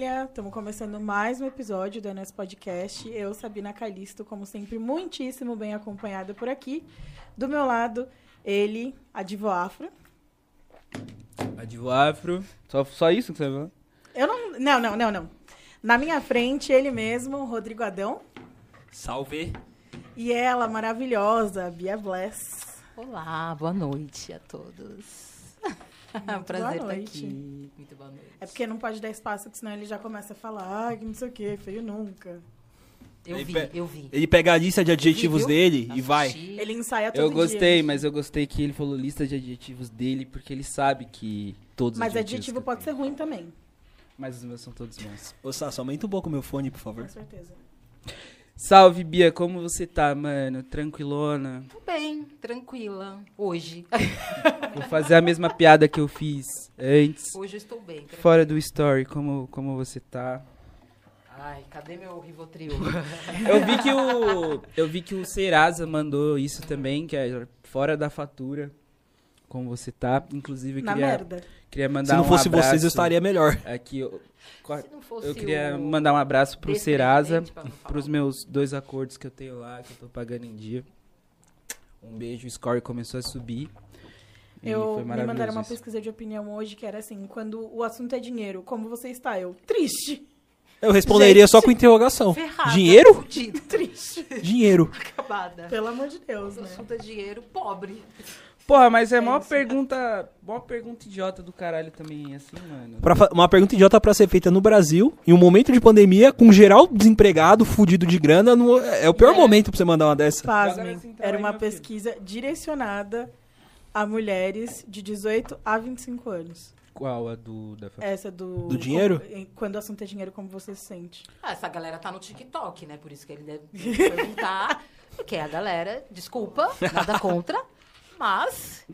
Estamos começando mais um episódio do nosso podcast. Eu, Sabina Calisto, como sempre, muitíssimo bem acompanhada por aqui. Do meu lado, ele, Adivo Afro. Adivo Afro. Só, só isso que você vai Eu não. Não, não, não, não. Na minha frente, ele mesmo, Rodrigo Adão. Salve. E ela, maravilhosa, Bia Bless. Olá, boa noite a todos. Muito Prazer boa estar noite. aqui. Muito boa noite. É porque não pode dar espaço, porque senão ele já começa a falar, ah, que não sei o quê, feio nunca. Eu Ele vi, pe- eu vi. Ele pega a lista de adjetivos viu? dele e vai. Assisti. Ele ensaia todo Eu dia. gostei, mas eu gostei que ele falou lista de adjetivos dele, porque ele sabe que todos os Mas adjetivo que pode ser ruim também, Mas os meus são todos bons. Ô, Sasso, aumenta um pouco o meu fone, por favor. com certeza. Salve, Bia, como você tá, mano? Tranquilona? Tô bem, tranquila. Hoje. Vou fazer a mesma piada que eu fiz antes. Hoje eu estou bem. tranquila. Fora do story, como, como você tá? Ai, cadê meu Rivotril? Eu vi que o eu vi que o Serasa mandou isso também, que é fora da fatura. Como você tá? Inclusive eu Na queria merda. queria mandar Se não um fosse abraço vocês, eu estaria melhor. aqui. eu- Se não fosse Eu queria o mandar um abraço pro Serasa, pros meus dois acordos que eu tenho lá, que eu tô pagando em dia. Um beijo, o score começou a subir. Eu foi me maravilhoso mandaram uma pesquisa de opinião hoje que era assim, quando o assunto é dinheiro, como você está? Eu, triste, Eu responderia Gente. só com interrogação. Ferrada, Dinheiro? fudido, triste. Dinheiro. acabada. Pelo amor de Deus, O né? assunto é dinheiro, pobre. Porra, mas é É mó isso. pergunta, mó pergunta idiota do caralho também, assim, mano. Pra uma pergunta idiota pra ser feita no Brasil, em um momento de pandemia, com geral desempregado, fudido de grana, no- é o pior É. momento pra você mandar uma dessa. Pasmem, nessa era uma pesquisa direcionada a mulheres de 18 a 25 anos. Qual a do da Essa do... Do dinheiro? como- quando o assunto é dinheiro, como você se sente? Ah, essa galera tá no TikTok, né? Por isso que ele deve perguntar. Porque a galera, desculpa, nada contra, mas,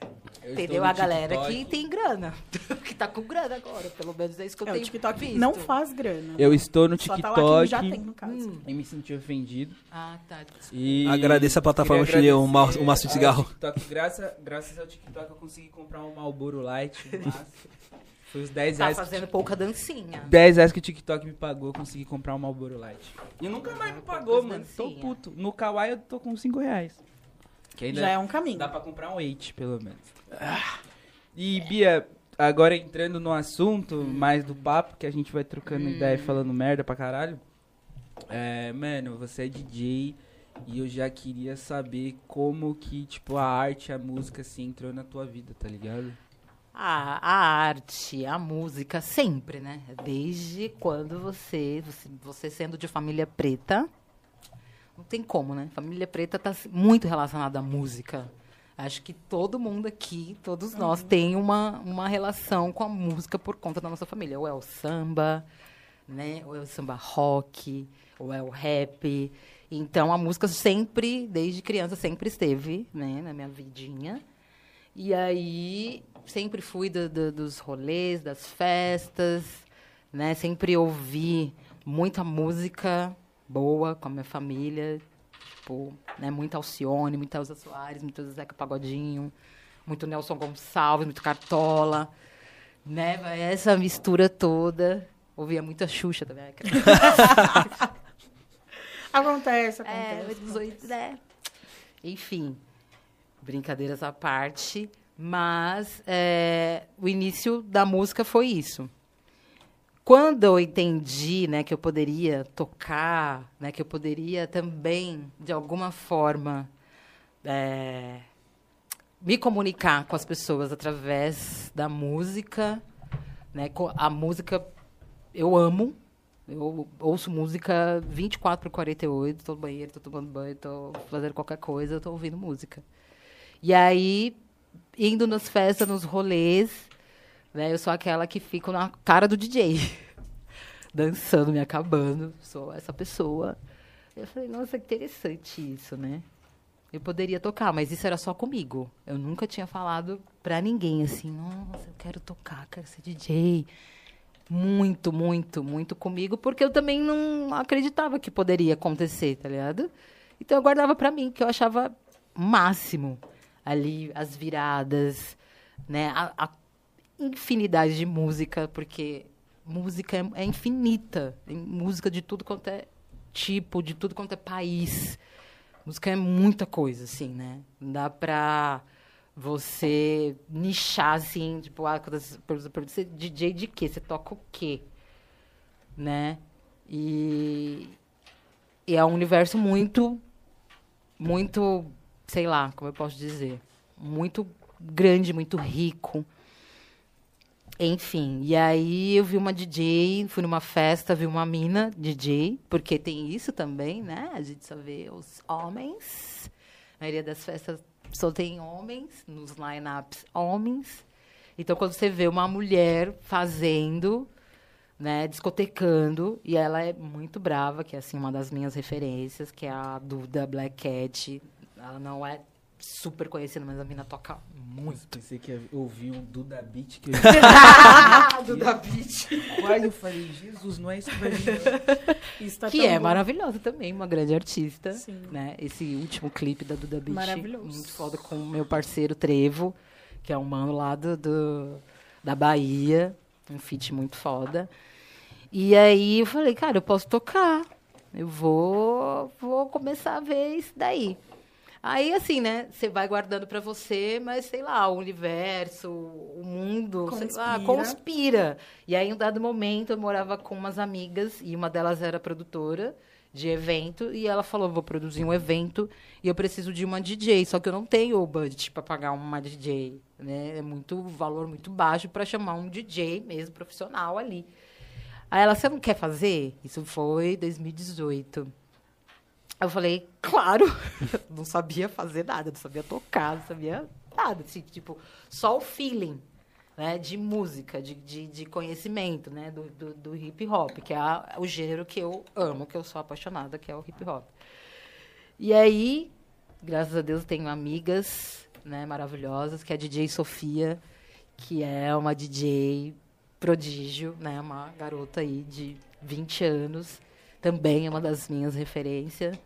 Eu entendeu? A galera TikTok. que tem grana. que tá com grana agora, pelo menos é isso que eu É, o tenho TikTok visto. não faz grana. Eu estou no Só tá lá quem já TikTok tem, no caso. Hum. e me senti ofendido. Ah, tá. E Agradeça a plataforma que um ma- agradecer um maço de cigarro. TikTok. Graças, graças ao TikTok eu consegui comprar um Marlboro Light. um maço. Foi os 10 Tá reais, que, fazendo pouca dancinha. 10 reais que o TikTok me pagou, eu consegui comprar um Marlboro Light. E nunca mais me pagou, mano. Tô dancinha. puto. No Kawaii eu tô com 5 reais. Que ainda Já é um caminho. dá pra comprar um 8, pelo menos. E, Bia, agora entrando no assunto mais do papo, que a gente vai trocando ideia e falando merda pra caralho. É, mano, você é DJ e eu já queria saber como que, tipo, a arte, a música, assim, entrou na tua vida, tá ligado? A, a arte, a música, sempre, né? Desde quando você, você, você sendo de família preta, não tem como, né? Família preta tá muito relacionada à música. Acho que todo mundo aqui, todos nós, tem uma, uma relação com a música por conta da nossa família. Ou é o samba, né? Ou é o samba rock, ou é o rap. Então, a música sempre, desde criança, sempre esteve né, na minha vidinha. E aí, sempre fui do- do- dos rolês, das festas, né? Sempre ouvi muita música boa com a minha família. Tipo, né? Muita Alcione, muita Elza Soares, muito Zeca Pagodinho, muito Nelson Gonçalves, muito Cartola, né? Essa mistura toda. Ouvia muita Xuxa também. Acontece, É, acontece. 18, né? Enfim, brincadeiras à parte, mas é, o início da música foi isso. Quando eu entendi, né, que eu poderia tocar, né, que eu poderia também, de alguma forma, é, me comunicar com as pessoas através da música, né, a música eu amo, eu ouço música 24 por 48, tô no banheiro, tô tomando banho, tô fazendo qualquer coisa, tô ouvindo música. E aí, indo nas festas, nos rolês, né, eu sou aquela que fico na cara do DJ, dançando, me acabando, sou essa pessoa. Eu falei, nossa, que interessante isso, né? Eu poderia tocar, mas isso era só comigo. Eu nunca tinha falado pra ninguém assim, nossa, eu quero tocar, quero ser DJ muito, muito, muito comigo, porque eu também não acreditava que poderia acontecer, tá ligado? Então eu guardava pra mim, que eu achava máximo ali as viradas, né? A, a infinidade de música, porque música é, é infinita. Tem música de tudo quanto é tipo, de tudo quanto é país. Música é muita coisa, assim, né? Dá pra você nichar, assim, tipo, ah, quando você você, DJ de quê? Você toca o quê? Né? E, e é um universo muito, muito, sei lá, como eu posso dizer, muito grande, muito rico. Enfim, e aí eu vi uma DJ, fui numa festa, vi uma mina DJ, porque tem isso também, né? A gente só vê os homens. A maioria das festas só tem homens, nos lineups homens. Então, quando você vê uma mulher fazendo, né, discotecando, e ela é muito brava, que é assim uma das minhas referências, que é a Duda Black Cat. Ela não é super conhecida, mas a mina toca muito. Pensei que ia ouvir um Duda Beat que eu Duda Beat. quase eu falei, Jesus, não é isso que. Isso tá Que é bom. maravilhosa também, uma grande artista. Sim. Né? Esse último clipe da Duda Beat. Maravilhoso. Muito foda com o meu parceiro Trevo, que é um mano lá do, do- da Bahia. Um feat muito foda. E aí eu falei, cara, eu posso tocar. Eu vou, vou começar a ver isso daí. Aí, assim, né? Você vai guardando pra você, mas sei lá, o universo, o mundo, sei lá, Conspira. conspira. E aí, em um dado momento, eu morava com umas amigas e uma delas era produtora de evento e ela falou: vou produzir um evento e eu preciso de uma DJ, só que eu não tenho o budget para pagar uma DJ, né? É muito valor muito baixo para chamar um DJ mesmo profissional ali. Aí ela, você não quer fazer? Isso foi 2018. Eu falei, claro. não sabia fazer nada, não sabia tocar, não sabia nada. Assim, tipo, só o feeling né, de música, de, de, de conhecimento né, do, do, do hip hop, que é o gênero que eu amo, que eu sou apaixonada, que é o hip hop. E aí, graças a Deus, tenho amigas né, maravilhosas, que é a DJ Sofia, que é uma DJ prodígio, né, uma garota aí de 20 anos, também é uma das minhas referências.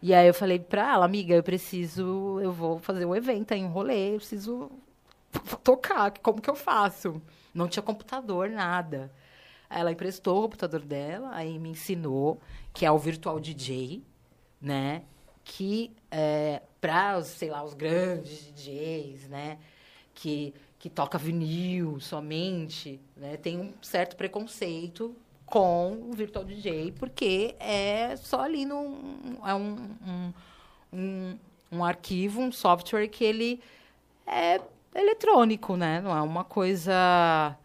E aí eu falei pra ela, amiga, eu preciso, eu vou fazer um evento aí, um rolê, eu preciso tocar, como que eu faço? Não tinha computador, nada. Ela emprestou o computador dela, aí me ensinou, que é o Virtual DJ, né? Que é, para, sei lá, os grandes DJs, né? Que, que toca vinil somente, né? Tem um certo preconceito com o Virtual DJ, porque é só ali num... É um, um, um, um arquivo, um software que ele é eletrônico, né? Não é uma coisa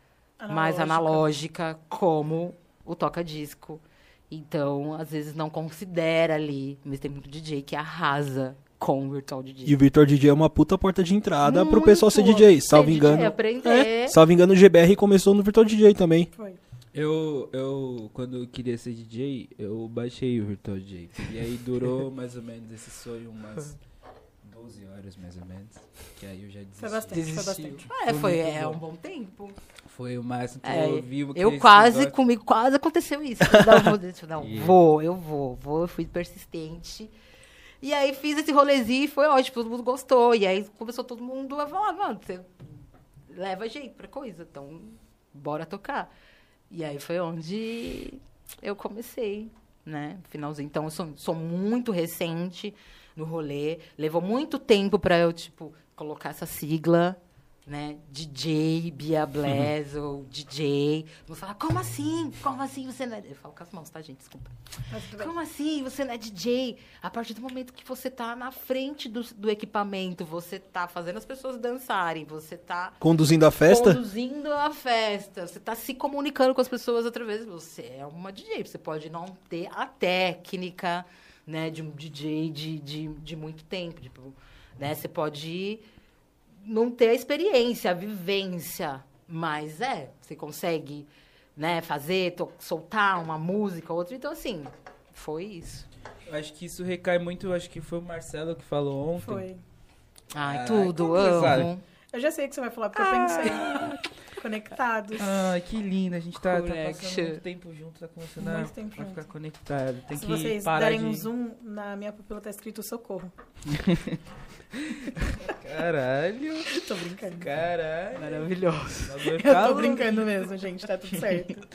mais analógica como o toca-disco. Então, às vezes não considera ali, mas tem muito DJ que arrasa com o virtual DJ. E o Virtual DJ é uma puta porta de entrada pro Muito. pessoal ser DJ, Ser salvo DJ, engano. aprender. É, salvo engano, o GBR começou no Virtual DJ também. Foi. Eu, eu, quando eu queria ser DJ, eu baixei o Virtual DJ. E aí durou mais ou menos esse sonho umas 12 horas, mais ou menos. Que aí eu já desisti. Foi bastante, foi Desisti. bastante. É, foi muito é bom. um bom tempo. Foi o máximo que É, eu ouvi. Eu quase, comigo quase aconteceu isso. Não, não, Yeah. vou, eu vou, vou, eu fui persistente. E aí fiz esse rolezinho e foi ótimo, todo mundo gostou. E aí começou todo mundo a falar, mano, você leva jeito pra coisa, então bora tocar. E aí foi onde eu comecei, né? Finalzinho. Então eu sou, sou muito recente no rolê. Levou muito tempo pra eu, tipo, colocar essa sigla, né? DJ, Bia Bless, ou DJ. Vou falar, como assim? Como assim você não é... Eu falo com as mãos, tá, gente? Desculpa. Como assim você não é DJ? A partir do momento que você tá na frente do, do equipamento, você tá fazendo as pessoas dançarem, você tá Conduzindo a festa. conduzindo a festa, você tá se comunicando com as pessoas através. Você é uma DJ. Você pode não ter a técnica, né, de um DJ de, de, de muito tempo. Tipo, né, você pode não ter a experiência, a vivência, mas é, você consegue, né, fazer, soltar uma música, outra. Então, assim, foi isso. Eu acho que isso recai muito, acho que foi o Marcelo que falou ontem. Foi. Ai, Ah, tudo, você sabe? amo. Eu já sei o que você vai falar, porque eu pensei. Conectados. Ai, que lindo. A gente tá, tá passando muito tempo junto, tá começando a, Muito tempo a ficar conectado. Tem Se que vocês parar derem de... um zoom, na minha pupila tá escrito socorro. Caralho, Tô brincando. caralho. Maravilhoso. Eu tô brincando mesmo, gente, tá tudo certo.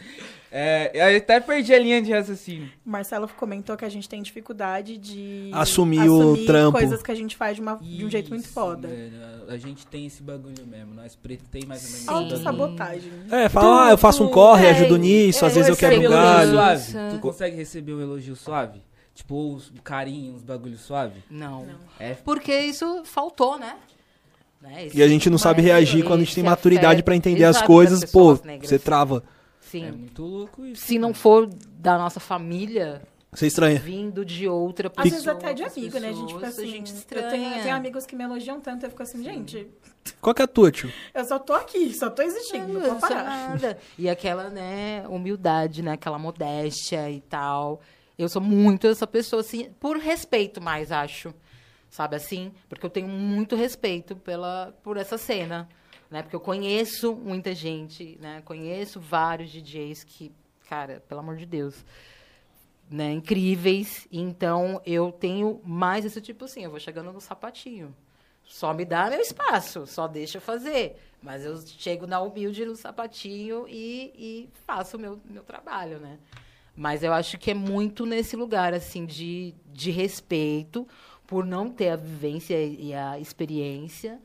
É, eu até perdi a linha de raciocínio. O Marcelo comentou que a gente tem dificuldade de Assumir o trampo. coisas que a gente faz de, uma- de um jeito muito foda. mano, a gente tem esse bagulho mesmo. Nós preto tem mais ou menos. Autossabotagem. É, fala, ah, eu faço um corre, É, ajudo nisso, às é, vezes eu quebro um galho. Tu consegue receber um elogio suave? Tipo, os carinho, uns bagulho suave? Não. Não. É Porque isso faltou, né? Né? E a gente não sabe Mas reagir quando a gente tem maturidade afeto- pra entender as coisas, pô, pessoas negras. você trava. Sim. É muito louco isso. Se não for da nossa família, Você estranha. vindo de outra Às pessoa. vezes até de amigo, né? A gente fica pessoas, assim. a gente eu, estranha. tenho, eu tenho amigos que me elogiam tanto, eu fico assim, gente, Qual que é a tua, tio? eu só tô aqui, só tô existindo, não Não, vou parar. nada. E aquela, né, humildade, né? Aquela modéstia e tal. Eu sou muito essa pessoa, assim, por respeito mais, acho. Sabe assim? Porque eu tenho muito respeito pela, por essa cena. Né? Porque eu conheço muita gente, né? Conheço vários DJs que, cara, pelo amor de Deus, né? Incríveis. Então, eu tenho mais esse tipo assim, eu vou chegando no sapatinho. Só me dá meu espaço, só deixa eu fazer. Mas eu chego na humilde no sapatinho e, e faço o meu, meu trabalho, né? Mas eu acho que é muito nesse lugar, assim, de, de respeito, por não ter a vivência e a experiência.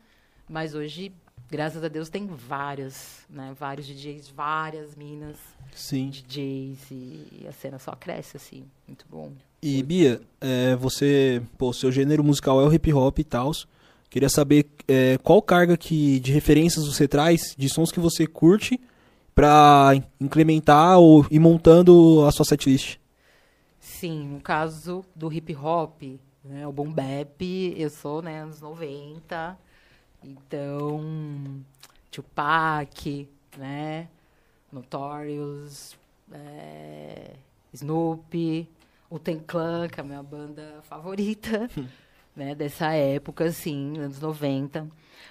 Mas hoje, graças a Deus, tem vários, né? Vários DJs, várias minas, Sim. DJs, e a cena só cresce, assim. Muito bom. E Bia, é, você, pô, seu gênero musical é o hip hop e tal. Queria saber é, qual carga que, de referências você traz, de sons que você curte, pra incrementar ou ir montando a sua setlist. Sim, no caso do hip hop, né, o boom bap, eu sou, né, anos 90. Então, Tupac, né, Notorious, é, Snoopy, o Ten Clan, que é a minha banda favorita, né, dessa época, assim, anos 90.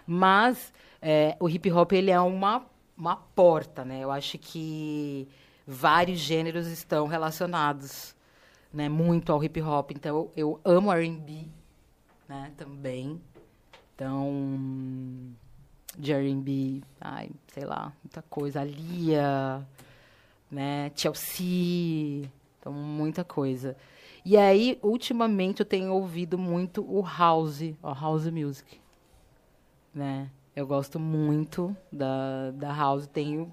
Mas é, o hip hop, ele é uma, uma porta, né? Eu acho que vários gêneros estão relacionados, né, muito ao hip hop. Então, eu amo R&B, né, também. Então, de R&B, ai, sei lá, muita coisa. Lia, né, Chelsea, então muita coisa. E aí, ultimamente, eu tenho ouvido muito o house, o house music, né? Eu gosto muito da, da house, tenho,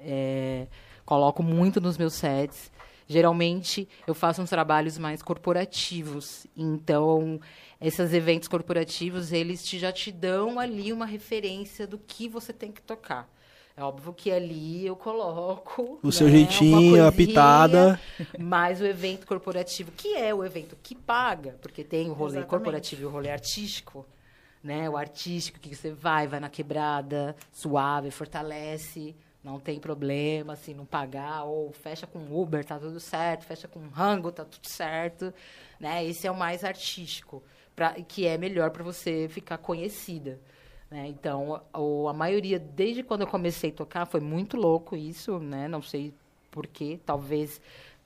é, coloco muito nos meus sets. Geralmente, eu faço uns trabalhos mais corporativos. Então, esses eventos corporativos, eles te, já te dão ali uma referência do que você tem que tocar. É óbvio que ali eu coloco... O seu né, jeitinho, uma a coisinha, pitada. mas o evento corporativo, que é o evento que paga, porque tem o rolê Exatamente. corporativo e o rolê artístico, né? O artístico que você vai, vai na quebrada, suave, fortalece, não tem problema se não pagar, ou fecha com Uber, tá tudo certo, fecha com Rango, tá tudo certo, né? Esse é o mais artístico, pra, que é melhor para você ficar conhecida. Né? Então, o, a maioria, desde quando eu comecei a tocar, foi muito louco isso, né? Não sei porquê, talvez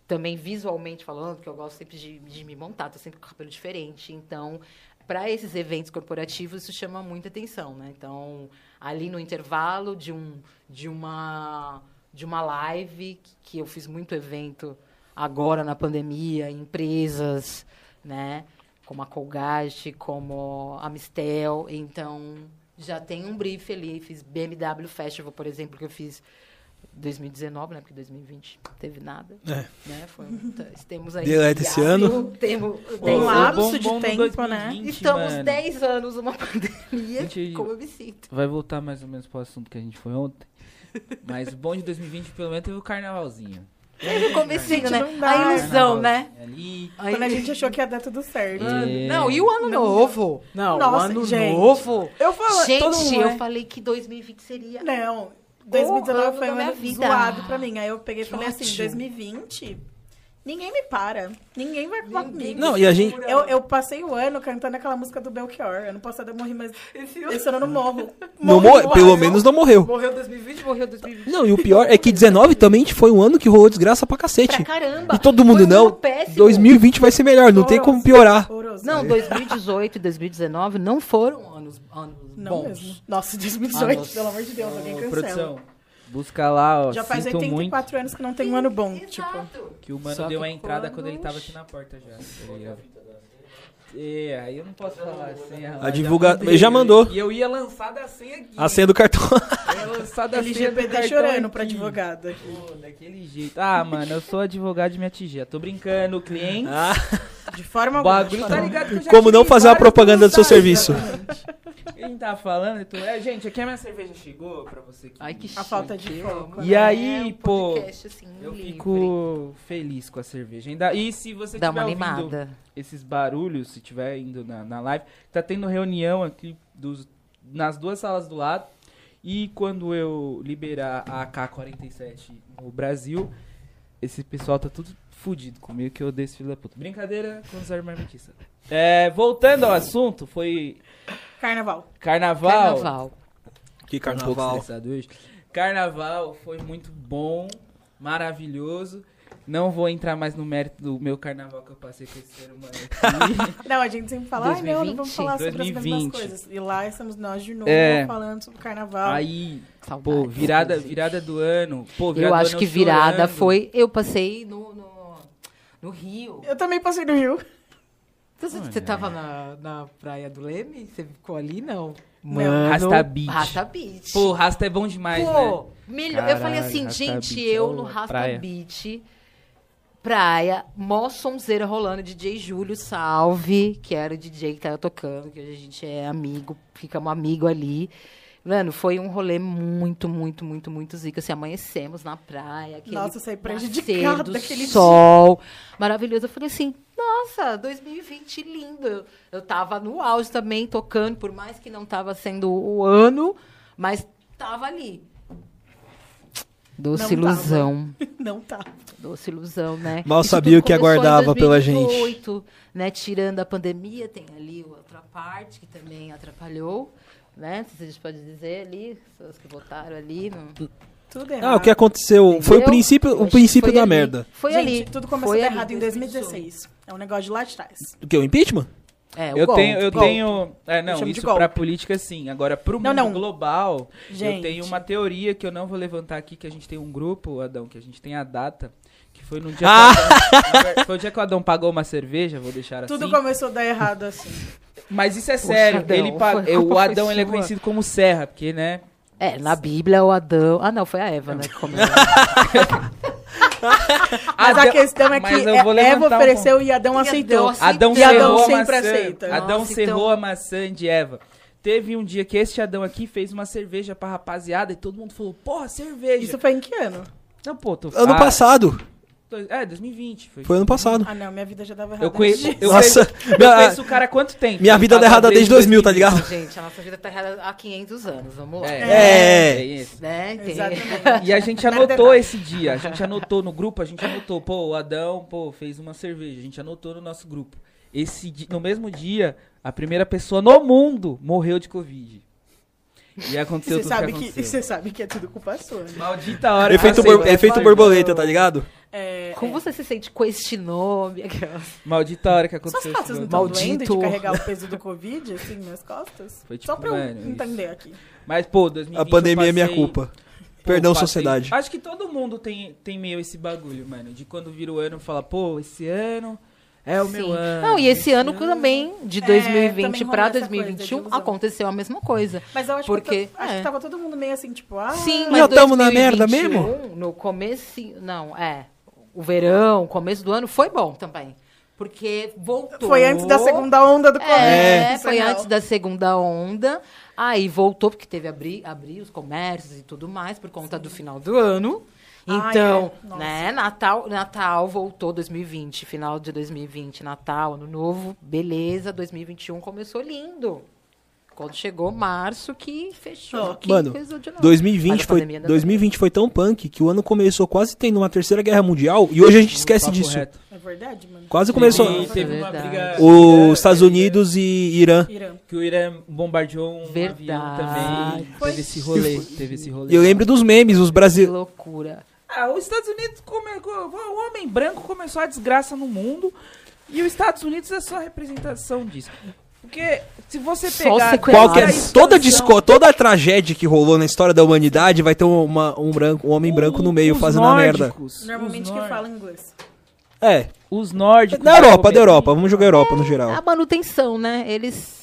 também visualmente falando, porque eu gosto sempre de, de me montar, tô sempre com cabelo diferente. Então, para esses eventos corporativos, isso chama muita atenção, né? Então, ali no intervalo de, um, de, uma, de uma live, que- eu fiz muito evento agora na pandemia, em empresas, né? Como a Colgate, como a Mistel. Então, já tem um brief ali. Fiz BMW Festival, por exemplo, que eu fiz 2019, né? Porque 2020 não teve nada. É. Né? Foi, um- temos aí. Deleta esse ano. Temos Tem um lapso de tempo, 2020, Estamos mano. 10 anos numa pandemia. Gente, Como eu me sinto? Vai voltar mais ou menos pro assunto que a gente foi ontem. Mas o bom de 2020, pelo menos, teve o carnavalzinho. É no comecinho, né? A ilusão, né? Ali. A Quando a gente achou que ia dar tudo certo. É. Não, e o ano Não novo? Não, Nossa, o ano gente. novo. Eu falo, todo Gente, mundo, eu né? falei que 2020 seria. Não, 2019 ano foi um ano vida. zoado pra mim. Aí eu peguei e falei assim, ótimo. 2020 Ninguém me para. Ninguém vai falar comigo. Não, e a gente. Eu, eu passei o ano cantando aquela música do Belchior. Ano passado eu morri, mas esse ano eu não morro. Não Morri, mor- morri. pelo menos não morreu. Morreu 2020, morreu 2020. Não, e o pior é que 19 também foi um ano que rolou desgraça pra cacete. Pra caramba. E todo mundo um não. ano péssimo. 2020 vai ser melhor, não tem como piorar. Não, 2018 e 2019 não foram anos, anos Não bons. mesmo. Nossa, 2018, Anos. pelo amor de Deus, alguém cancela. produção, busca lá, ó. Já faz sinto muito 84 anos que não tem um ano bom. Tipo, Exato. que o mano Só deu a entrada quando- quando ele tava aqui na porta já. tá? É, aí eu não posso falar a senha. A divulga- mandei, já mandou. E eu ia lançar da senha aqui. A senha do cartão. Eu ia lançar da senha do cartão chorando aqui. pra advogada. Pô, daquele jeito. Ah, mano, eu sou advogado de minha tia. Tô brincando, cliente. Ah, De forma alguma. bagulho tá ligado que eu já Como não fazer uma vários propaganda do seu serviço. exatamente. Quem tá falando? Tô- É, gente, aqui a minha cerveja chegou pra você que Ai, que A falta de foco. E aí, É um pô, assim, Eu livre. fico feliz com a cerveja. Ainda, e se você Dá estiver uma ouvindo animada. esses barulhos, se estiver indo na, na live, tá tendo reunião aqui dos, nas duas salas do lado. E quando eu liberar a AK-47 no Brasil, esse pessoal tá tudo fudido comigo que eu odeio esse filho da puta. Brincadeira com os armamentistas. É, voltando ao assunto, foi Carnaval. carnaval. Carnaval. que carnaval. Carnaval foi muito bom, maravilhoso. Não vou entrar mais no mérito do meu carnaval que eu passei com esse ser humano aqui. Não, a gente sempre fala, ai não, não 2020. vamos falar sobre as mesmas 2020. coisas. E lá estamos nós de novo É. falando sobre o carnaval. Aí, Saudades, pô, virada, virada do ano. Pô, virada Eu do acho ano que virada chorando. foi. Eu passei no, no, no Rio. Eu também passei no Rio. Você, Olha. você tava na, na praia do Leme? Você ficou ali? Não. Não. Rasta Beach. Rasta Beach. Pô, Rasta é bom demais, né? Pô, melhor. eu falei Caralho, assim, Rasta gente, Beach, eu ô, no Rasta praia. Beach, praia, mó sonzeira rolando, DJ Júlio Salve, que era o DJ que tava tocando, que hoje a gente é amigo, ficamos amigo ali. Mano, foi um rolê muito, muito, muito, muito zica. Assim, amanhecemos na praia. aquele Nossa, saí prejudicada do daquele sol. Maravilhoso. Eu falei assim, nossa, 2020 lindo. Eu, eu tava no auge também, tocando, por mais que não tava sendo o ano, mas tava ali. Doce Não tava. ilusão. Não tá. Doce ilusão, né? Mal Isso sabia o que aguardava pela 2018, Né? Tirando a pandemia, tem ali outra parte que também atrapalhou. Né? Se a gente pode dizer ali, pessoas que votaram ali. Não... Tudo errado. Ah, o que aconteceu foi o Entendeu? princípio, o princípio foi da ali. merda. Foi Gente, ali. tudo começou Foi a dar ali, errado em 2018. 2016. É um negócio de lá de trás. O que? O impeachment? É, o Eu golpe, tenho, eu golpe. tenho. É, não, isso pra política sim. Agora, pro mundo não. global, eu Gente. tenho uma teoria que eu não vou levantar aqui, que a gente tem um grupo, Adão, que a gente tem a data. Que foi no dia Ah! que o Adão, foi o dia que o Adão pagou uma cerveja, vou deixar Tudo assim. começou a dar errado assim. Mas isso é Poxa, sério. Adão, ele o Adão ele é conhecido como Serra, porque, né? É, na Bíblia o Adão. Ah, não, foi a Eva, né? Que comeu. Mas a questão é que vou Eva levantar um ofereceu e Adão aceitou. Adão Adão E Adão sempre maçã. aceita. Adão Nossa, cerrou então- a maçã de Eva. Teve um dia que este Adão aqui fez uma cerveja pra rapaziada e todo mundo falou, porra, cerveja. Isso foi em que ano? Não, pô, tô... Ano Ah, passado. É, 2020. Foi, Foi ano passado. Ah, não, minha vida já dava errado. Eu conheço, eu Nossa, conheço, eu conheço o cara há quanto tempo? Minha vida tá errada desde 2000, tá ligado? Gente, a nossa vida tá errada há 500 anos. Vamos lá. É, É. é isso. Né? Exatamente. E a gente anotou detalhe. esse dia, a gente anotou no grupo, a gente anotou, pô, o Adão, pô, fez uma cerveja, a gente anotou no nosso grupo. Esse no mesmo dia, a primeira pessoa no mundo morreu de Covid. E E aconteceu você tudo sabe que que, aconteceu. e você sabe que é tudo culpa sua. né? Maldita hora. Efeito, que eu bor- efeito borboleta, tá ligado? É, Como é. você se sente com este nome? Aquelas- Maldita hora que Suas aconteceu. costas esse não estão doendo de Maldito. carregar o peso do Covid, assim, nas costas? Foi tipo, Só pra eu mano, isso. entender aqui. Mas, pô, 2020 A pandemia é minha culpa. Pô, Perdão, passei- sociedade. Acho que todo mundo tem, tem meio esse bagulho, mano. De quando vira o ano, fala, pô, esse ano é o meu Sim. ano. Não, e esse ano também, de É, 2020 também pra rolou essa coisa de 2021, ilusão. aconteceu a mesma coisa. Mas eu acho Porque- que, eu acho é. que tava todo mundo meio assim, tipo, ah... Sim, Já mas tamo na merda 2021, No começo, não, é. O verão, começo do ano foi bom também. Porque voltou. Foi antes da segunda onda do Covid. É, isso foi real. antes da segunda onda. Aí voltou, porque teve abrir, abrir os comércios e tudo mais por conta do final do ano. Então, é. Nossa. né, Natal, Natal voltou 2020, final de 2020, Natal, Ano Novo, beleza, 2021 começou lindo. Quando chegou março que fechou. Que Mano, coisou de novo. 2020 Mas a foi, pandemia ainda 2020 foi tão punk que o ano começou quase tendo uma terceira guerra mundial e hoje a gente esquece disso. reto. É verdade, mano. Quase começou. Teve uma Verdade. briga. Os Estados Unidos e Irã. Irã. Que o Irã bombardeou um Verdade. avião também. Foi. Teve esse rolê. Teve esse rolê. E eu lembro dos memes, os Que brasileiros. loucura. Ah, os Estados Unidos come... o homem branco começou a desgraça no mundo e os Estados Unidos é só a representação disso. Porque se você pegar. Qualquer, toda, disco, toda a tragédia que rolou na história da humanidade vai ter uma- um, branco, um homem branco no meio fazendo a merda. nórdicos, Normalmente que nórdicos- fala inglês. É, Os nórdicos. na Europa, da Europa. Vamos jogar Europa no geral. A manutenção, né? Eles.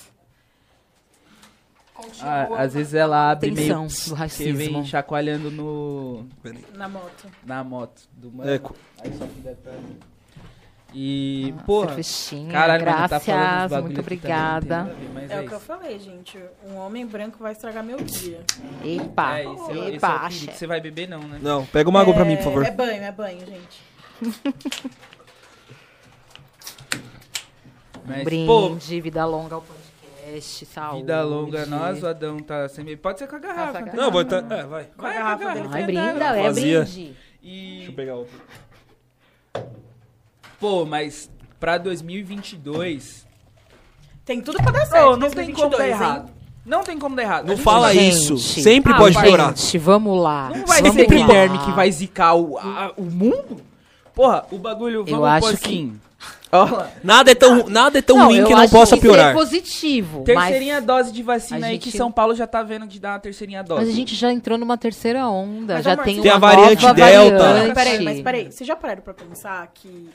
Ah, às vezes ela abre Tensão meio do que racismo. vem chacoalhando no Na moto. na moto do mano. É, Aí só que E, Ah, porra, caralho, mano, tá graças, falando uns bagulho muito também, obrigada. a ver, É, é o que eu falei, gente. Um homem branco vai estragar meu dia. Epa, É, esse é, esse é o epa, perigo. axé. Você vai beber não, né? Não, pega uma água pra mim, por favor. É banho, é banho, gente. Mas, Brinde, pô, vida longa ao podcast, saúde. vida longa, nós, o Adão tá sem beber. Pode ser com a garrafa. Não tem Não, vou tá, é, vai. Com a garrafa dele. Ai, é brinda, é brinde. E, pegar outra. pô, mas pra 2022... Tem tudo pra dar certo. Pô, não tem como dar 2022, hein? errado. Não tem como dar errado. Não gente fala Gente, isso. Sempre ah, pode gente, piorar. vamos lá. Não vai vamos ser lá. Guilherme que vai zicar o, a- o mundo? Porra, o bagulho, vamos Eu acho assim. Nada é tão, nada é tão Não, ruim que não possa que piorar. Isso é positivo. terceirinha mas, dose de vacina a aí gente- que São Paulo já tá vendo de dar uma terceirinha dose. mas a gente já entrou numa terceira onda. Mas, já tem, uma a variante nova Delta. variante. Mas peraí, mas peraí. Vocês já pararam pra pensar que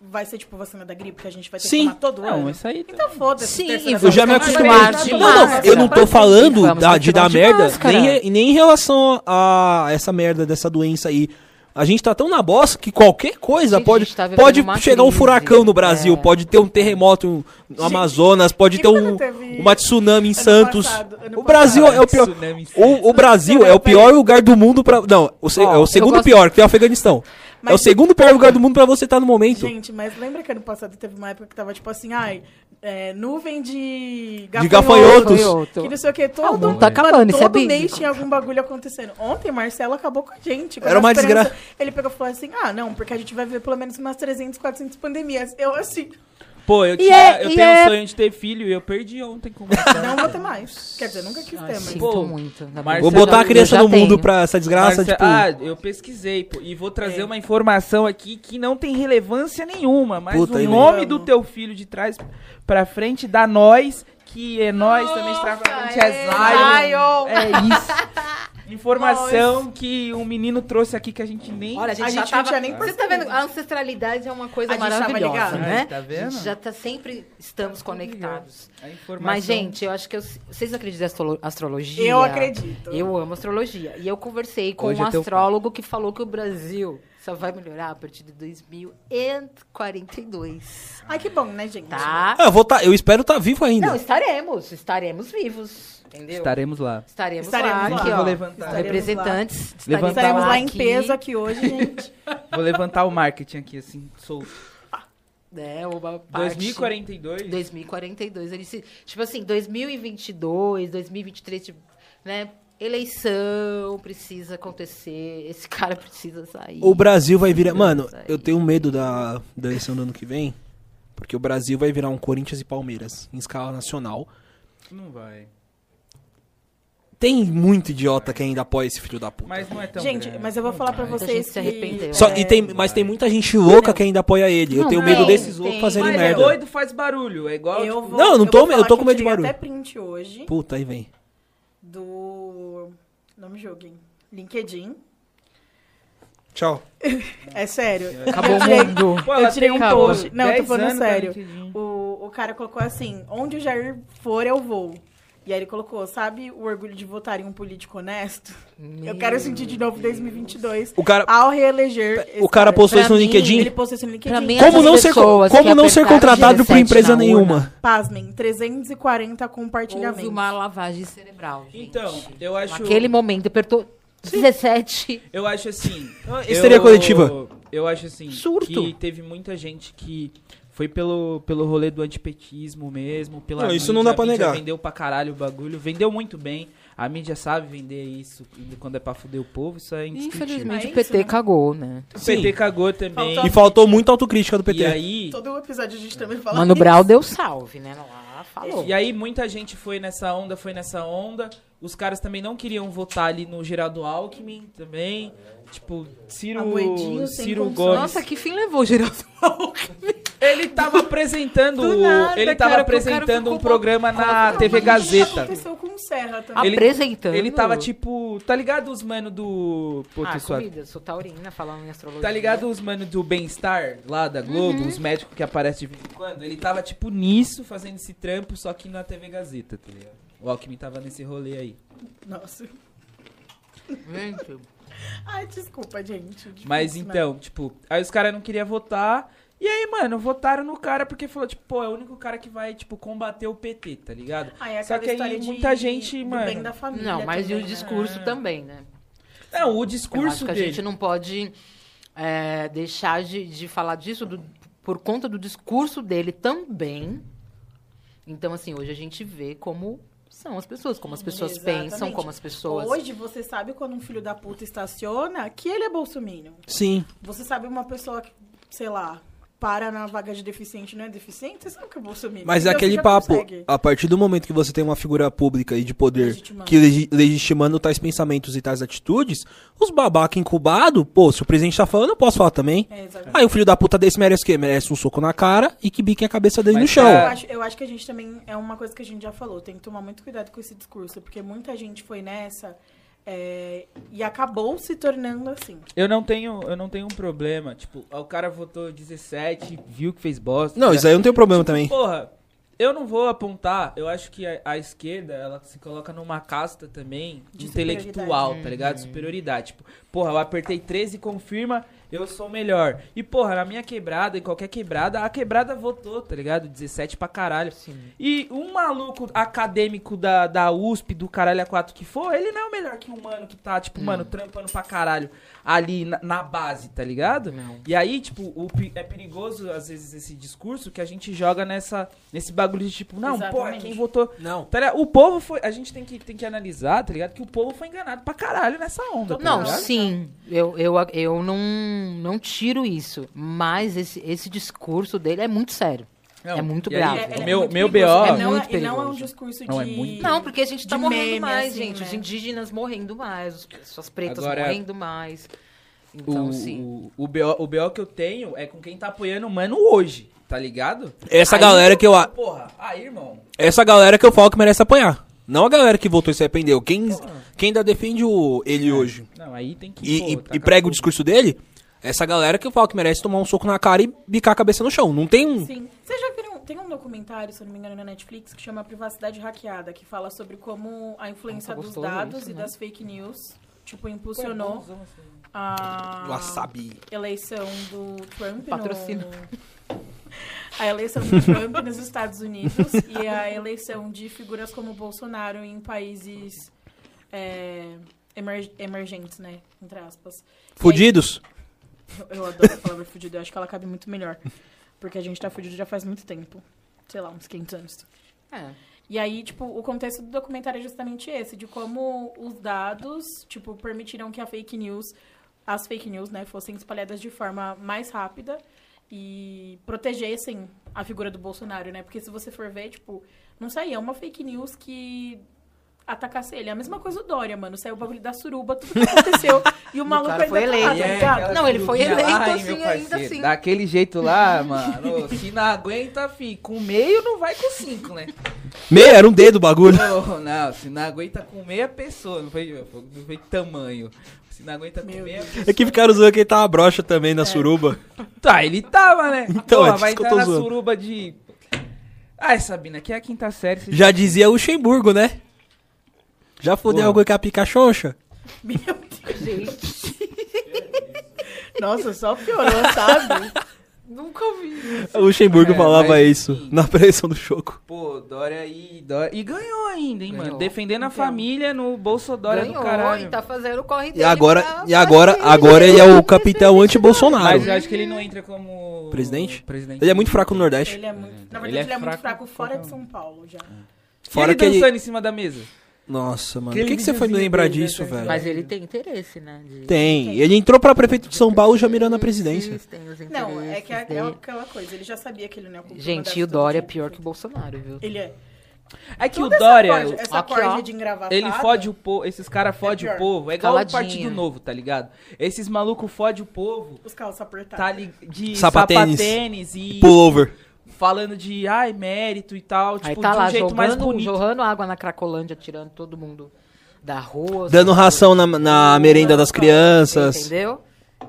vai ser tipo vacina da gripe que a gente vai ter Sim. que tomar todo Não, ano? isso aí... Então foda-se. Sim, eu já me acostumei. Não, não, eu não tô falando da, de dar merda, nem, re- nem em relação a essa merda dessa doença aí. A gente tá tão na bosta que qualquer coisa Gente, pode, gente tá pode chegar um furacão no Brasil, É. pode ter um terremoto no Amazonas, pode ter um, teve uma tsunami em ano Santos. passado, o Brasil passado? é o pior. O, o Brasil é o pior lugar do mundo pra. Não, o, Ó, é o segundo gosto- pior, que é o Afeganistão. é o Mas- segundo pior lugar do mundo pra você estar no momento. Gente, mas lembra que ano passado teve uma época que tava tipo assim, ai, é, nuvem de De gafanhotos. Que não sei o que, todo, mundo tá acabando, é todo mês bíblico. tinha algum bagulho acontecendo. Ontem, Marcelo acabou com a gente. com Era a uma desgraça. Ele pegou e falou assim, ah, não, porque a gente vai ver pelo menos umas 300, 400 pandemias. Eu, assim, Pô, eu, tinha, é- eu tenho é- um sonho de ter filho e eu perdi ontem com não vou ter mais. Quer dizer, nunca quis Ai, ter, mas... sinto Pô, muito. Marcelo- Vou botar a criança no mundo tenho. pra essa desgraça, Marce- tipo. Ah, eu pesquisei, pô, e vou trazer É. uma informação aqui que não tem relevância nenhuma, mas Puta, o nome do teu filho de trás pra frente dá nós, que é nós também está pra frente, é Zion. Zion. É isso. Informação que um menino trouxe aqui que a gente nem... Olha, a gente, A já gente não tava... tinha nem Você tá percebido. vendo? A ancestralidade é uma coisa A gente tava maravilhosa, ligado. né? Tá vendo? A gente já tá sempre... Estamos conectados. A informação... Mas, gente, eu acho que... eu- vocês acreditam em astro- astrologia? Eu acredito. Eu amo astrologia. E eu conversei com Hoje um é astrólogo que falou que o Brasil só vai melhorar a partir de 2042. Ai, que bom, né, gente? Tá? Ah, eu, vou tá, eu espero estar vivo ainda. Não, estaremos. Estaremos vivos. Entendeu? Estaremos lá. Estaremos, Estaremos lá. lá. Aqui, Vou ó. levantar. Estaremos Representantes. Levantar Estaremos lá em aqui. peso aqui hoje, gente. Vou levantar o marketing aqui, assim, solto. É, uma parte... 2042... 2042. Ele se, tipo assim, 2022, 2023, tipo, né? Eleição precisa acontecer. Esse cara precisa sair. O Brasil vai virar. Mano, sair. eu tenho medo da, da eleição do ano que vem. Porque o Brasil vai virar um Corinthians e Palmeiras em escala nacional. Não vai. Tem muito idiota que ainda apoia esse filho da puta. Mas não é tão Gente, grande, mas eu vou não falar pra vai. Muita vocês se arrependeu. Só, é, e tem, mas tem muita gente louca que ainda apoia ele. eu Não, tenho tem, medo desses loucos fazerem Mas é merda. doido faz barulho, é igual... Eu tipo, vou, Não, eu não eu tô- eu falar tô com medo de barulho. até print hoje Puta, aí vem. do... Não me julguem. LinkedIn. Tchau. É sério. Acabou o mundo. Pô, eu tirei um post. Não, eu tô 10 falando anos, sério. O, o cara colocou assim, onde o Jair for, eu vou. E aí ele colocou, sabe o orgulho de votar em um político honesto? Eu quero sentir de novo 2022 O cara, ao reeleger o cara postou Pra isso no mim, LinkedIn. Ele postou isso no LinkedIn. Mim, Como não ser, como não ser contratado por 17 empresa nenhuma? Pasmem, 340 compartilhamentos. Houve uma lavagem cerebral, gente. Então, eu acho... Naquele momento, apertou 17. Eu acho assim. Histeria eu- coletiva. Eu acho assim Surto. que teve muita gente que Foi pelo, pelo rolê do antipetismo mesmo, pela Não, isso não dá mídia, pra a mídia negar. vendeu pra caralho o bagulho, vendeu muito bem. A mídia sabe vender isso quando é pra fuder o povo, isso é indiscutível. Infelizmente É o PT isso, né? cagou, né? O Sim. PT cagou também. Faltou- E faltou muita autocrítica do PT. E aí, Todo episódio a gente também fala Mano isso. Brown deu salve, né? Lá falou. E aí muita gente foi nessa onda, foi nessa onda. Os caras também não queriam votar ali no Geraldo Alckmin também. Tipo, Ciro, Ciro. Gomes. Nossa, que fim levou o Geraldo Alckmin? Ele tava apresentando, nada, ele tava cara, apresentando um programa na Não, TV Gazeta. aconteceu com o Serra também. Ele- Apresentando. Ele tava tipo, tá ligado os mano do Pô, Ah, suave. comida, sou taurina, falando em astrologia. Tá ligado os mano do Bem-Estar lá da Globo, os médicos que aparecem de vez em quando? Ele tava tipo nisso, fazendo esse trampo, só que na TV Gazeta, tá ligado? O Alckmin tava nesse rolê aí. Nossa. Gente, Ai, desculpa, gente. Difícil, Mas né? então, tipo, aí os caras não queriam votar. E aí, mano, votaram no cara porque falou, tipo, pô, é o único cara que vai, tipo, combater o PT, tá ligado? Ah, é Só aquela que aí história de- muita gente, mano- bem da família Não, mas e também, o né? discurso também, né? Não, o Eu acho discurso que a dele. gente não pode é, deixar de, de falar disso do- por conta do discurso dele também. Então, assim, hoje a gente vê como são as pessoas, como as pessoas Exatamente. pensam, como as pessoas. Hoje você sabe quando um filho da puta estaciona que ele é bolsominion. Sim. Você sabe uma pessoa que, sei lá, para na vaga de deficiente não é deficiente, você sabe que é bolsominion. Mas é Então você aquele papo, consegue. a partir do momento que você tem uma figura pública e de poder Legitimando. que legi- legitimando tais pensamentos e tais atitudes, os babaca incubado, pô, se o presidente tá falando, eu posso falar também. É. Aí o filho da puta desse merece o quê? Merece um soco na cara e que biquem a cabeça dele Mas no chão. tá- Eu acho, eu acho que a gente também. É uma coisa que a gente já falou. Tem que tomar muito cuidado com esse discurso. Porque muita gente foi nessa é, e acabou se tornando assim. Eu não tenho, eu não tenho um problema. Tipo, o cara votou 17, viu que fez bosta. Não, isso aí eu não tem problema também. Porra, eu não vou apontar. Eu acho que a, a esquerda, ela se coloca numa casta também De intelectual, tá ligado? Superioridade. Tipo, porra, eu apertei 13 e confirma, eu sou o melhor. E, porra, na minha quebrada, em qualquer quebrada, a quebrada votou, tá ligado? 17 pra caralho. E um maluco acadêmico da, da USP, do caralho a 4 que for, ele não é o melhor que um mano que tá, tipo, mano, trampando pra caralho ali na, na base, tá ligado? Não. E aí, tipo, o é perigoso, às vezes, esse discurso que a gente joga nessa, nesse bagulho de tipo, não, porra, Exatamente. quem votou. Não. Tá ligado? O povo foi. A gente tem que, tem que analisar, tá ligado? Que o povo foi enganado pra caralho nessa onda. tá Não, ligado? sim, eu, eu, eu não, não tiro isso. Mas esse, esse discurso dele é muito sério. Não, é muito aí, grave. É- é meu, muito meu BO. perigoso. É não muito e não é um perigoso. discurso Não, é de. Não, porque a gente tá de morrendo meme, mais, assim, gente. né? Os indígenas morrendo mais, as pessoas pretas Agora, morrendo mais. Então, o, sim. o, o, BO, o BO que eu tenho é com quem tá apoiando o mano hoje, tá ligado? Essa Aí, galera que eu a- Porra, aí, irmão. Essa galera que eu falo que merece apanhar. Não a galera que votou e se arrependeu. Quem, quem ainda defende o, ele hoje Não, aí tem que. e, pô, e- tacar e prega o discurso dele, essa galera que eu falo que merece tomar um soco na cara e bicar a cabeça no chão. Não tem um. Sim. Vocês já viram? Tem um documentário, se eu não me engano, na Netflix, que chama Privacidade Hackeada, que fala sobre como a influência Nossa, dos dados isso, e né? das fake news, tipo, é impulsionou assim. a Wasabi. eleição do Trump Patrocínio. no... A eleição do Trump nos Estados Unidos e a eleição de figuras como Bolsonaro em países é, emer- emergentes, né? Entre aspas. Fudidos? Eu, adoro a palavra fudido, eu acho que ela cabe muito melhor. Porque a gente tá fudido já faz muito tempo. Sei lá, uns 500 anos. É. E aí, tipo, o contexto do documentário é justamente esse, de como os dados, tipo, permitiram que a fake news, as fake news, né, fossem espalhadas de forma mais rápida e protegessem a figura do Bolsonaro, né? Porque se você for ver, tipo, não saía uma fake news que atacasse ele. É a mesma coisa do Dória, mano. Saiu o bagulho da suruba, tudo que aconteceu. e o maluco cara ainda foi tá lá, eleito. tá é Não, ele foi eleito assim, ainda assim. Daquele jeito lá, mano. Se não aguenta, fi, com meio não vai com cinco, né? Meia, era um dedo o bagulho. Não, não, se não aguenta com meia pessoa, não foi, não foi tamanho. Se não aguenta com Meu meia Deus. pessoa. É que ficaram zoando que ele tava broxa também na suruba. Tá, ele tava, né? Então, Porra, é vai entrar na zoando. suruba de. Ai, Sabina, que é a quinta série. Já dizia o Luxemburgo, né? Já fudeu algo com a pica xoxa? Meu Deus. Gente. Nossa, só piorou, sabe? Nunca vi. O Luxemburgo É, falava mas, isso enfim. na pressão do Choco. Pô, Dória aí. Dória... E ganhou ainda, hein, mano? Ganhou. Defendendo a Então. família no Bolso Dória Ganhou do caralho. e tá fazendo o corre E dele agora, pra- e agora, agora ele é o capitão anti-Bolsonaro. Mas eu acho que ele não entra como. Presidente? Presidente. Ele é muito fraco no Nordeste. Ele é muito, na Ele verdade, é ele é, muito fraco fora de São Paulo já. Fora ele que ele- dançando em cima da mesa. Nossa, mano. Por que, que você foi lembrar dele, disso, né, velho? Mas ele tem interesse, né? de- Tem. Ele entrou pra prefeito de São Paulo já mirando a presidência. Tem os Não, é que é, é dele. aquela coisa, ele já sabia que ele não é cultura Gente, e o Dória é pior que o Bolsonaro, viu? Ele é. É que Toda o Dória. Essa corja, essa Aqui, corja ó. de. Ele fode o povo, esses caras fodem pior. o povo. É igual o. Partido Novo, tá ligado? Esses malucos fodem o povo, Os calços apertados. tá li... de Sapatênis. sapatênis e Pullover. Falando de ai, mérito e tal, tipo, Aí tá de um lá jeito mais jogando, bonito. jorrando água na Cracolândia, tirando todo mundo da rua. Dando ração na, na merenda das crianças. Entendeu?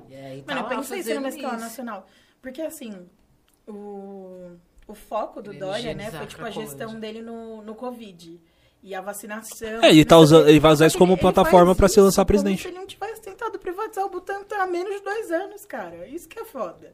E aí tá Mano, eu lá pensei isso fazendo numa escala isso. nacional. Porque assim, o, o foco do Ele Dória, né, higienizar foi tipo a a Cracolândia. gestão dele no, no Covid. E a vacinação. É, ele tá Não sei o usando- quê. ele vai usar isso como ele plataforma faz pra se isso lançar como presidente. se ele não tivesse tentado privatizar o Butantan há menos de dois anos, cara. Isso que é foda.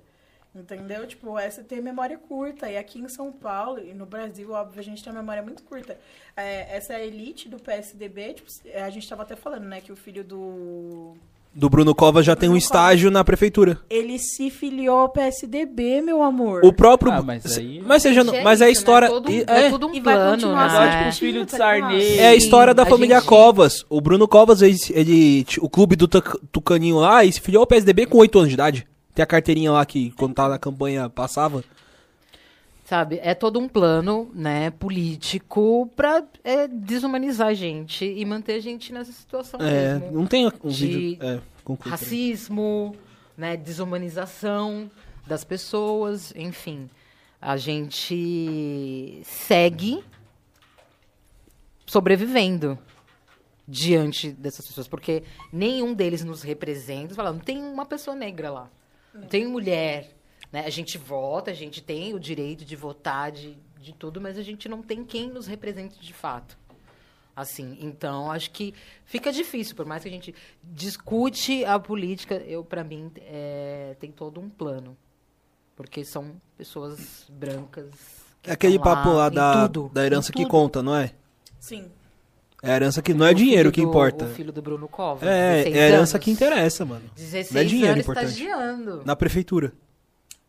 Entendeu? Tipo, essa tem memória curta. E aqui em São Paulo e no Brasil, óbvio, a gente tem uma memória muito curta. É, essa elite do PSDB, tipo, a gente tava até falando, né, que o filho do. Do Bruno Covas já tem um Bruno estágio na prefeitura. Ele se filiou ao PSDB, meu amor. O próprio. Ah, mas aí- mas seja. Gente, Mas é a isso, história. Né? Todo, e- é, é, tudo um E vai plano, continuar né? Tipo, É. os filhos de? Sarney. É a história da a família gente- Covas. O Bruno Covas, ele, ele- o clube do Tuc- Tucaninho lá, ele se filiou ao PSDB com 8 anos de idade. Tem a carteirinha lá que, quando tava na campanha, passava. Sabe, é todo um plano, né, político pra é, desumanizar a gente e manter a gente nessa situação É, mesmo. não tem um De vídeo. É, conclui. Racismo, né, desumanização das pessoas, enfim. A gente segue sobrevivendo diante dessas pessoas, porque nenhum deles nos representa. Fala, não tem uma pessoa negra lá, tem mulher. Né? A gente vota, a gente tem o direito de votar, de, de tudo, mas a gente não tem quem nos represente de fato. Assim, então acho que fica difícil, por mais que a gente discute a política, eu para mim é, tem todo um plano, porque são pessoas brancas. que É aquele estão papo lá da, tudo, da herança que conta, não é? Sim. É a herança que não é O dinheiro que do- importa. O filho do Bruno Covas. É, 16 é a herança anos. que interessa, mano. 16 Não é dinheiro anos importante. estagiando. Na prefeitura.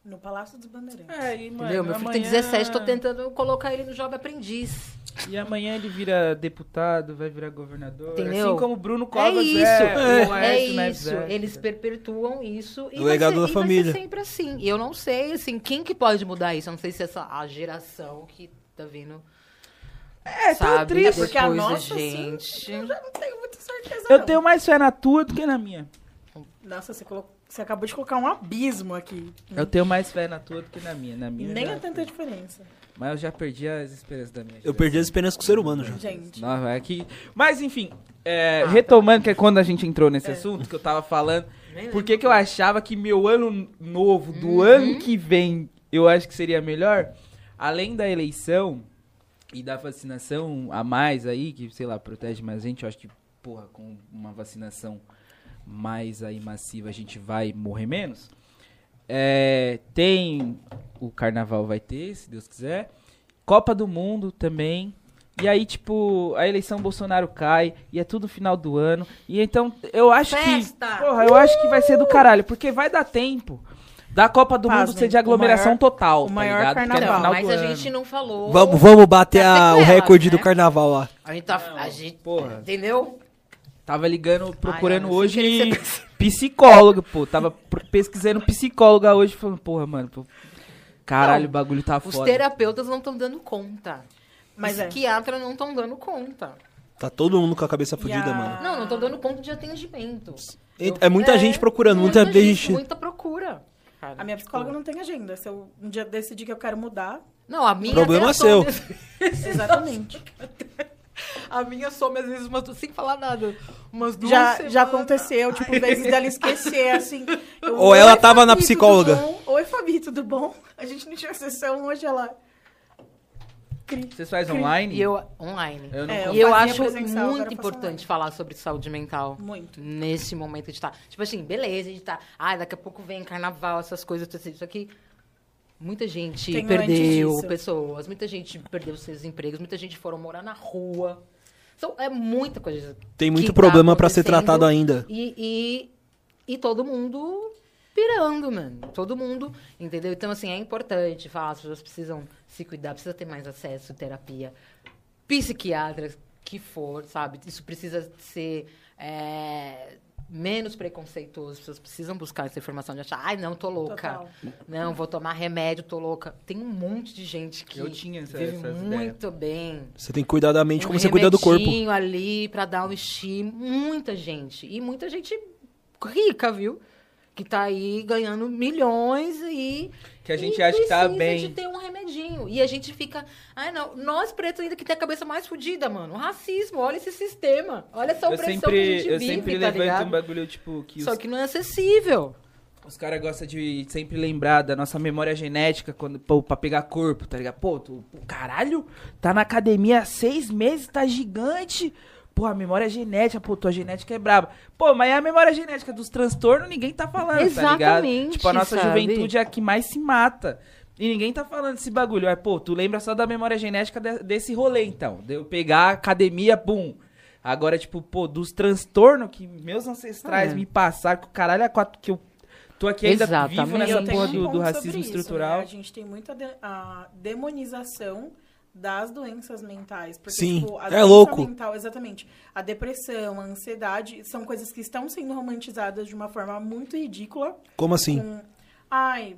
No Palácio dos Bandeirantes. É, e, mano, Entendeu? Meu filho tem amanhã- 17, tô tentando colocar ele no Jovem Aprendiz. E amanhã ele vira deputado, vai virar governador. Entendeu? Assim como o Bruno É Covas isso, é. é, o Aécio Neves isso. é. Eles perpetuam isso e O legado ser, da e família. sempre assim. E eu não sei, assim, quem que pode mudar isso? Eu não sei se essa a geração que tá vindo. É, tá sabe, triste. Porque a depois nossa, gente. assim, eu já não tenho muita certeza. Eu não. tenho mais fé na tua do que na minha. Nossa, você, colocou- você acabou de colocar um abismo aqui. Eu tenho mais fé na tua do que na minha. Na E minha nem já- é tanta diferença. Mas eu já perdi as esperanças da minha. Eu perdi as esperanças com o ser humano já. Gente. Não, é que... Mas enfim, é, Ah, tá. retomando que é quando a gente entrou É. nesse assunto que eu tava falando, por que, que eu achava que meu ano novo do ano que vem eu acho que seria melhor? Além da eleição e da vacinação a mais aí, que sei lá, protege mais a gente, eu acho que, porra, com uma vacinação mais aí massiva a gente vai morrer menos. É, tem o carnaval vai ter, se Deus quiser. Copa do Mundo também. E aí, tipo, a eleição Bolsonaro cai e é tudo final do ano. E então, eu acho Festa! que. Porra, eu acho que vai ser do caralho, porque vai dar tempo da Copa do Pasmem, Mundo ser de o aglomeração maior- total. o tá maior é no carnaval. final mas do a ano. gente não falou. Vamos, vamos bater Das a- o recorde do né? carnaval lá. A gente tá. A gente, porra. Entendeu? Tava ligando, procurando Ai, eu não hoje psicóloga, pô. Tava pesquisando psicóloga hoje, falando, porra, mano, pô, caralho, Não, o bagulho tá Os foda. terapeutas não estão dando conta. Mas Os é. psiquiatras não estão dando conta. Tá todo mundo com a cabeça fodida, a- mano. Não, não estão dando conta de atendimento. E- É muita gente procurando, muita, muita gente. gente, muita procura. Cara. A minha psicóloga não tem agenda. Se eu um dia decidir que eu quero mudar, Não, a minha Problema até seu. exatamente. A minha some às vezes umas, sem falar nada. Umas duas já, semanas. já aconteceu, tipo, vezes dela esquecer, assim. eu, Ou ela "Oi, tava na Fabi, tudo psicóloga." bom? Oi, Fabi, tudo bom? A gente não tinha sessão hoje, ela... Cri. Vocês fazem online? E eu, online. Eu não É, consigo. E eu acho muito eu importante online. falar sobre saúde mental. Muito. Nesse momento de estar. Tipo assim, beleza, a gente tá. Ah, daqui a pouco vem carnaval, essas coisas, tudo isso aqui. Muita gente Tenho perdeu pessoas, muita gente perdeu seus empregos, muita gente foram morar na rua. Então, é muita coisa. Tem muito que tá problema pra ser acontecendo tratado ainda. E, e, e todo mundo pirando, mano. Todo mundo, entendeu? Então, assim, é importante falar, as pessoas precisam se cuidar, precisa ter mais acesso à terapia. Psiquiatra, que for, sabe? Isso precisa ser é, menos preconceituoso. As pessoas precisam buscar essa informação de achar, ai, não, tô louca. Total. Não, vou tomar remédio, tô louca. Tem um monte de gente que Eu tinha essa- vive muito bem. Você tem que cuidar da mente Um como você cuida do corpo. ali pra dar um estímulo. Muita gente. E muita gente rica, viu? Que tá aí ganhando milhões e. Que a gente acha que tá bem. de ter um remedinho. E a gente fica. Ai, não. Nós pretos ainda que tem a cabeça mais fodida, mano. O racismo, olha esse sistema. Olha essa Eu opressão que a sempre, gente eu vive, sempre tá levanto ligado? um bagulho, tipo, que Só os, que não é acessível. os caras gostam de sempre lembrar da nossa memória genética quando, pô, pra pegar corpo, tá ligado? Pô, tu, pô, caralho, tá na academia há seis meses, tá gigante. Pô, a memória genética, pô, tua genética é braba. Pô, mas é a memória genética dos transtornos, ninguém tá falando, tá ligado? Exatamente, Tipo, a nossa sabe? juventude é a que mais se mata. E ninguém tá falando desse bagulho. Aí, pô, tu lembra só da memória genética de- desse rolê, então. De eu pegar a academia, pum. Agora, tipo, pô, dos transtornos que meus ancestrais É. me passaram, que o caralho é quatro, que eu tô aqui ainda vivo Exatamente. nessa Eu tenho porra um do, do racismo isso, estrutural. né? A gente tem muita de- a demonização das doenças mentais. Porque, Sim, tipo, a é doença louco. mental, exatamente. A depressão, a ansiedade são coisas que estão sendo romantizadas de uma forma muito ridícula. Como assim? Com, ai,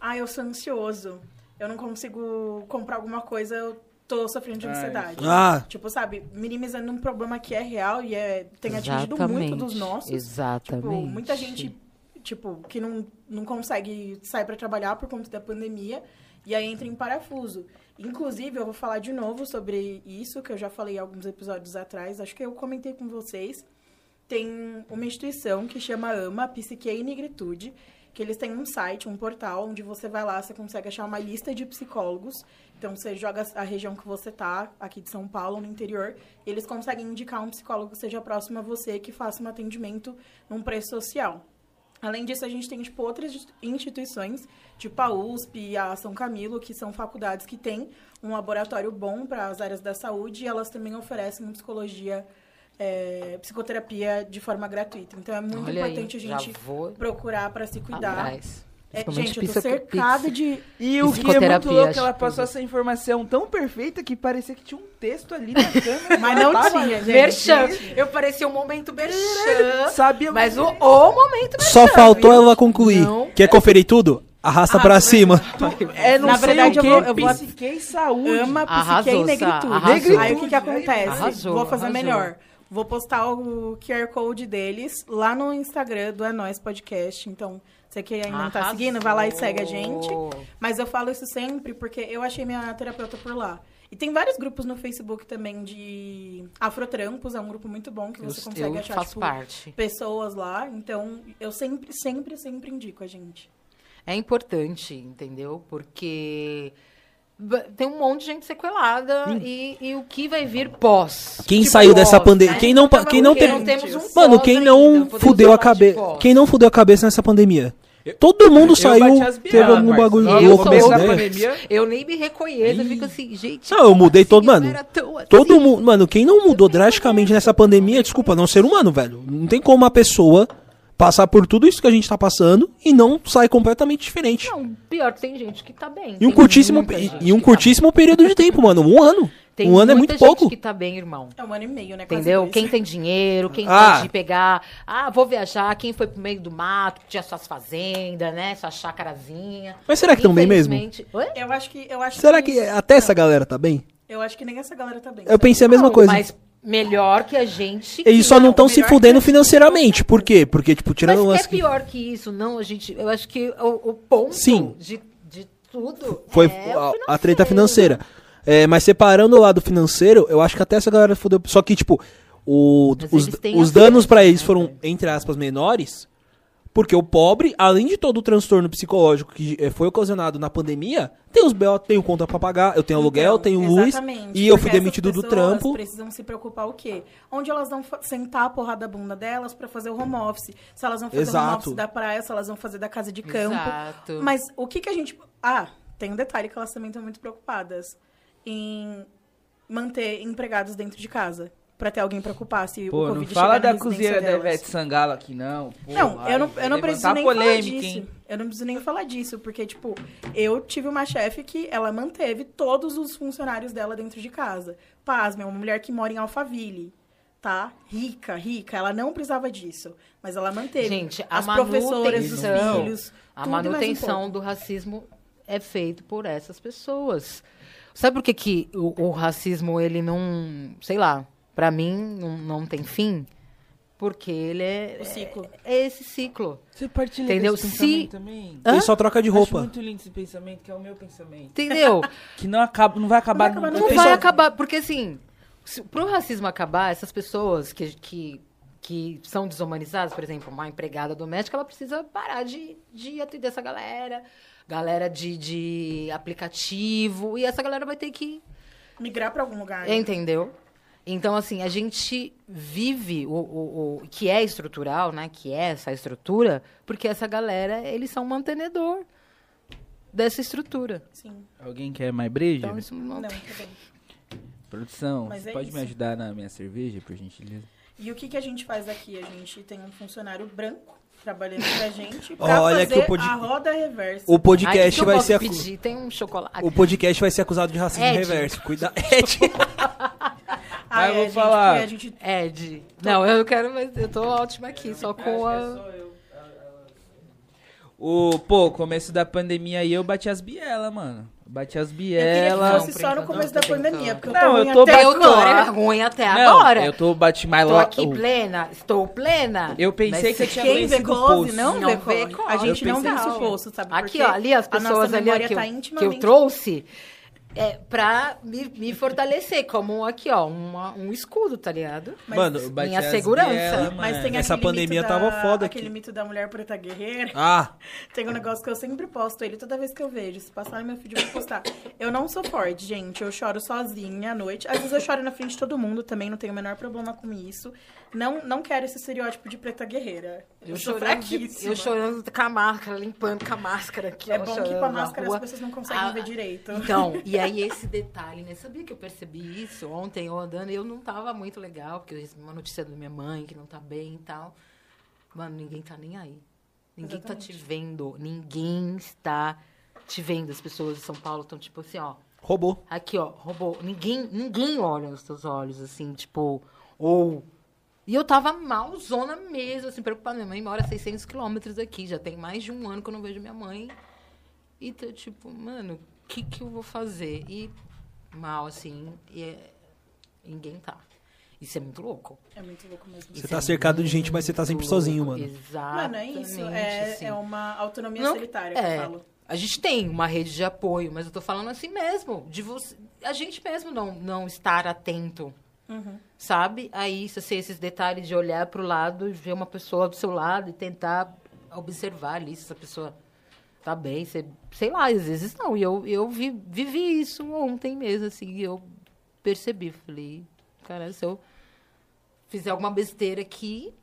ai, eu sou ansioso. Eu não consigo comprar alguma coisa, eu tô sofrendo de Ai, ansiedade. Ah, Tipo, sabe, minimizando um problema que é real e é, tem atingido muito dos nossos. Exatamente. Tipo, muita gente, tipo, que não, não consegue sair pra trabalhar por conta da pandemia e aí entra em parafuso. Inclusive, eu vou falar de novo sobre isso, que eu já falei alguns episódios atrás, acho que eu comentei com vocês. Tem uma instituição que chama AMA, Psique e Negritude, que eles têm um site, um portal, onde você vai lá, você consegue achar uma lista de psicólogos. Então, você joga a região que você tá, aqui de São Paulo, no interior, e eles conseguem indicar um psicólogo que seja próximo a você, que faça um atendimento num preço social. Além disso, a gente tem, tipo, outras instituições, tipo a USP e a São Camilo, que são faculdades que têm um laboratório bom para as áreas da saúde e elas também oferecem psicologia, é, psicoterapia de forma gratuita. Então, é muito Olha aí, importante a já gente procurar para se cuidar. atrás. É, gente, eu tô cercada de... E o que é muito louco, ela passou essa informação tão perfeita que parecia que tinha um texto ali na câmera. Mas não tinha, gente. Merchan. Eu parecia um momento merchan. Sabia Mas o, o momento merchan. só faltou viu? ela concluir. Não. Quer conferir tudo? Arrasta pra cima. É, não Na sei verdade, o quê, eu vou- eu vou- psique e saúde. ama, psique Arrasou, e negritude. Arrasou. Aí o que, que acontece? Arrasou, Vou fazer arrasou. melhor. Vou postar o QR Code deles lá no Instagram do É Nós Podcast. Então, você que ainda não tá seguindo, vai lá e segue a gente. Mas eu falo isso sempre porque eu achei minha terapeuta por lá. E tem vários grupos no Facebook também de Afrotrampos, é um grupo muito bom que você Eu, consegue eu achar, tipo, parte. pessoas lá. Então, eu sempre, sempre, sempre indico a gente. É importante, entendeu? Porque tem um monte de gente sequelada e, e o que vai vir pós. Quem Tipo, saiu dessa pós, pandemia? né? Quem não, pa- quem não teve. não temos um Mano, pós quem ainda, não podemos fudeu a cabeça. Quem não fudeu a cabeça nessa pandemia? Todo mundo saiu, bati as teve algum bagulho eu louco dessa ideia. pandemia, Eu nem me reconheço, eu fico assim, gente. Não, eu mudei assim todo, eu mano. assim? Todo mundo, mano, quem não mudou drasticamente nessa pandemia, desculpa, não é um ser humano, velho. Não tem como uma pessoa passar por tudo isso que a gente tá passando e não sair completamente diferente. Não, pior, tem gente que tá bem. Em um tem curtíssimo, gente em um que tá curtíssimo período de tempo, mano. Um ano. Tem um ano é muito muita gente pouco. que tá bem, irmão. É um ano e meio, né? Entendeu? Quem tem dinheiro, quem Ah. pode pegar. Ah, vou viajar. Quem foi pro meio do mato, que tinha suas fazendas, né? Sua chácarazinha. Mas será que tão bem mesmo? Oi? Eu acho que... Eu acho Será que até essa galera tá bem? Eu acho que nem essa galera tá bem. Eu pensei a mesma Não, coisa. Mas melhor que a gente. Eles só não estão o se fudendo financeiramente. Por quê? Porque, tipo, tirando Mas é pior que isso, não, a gente. Eu acho que o, o ponto Sim. De, de tudo. Foi é a, a treta financeira. É, mas separando o lado financeiro, eu acho que até essa galera fudeu. Só que, tipo, o- os, os danos pra eles né, foram, entre aspas, menores. Porque o pobre, além de todo o transtorno psicológico que eh, foi ocasionado na pandemia, tem os BO, tenho conta pra pagar, eu tenho aluguel, Então, tenho luz. exatamente, E eu fui demitido do pessoas trampo. precisam se preocupar o quê? Onde elas vão sentar a porra da bunda delas pra fazer o home office. Se elas vão fazer o home Exato. office da praia, se elas vão fazer da casa de campo. Exato. Mas o que que a gente... Ah, tem um detalhe que elas também estão muito preocupadas em manter empregados dentro de casa. Pra ter alguém pra ocupar se Pô, o não Covid fala chegar na da cozinheira da. Ivete Sangalo aqui, não. Porra, Não, eu não, eu não preciso nem polêmica, falar disso. hein? Eu não preciso nem falar disso, porque, tipo, eu tive uma chefe que ela manteve todos os funcionários dela dentro de casa. Pasma, é uma mulher que mora em Alphaville, tá? Rica, rica. Ela não precisava disso, mas ela manteve. Gente, as professoras, os filhos, A tudo mais um manutenção pouco. do racismo é feito por essas pessoas. Sabe por que, que o, o racismo, ele não. Sei lá, pra mim, não, não tem fim? Porque ele é. O ciclo. É, é esse ciclo. Você partilha Entendeu? desse Se- pensamento também? Hã? Ele só troca de Acho roupa. muito lindo esse pensamento, que é o meu pensamento. Entendeu? Que não, acaba, não vai acabar Não vai acabar. Não vai acabar, porque assim, se, pro racismo acabar, essas pessoas que, que, que são desumanizadas, por exemplo, uma empregada doméstica, ela precisa parar de, de atender essa galera, galera de, de aplicativo, e essa galera vai ter que Migrar pra algum lugar. né? Então, assim, a gente vive o, o, o que é estrutural, né? Que é essa estrutura, porque essa galera, eles são mantenedor dessa estrutura. Sim. Alguém quer mais breja? Então, isso não... Não, tá bem. Produção, é pode me isso. ajudar na minha cerveja, por gentileza? E o que, que a gente faz aqui? A gente tem um funcionário branco trabalhando pra gente pra Olha fazer que o pod- a roda reversa. O Ai, podcast que que eu vai ser acu- pedir? Tem um chocolate. o podcast vai ser acusado de racismo Ed. reverso. Cuidado. Ed. Ah, Mas eu vou gente, falar. gente Ed. Não, eu quero, mas eu tô ótima aqui, só com a. O, pô, começo da pandemia aí eu bati as bielas, mano. Eu Bati as Eu queria que bielas. fosse só no começo da pandemia, porque eu Não, tô eu ruim tô até Eu tô agora. ruim até Não, agora. eu tô bati mais Tô lá. aqui plena, estou plena. Eu pensei que eu tinha Quem vê close poço. não, Não vê vê. A gente Eu não pensei- vence o poço, sabe Aqui, ó, ali as A nossa pessoas ali ó, memória que, tá eu, que eu trouxe é, pra me, me fortalecer, como aqui, ó, uma- um escudo, tá ligado? Mas- Mano, Minha segurança. Mas tem Essa aquele pandemia mito da, tava foda Aquele aqui. mito da mulher preta guerreira. Ah, Tem um negócio que eu sempre posto ele toda vez que eu vejo. Se passar no meu feed, eu vou postar. Eu não sou forte, gente. Eu choro sozinha à noite. Às vezes eu choro na frente de todo mundo também, não tenho o menor problema com isso. Não, não quero esse estereótipo de preta guerreira. Eu, sou chorando, de- fraquíssima. eu chorando com a máscara, limpando com a máscara aqui, É bom que com a máscara rua. as pessoas não conseguem Ah, ver direito. Então, e aí esse detalhe, né? Sabia que eu percebi isso ontem, eu andando, e eu não tava muito legal, porque eu recebi uma notícia da minha mãe que não tá bem e tal. Mano, ninguém tá nem aí. Ninguém tá te Exatamente. vendo. Ninguém está te vendo. As pessoas de São Paulo estão, tipo assim, ó. roubou. Aqui, ó, robô. Ninguém, ninguém olha nos teus olhos, assim, tipo, ou. E eu tava malzona mesmo, assim, preocupada. Minha mãe mora a 600 quilômetros daqui, já tem mais de um ano que eu não vejo minha mãe. E tô, tipo, mano, o que que eu vou fazer? E mal, assim, e é- ninguém tá. Isso é muito louco. É muito louco mesmo. Você Isso tá é cercado de gente, mas você tá sempre muito sozinho, louco. mano. Exatamente. Mano, é isso. É, assim. é uma autonomia Não, solitária que é. eu falo. A gente tem uma rede de apoio, mas eu tô falando assim mesmo, de você, a gente mesmo não, não estar atento, Uhum. sabe? Aí, se assim, esses detalhes de olhar pro lado e ver uma pessoa do seu lado e tentar observar ali se essa pessoa tá bem, você, sei lá, às vezes não. E eu, eu vi, vivi isso ontem mesmo, assim, eu percebi, falei, cara, se eu fizer alguma besteira aqui,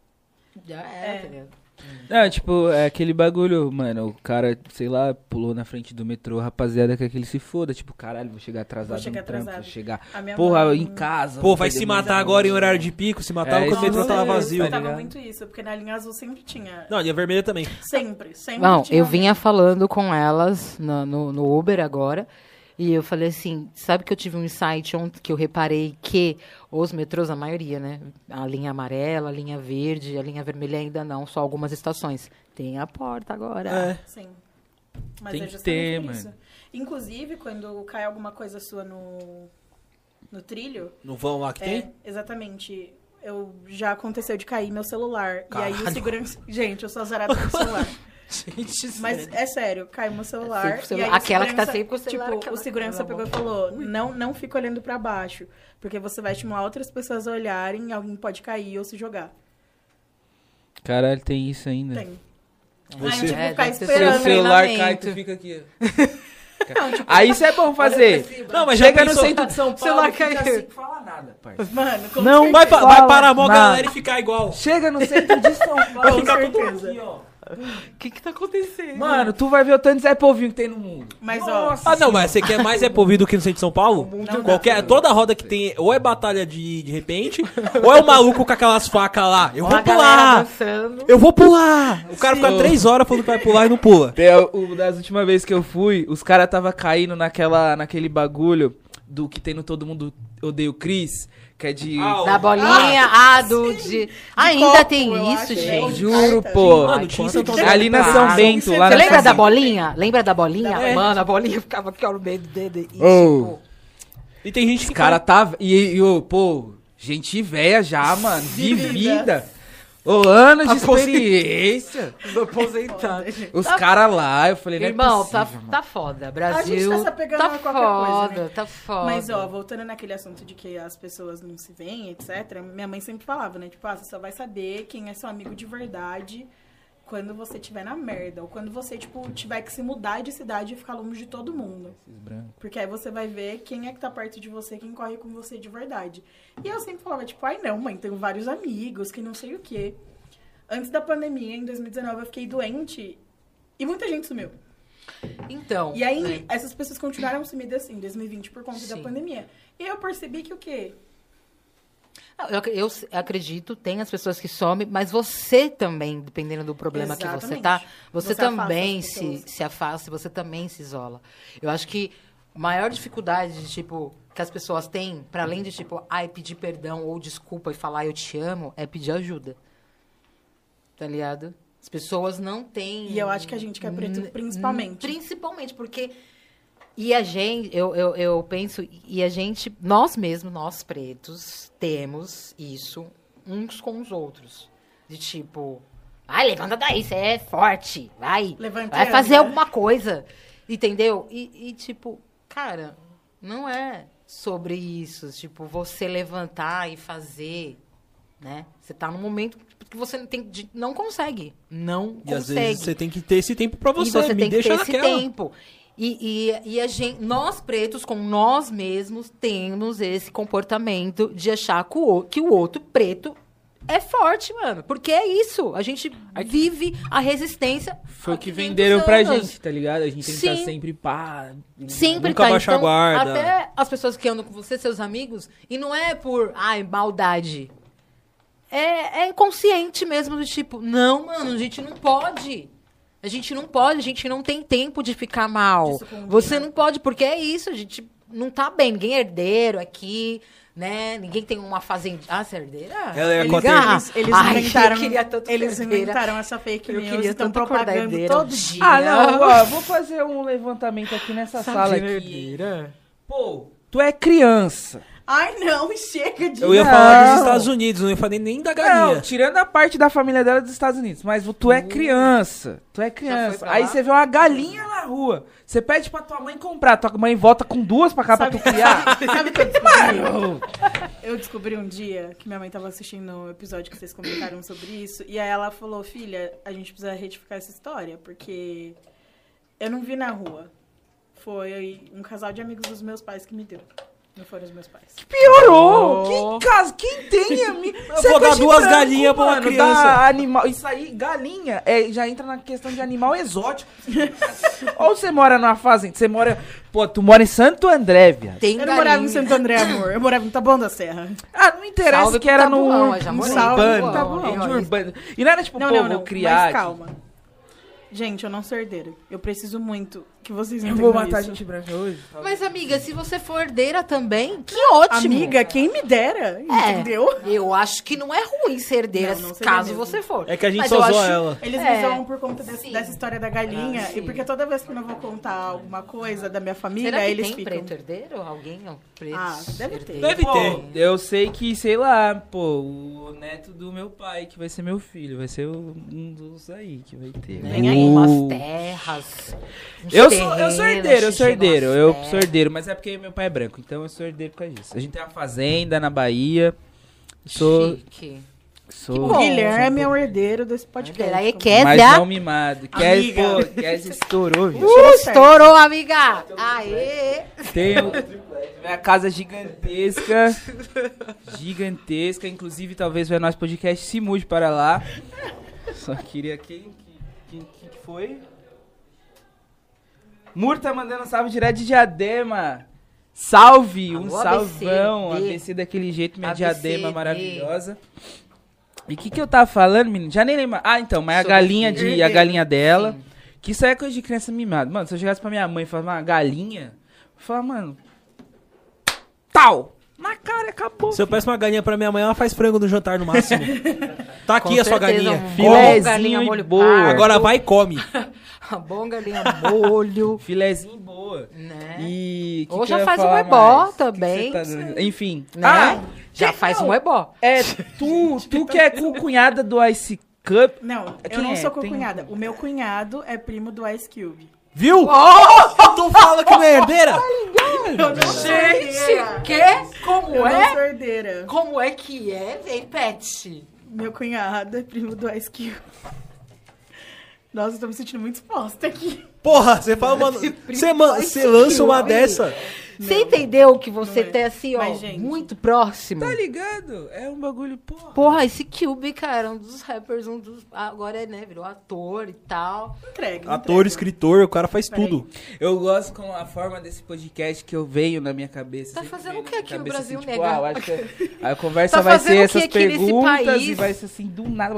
já é, É. tá ligado? Não, tipo, é aquele bagulho, mano. O cara, sei lá, pulou na frente do metrô, rapaziada, quer que ele se foda. Tipo, caralho, vou chegar atrasado Vou chegar no trampo, atrasado. vou chegar. Porra, mãe- em casa. Pô, vai se matar agora em horário de pico, se matava É, quando o metrô tava vazio. tá Eu tava ligado? muito isso, porque na linha azul sempre tinha. Não, linha vermelha também. Sempre, sempre Não, tinha eu vinha falando com elas no, no, no Uber agora. E eu falei assim, sabe que eu tive um insight ontem que eu reparei que os metrôs, a maioria, né? A linha amarela, a linha verde, a linha vermelha ainda não, só algumas estações. Tem a porta agora. É. Sim. Mas Tem é que justamente ter, por mano. isso. Inclusive, quando cai alguma coisa sua no, no trilho, No vão lá que é, tem? exatamente. Eu já aconteceu de cair meu celular. E aí Caralho. o segurança. Gente, eu sou azarada com o celular. Gente, Mas sério. é sério, caiu meu celular. E aí celular. Aquela que tá sempre com o celular, Tipo, aquela o segurança pegou e mão. falou: não, não fica olhando pra baixo. Porque você vai estimular outras pessoas a olharem e alguém pode cair ou se jogar. Caralho, tem isso ainda. Tem. Você- tive que É, ter Seu esperando. celular cai, tu fica aqui. Aí isso é bom fazer. Não, mas Chega no centro de São Paulo, Celular caiu. assim, não fala nada, parça. Mano, com Não Vai, certeza. vai Fala parar a mó nada. galera e ficar igual. Chega no centro de São Paulo, Vai ficar tudo aqui, ó. O que que tá acontecendo? Mano, tu vai ver o tanto de Zé Povinho que tem no mundo. Mas, ó, Nossa Ah, não, mas você quer mais é povido do que no centro de São Paulo? Qualquer, toda roda que tem, ou é batalha de, de repente, ou é o maluco com aquelas facas lá. Eu vou a galera pular! dançando. Eu vou pular! O cara fica três horas falando que vai pular e não pula. Tem o, o das últimas vezes que eu fui, os caras tava caindo naquela, naquele bagulho do que tem no Todo Mundo Odeia o Chris, que é de... Da bolinha, ah, do de... Ainda copo, tem isso, acho, né? gente. Juro, pô. Mano, tinha. Ali na Claro. São Bento, lá Você lembra da bolinha? Lembra da bolinha? É. Mano, a bolinha ficava aqui ó, no meio do dedo. E, Oh. tipo, E tem gente Os que cara tá... E, e ô, pô, gente velha já, mano, vivida. Ô, anos de experiência. Tô aposentado. Os caras lá, eu falei, não é Irmão, tá, possível, mano. tá foda. Brasil. tá se apegando tá a qualquer coisa, foda, né? tá foda. Mas, ó, voltando naquele assunto de que as pessoas não se veem, etc., minha mãe sempre falava, né? Tipo, ah, você só vai saber quem é seu amigo de verdade quando você estiver na merda. Ou quando você, tipo, tiver que se mudar de cidade e ficar longe de todo mundo. Esses brancos. Porque aí você vai ver quem é que tá perto de você, quem corre com você de verdade. E eu sempre falava, tipo, ai não, mãe, tenho vários amigos, que não sei o quê. Antes da pandemia, em 2019, eu fiquei doente e muita gente sumiu. Então. E aí, né? essas pessoas continuaram sumidas assim, em 2020, por conta da Sim. pandemia. E aí eu percebi que o quê? Eu, eu acredito, tem as pessoas que somem, mas você também, dependendo do problema que você Exatamente. tá, você, Você também se, se afasta, você também se isola. Eu acho que a maior dificuldade, de, tipo, que as pessoas têm, para além de, tipo, ai, pedir perdão ou desculpa e falar eu te amo, é pedir ajuda. Tá ligado? As pessoas não têm. E eu acho que a gente que é preto, principalmente. Principalmente, porque. E a gente, eu, eu, eu penso, e a gente, nós mesmos, nós pretos, temos isso uns com os outros. De tipo, vai, levanta daí, você é forte, vai. Vai fazer anda. alguma coisa. Entendeu? E, e, tipo, cara, não é sobre isso. Tipo, você levantar e fazer, né? Você tá num momento que você não, tem, não consegue. Não E às consegue. vezes você tem que ter esse tempo pra você, e você me tem que deixa ter esse naquela. tempo. E, e, e a gente, nós pretos, com nós mesmos, temos esse comportamento de achar que o, que o outro preto é forte, mano. Porque é isso. A gente vive a resistência. Foi o que 500 venderam pra anos. gente, tá ligado? A gente tem que estar Sim. sempre pá. Sempre Nunca tá. baixa a então, guarda. Até as pessoas que andam com você, seus amigos, e não é por, ai, maldade. É, é inconsciente mesmo, do tipo, não, mano, a gente não pode. A gente não pode, a gente não tem tempo de ficar mal. Você né? não pode, porque é isso, a gente não tá bem. Ninguém é herdeiro aqui, né? Ninguém tem uma fazenda. Ah, você é herdeira? Ela é Eles, Ah, eles, eles ai, inventaram, eu queria tanto eles herdeira. inventaram essa fake Eu news queria e estão propagando todo um dia. Ah, não, ó, vou fazer um levantamento aqui nessa sala aqui. herdeira? Pô, tu é criança. Ai, não, chega de... Eu ia Não. falar dos Estados Unidos, não ia falar nem da Não, galinha. tirando a parte da família dela dos Estados Unidos, mas tu é criança. Tu é criança. Aí você vê uma galinha na rua. Você pede pra tua mãe comprar. Tua mãe volta com duas pra cá pra tu criar. Sabe o que eu descobri? Eu descobri um dia que minha mãe tava assistindo o episódio que vocês comentaram sobre isso. E aí ela falou, filha, a gente precisa retificar essa história, porque eu não vi na rua. Foi um casal de amigos dos meus pais que me deu. Não foram os meus pais. Piorou! Que caso? Quem tem amigo? Eu vou dar duas galinhas pra uma criança. animal. Isso aí, galinha, é, já entra na questão de animal exótico. Ou você mora numa fazenda, você mora. Pô, tu mora em Santo André, viado. Tem Eu não morava em galinha. Santo André, amor. Eu morava em Taboão da Serra. Ah, não interessa Salve que era Tabuão, no eu já no morei urbano. Tabuão, urbano. E não era tipo, Não, pô, não, vou não. criar. Mas calma. Gente, eu não sou herdeiro. Eu preciso muito que vocês Eu entendam vou matar isso. gente branca hoje. Mas, amiga, se você for herdeira também, que ótimo. Amiga, quem me dera, É. entendeu? Eu acho que não é ruim ser herdeira, Não, não seria caso mesmo. você for. É que a gente Mas só eu zoa acho- ela. Eles É. me zoam por conta desse- Sim. dessa história da galinha. Ah, e porque toda vez que eu não vou contar alguma coisa da minha família, Será que eles tem ficam. preto herdeiro? Alguém é um preto Ah, deve ter. herdeiro? Deve Pô, ter. eu sei que, sei lá, pô, o neto do meu pai, que vai ser meu filho, vai ser o- um dos aí que vai ter. Vem aí umas terras. Eu sou, eu sou herdeiro, eu sou herdeiro, eu terras. sou herdeiro, mas é porque meu pai é branco, então eu sou herdeiro por causa disso. A gente tem uma fazenda na Bahia, sou... Chique. sou O bom. Guilherme é o herdeiro desse podcast. Aí, quer- mas não mimado. Quer, Amiga. pô, quer estourou, viu? Uh, estourou, amiga! Aê! Tenho minha casa gigantesca, gigantesca, inclusive talvez o nosso podcast se mude para lá. Só queria quem que foi? Mur tá mandando salve direto de Diadema. Salve, um Alô, salvão. ABC. ABC daquele jeito, minha ABC, diadema maravilhosa. E o que, que eu tava falando, menino? Já nem lembro. Ah, então, mas a Sobre galinha de a galinha dela. Sim. Que isso aí é coisa de criança mimada. Mano, se eu chegasse pra minha mãe e falasse uma galinha, eu falava, mano. Tal! Na cara, acabou. Se eu peço uma galinha pra minha mãe, ela faz frango no jantar no máximo. tá aqui Com a sua certeza, galinha. um Filézinho galinha e molho boa. pardo. Agora vai e come. A bom galinha molho, Filézinho boa. né? E. que Ou que já faz um ebó mais? Que que também. tá? Enfim. Né? Ah! já que- faz não, um ebó. É, tu, tu que é com cunhada do Ice Cup. Não, Quem eu não é? sou Tem- cunhada. O meu cunhado é primo do Ice Cube. Viu? tu fala que não é herdeira? Não herdeira. que? Como Eu não é? sou herdeira. Como é que é, vem, Pet? Meu cunhado é primo do Ice Cube. Nossa, eu tô me sentindo muito exposta aqui. Porra, você fala uma. Você, man- você lança uma dessa. Você entendeu que você é. tem assim, ó, Mas, gente, muito próximo? Tá ligado? É um bagulho, porra. Porra, esse Cube, cara, um dos rappers, um dos. Agora é, né, virou ator e tal. Entrega. Ator, entrega. escritor, o cara faz Peraí. tudo. Eu gosto com a forma desse podcast que eu venho na minha cabeça. Tá fazendo o que aqui no Brasil, assim, nega? ah, acho que a conversa Tá vai ser essas perguntas e vai ser assim, do nada.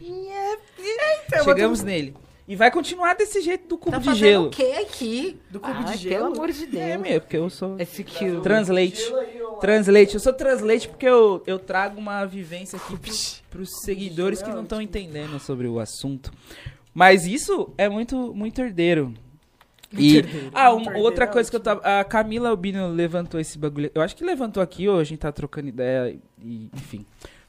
Então, eu Chegamos nele. E vai continuar desse jeito do cubo Tá de fazendo gelo. o que aqui? Do cubo Ai, de gelo? Pelo amor de Deus. É mesmo, porque eu sou Esse Cube. translate. Translate. Eu sou translate porque eu, eu trago uma vivência aqui pros, pros seguidores que não estão entendendo sobre o assunto. Mas isso é muito, muito herdeiro. E, ah, Muito outra é coisa que eu tava. A Camila Albino levantou esse bagulho. Eu acho que levantou aqui, ou a gente tá trocando ideia, e, enfim.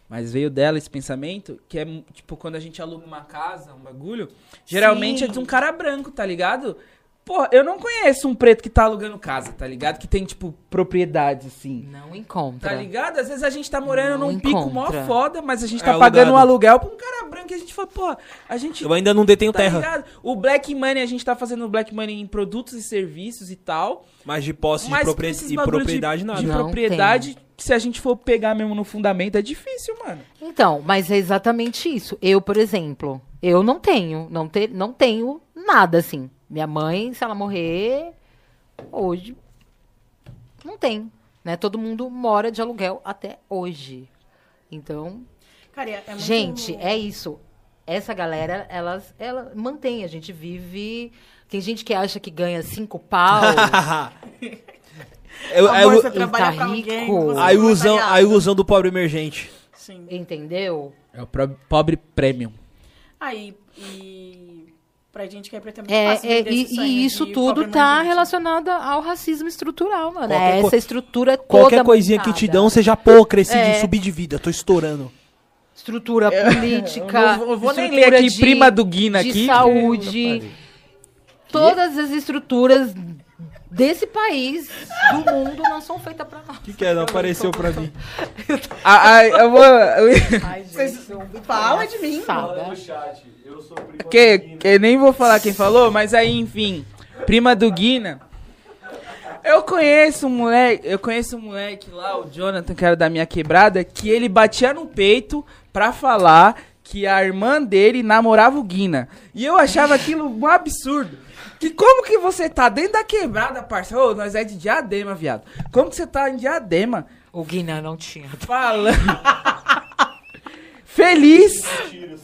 Mas veio dela esse pensamento, que é tipo, quando a gente aluga uma casa, um bagulho, geralmente é de um cara branco, tá ligado? Pô, eu não conheço um preto que tá alugando casa, tá ligado? Que tem, tipo, propriedades, assim. Não encontra. Tá ligado? Às vezes a gente tá morando Não num pico mó encontra. foda, mas a gente É tá alugado. pagando um aluguel pra um cara branco e a gente fala, pô, a gente Eu ainda não detenho tá terra. ligado? O Black Money, a gente tá fazendo Black Money em produtos e serviços e tal. Mas de posse de e propriedade, de, nada. de Não propriedade, se a gente for pegar mesmo no fundamento, é difícil, mano. Então, mas é exatamente isso. Eu, por exemplo, eu não tenho, não, te, não tenho nada assim. Minha mãe, se ela morrer hoje, não tem, né? Todo mundo mora de aluguel até hoje. Então, Cara, é muito... gente, é isso. Essa galera, elas, ela mantém. A gente vive. Tem gente que acha que ganha cinco pau. Eu- Amor, eu- você trabalha tá pra alguém, rico. você a, ilusão, a ilusão do pobre emergente. Sim. entendeu? É o pobre premium. Aí, e pra gente que é preto é É, é, e, e isso tudo tá relacionado ao racismo estrutural, mano. Qualquer É co- essa estrutura toda Qualquer coisinha que te dão, você já, pô, cresci de É. subir de vida, tô estourando. Estrutura política. Eu vou, eu vou nem ler aqui, de- prima do Guina de aqui. saúde. Todas as estruturas desse país, do mundo, não são feitas pra nós. O que, que é? Não apareceu pra mim. Ah, ah, eu vou. Ai, Vocês fala de mim. Sabe? que, que nem vou falar quem falou, mas aí, enfim. Prima do Guina. Eu conheço um moleque, eu conheço um moleque lá, o Jonathan, que era da minha quebrada, que ele batia no peito pra falar que a irmã dele namorava o Guina. E eu achava aquilo um absurdo. Que como que você tá dentro da quebrada, parça? Ô, nós é de diadema, viado. Como que você tá em diadema? O Guiné não tinha. Falando. Feliz!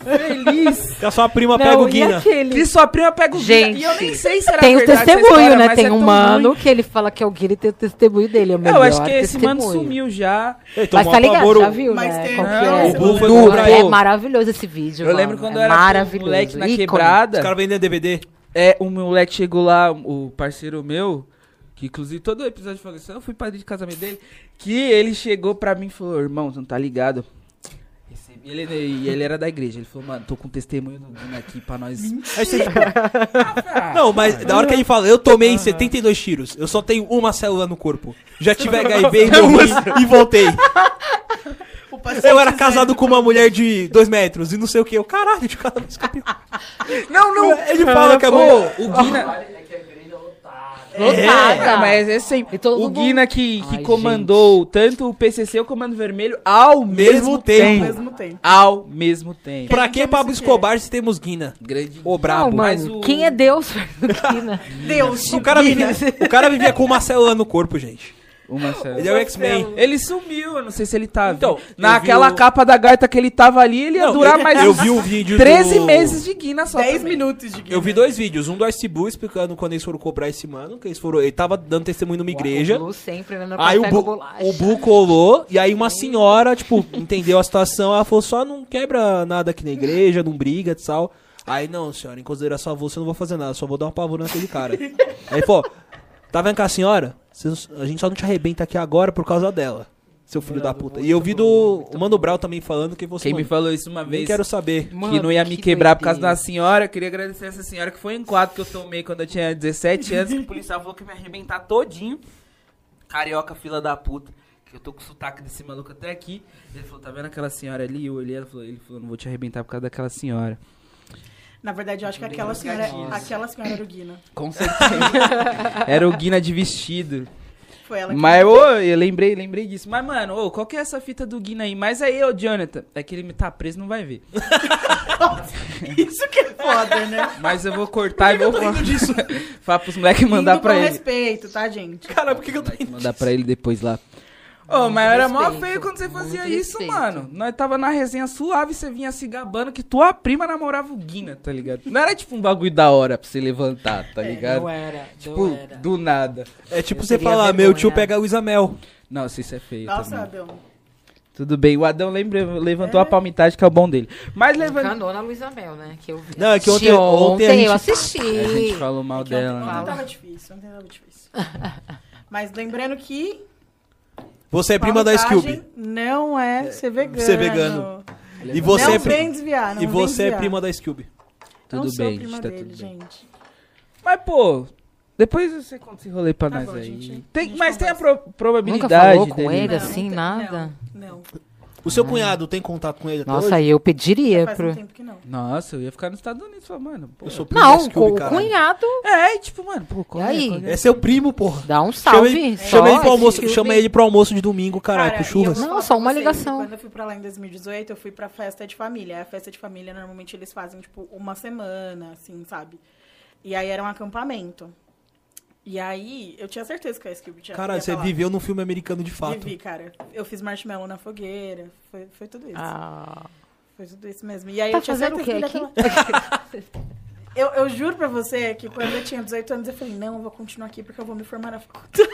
Feliz! Que a sua prima pega o Guina. aquele? Que sua prima pega o Guina. Gente, E eu nem sei se era Tem o testemunho, história, né? Tem é um mano ruim. que ele fala que é o Guilherme e tem o testemunho dele. É o melhor Eu acho que esse mano sumiu já. Ele Mas tá ligado, pavor, já viu, Mas né? tem- Não, é? o Blue foi é maravilhoso esse vídeo, Eu lembro mano. quando é eu era maravilhoso. moleque na quebrada. Os caras vendendo DVD. É, um moleque chegou lá, o parceiro meu, que inclusive todo episódio faleceu, eu fui padrinho de casamento dele, que ele chegou pra mim e falou, irmão, você não tá ligado? Recebi- Ele, e ele era da igreja, ele falou, mano, tô com testemunho do Guina aqui pra nós. Aí você- Ah, Não, mas da hora que ele fala, eu tomei 72 tiros, eu só tenho uma célula no corpo. Já tive HIV e morri e voltei. O Eu era casado com uma mulher de 2 metros e não sei o que. Eu, caralho, de cada vez campeão. Não, não! Ele fala que é bom. o Guina... Lotada. É, mas é sempre. E todo o mundo- Guina que, que Ai, comandou tanto o PCC e o Comando Vermelho ao mesmo, Mesmo Ao tempo. mesmo tempo. Ao mesmo tempo. Pra Quem que Pablo Escobar se temos Guina? Grande. Não, brabo. mas mano, o- quem é Deus Guina? Deus, O cara, vivia, o cara vivia com uma célula no corpo, gente. Ele é o X-Men. Ele sumiu, eu não sei se ele tá. Então, Naquela o- capa da gaita que ele tava ali, ele ia Não, durar eu, mais eu vi o vídeo 13 do- meses de Guina só. 10 também. minutos de Eu vi dois vídeos, um do Ice Blue explicando quando eles foram cobrar esse mano, que eles foram, ele tava dando testemunho numa igreja. O Blue sempre vendo Aí o, Bu, o Bu colou, e aí uma senhora, tipo, entendeu a situação, ela falou, só não quebra nada aqui na igreja, não briga e tal. Aí, não, senhora, em consideração a você, eu não vou fazer nada, só vou dar uma pavor naquele cara. aí falou, tá vendo com a senhora? A gente só não te arrebenta aqui agora por causa dela, seu filho da puta. E eu vi do o Mano Brown também falando que você, Quem me falou isso uma nem vez. quero saber. Mano, que não ia me que quebrar por causa da senhora. Queria agradecer essa senhora que foi em quadro que eu tomei quando eu tinha 17 anos. Que o policial falou que ia me arrebentar todinho. Carioca, fila da puta. Que eu tô com o sotaque desse maluco até aqui. Ele falou, tá vendo aquela senhora ali? Eu olhei, ela falou, ele falou, não vou te arrebentar por causa daquela senhora. Na verdade, eu acho que aquela senhora, aquela senhora era o Guina. Com certeza. Era o Guina de vestido. Foi ela que Mas, ô, eu lembrei, lembrei disso. Mas, mano, ô, qual que é essa fita do Guina aí? Mas aí, ô, Jonathan, é que ele me tá preso, não vai ver. Isso que é foda, né? Mas eu vou cortar e vou falar, falar pros moleques mandar Indo pra com ele. respeito, tá, gente? Cara, por que, que eu tô Moleque mandar pra ele depois lá. Ô, mas era mó feio quando você fazia isso, respeito. mano. Nós tava na resenha suave, você vinha se gabando que tua prima namorava o Guina, tá ligado? Não era tipo um bagulho da hora pra você levantar, tá ligado? Não era, tipo, não era. do nada. É tipo Eu você falar, meu tio vergonha. pega o Isamel. Nossa, isso é feio Nossa, também. Adão. Tudo bem, o Adão lembra, levantou É. a palmitagem que é o bom dele. Mas levando... Encanou na Luísa Mel, né? Que eu vi. Não, é que ontem- ontem a gente- eu assisti. A gente falou mal É ontem- dela, Ontem né? tava difícil, ontem tava difícil. Mas lembrando que Você é prima da Scooby. não é ser vegano. Ser vegano. E você, não é, vem desviar, não e você é desviar. prima da Scooby. Tudo não sou bem, prima tá dele, tudo bem. gente. Mas, pô, depois você conta esse rolê pra Tá nós bom, aí. gente. Tem- A gente mas tem a pro- probabilidade Nunca falou com dele- ele? Não, assim, nada? Não, não. O seu cunhado tem contato com ele até Nossa, hoje? aí eu pediria Faz pro... um tempo que não. Nossa, eu ia ficar nos Estados Unidos, falar, mano, pô. Eu sou primo Não, com o caralho. cunhado. É, tipo, mano, pô, qual E é, aí? qual é? É seu primo, porra. Dá um Chama salve. ele, chama ele pro almoço, chama ele pro almoço de domingo, caralho, Cara, pro e eu churras. vou Não, falar só pra uma ligação. Quando eu fui pra lá em 2018, eu fui pra festa de família. A festa de família, normalmente, eles fazem, tipo, uma semana, assim, sabe? E aí era um acampamento. E aí, eu tinha certeza que a Scooby tinha ia você viveu num filme americano de fato. Vivi, cara. Eu fiz marshmallow na fogueira. Foi, foi tudo isso. Ah, Foi tudo isso mesmo. E aí Tá eu tinha certeza o quê que lá. Eu, eu juro pra você que quando eu tinha 18 anos, eu falei, não, eu vou continuar aqui porque eu vou me formar na faculdade.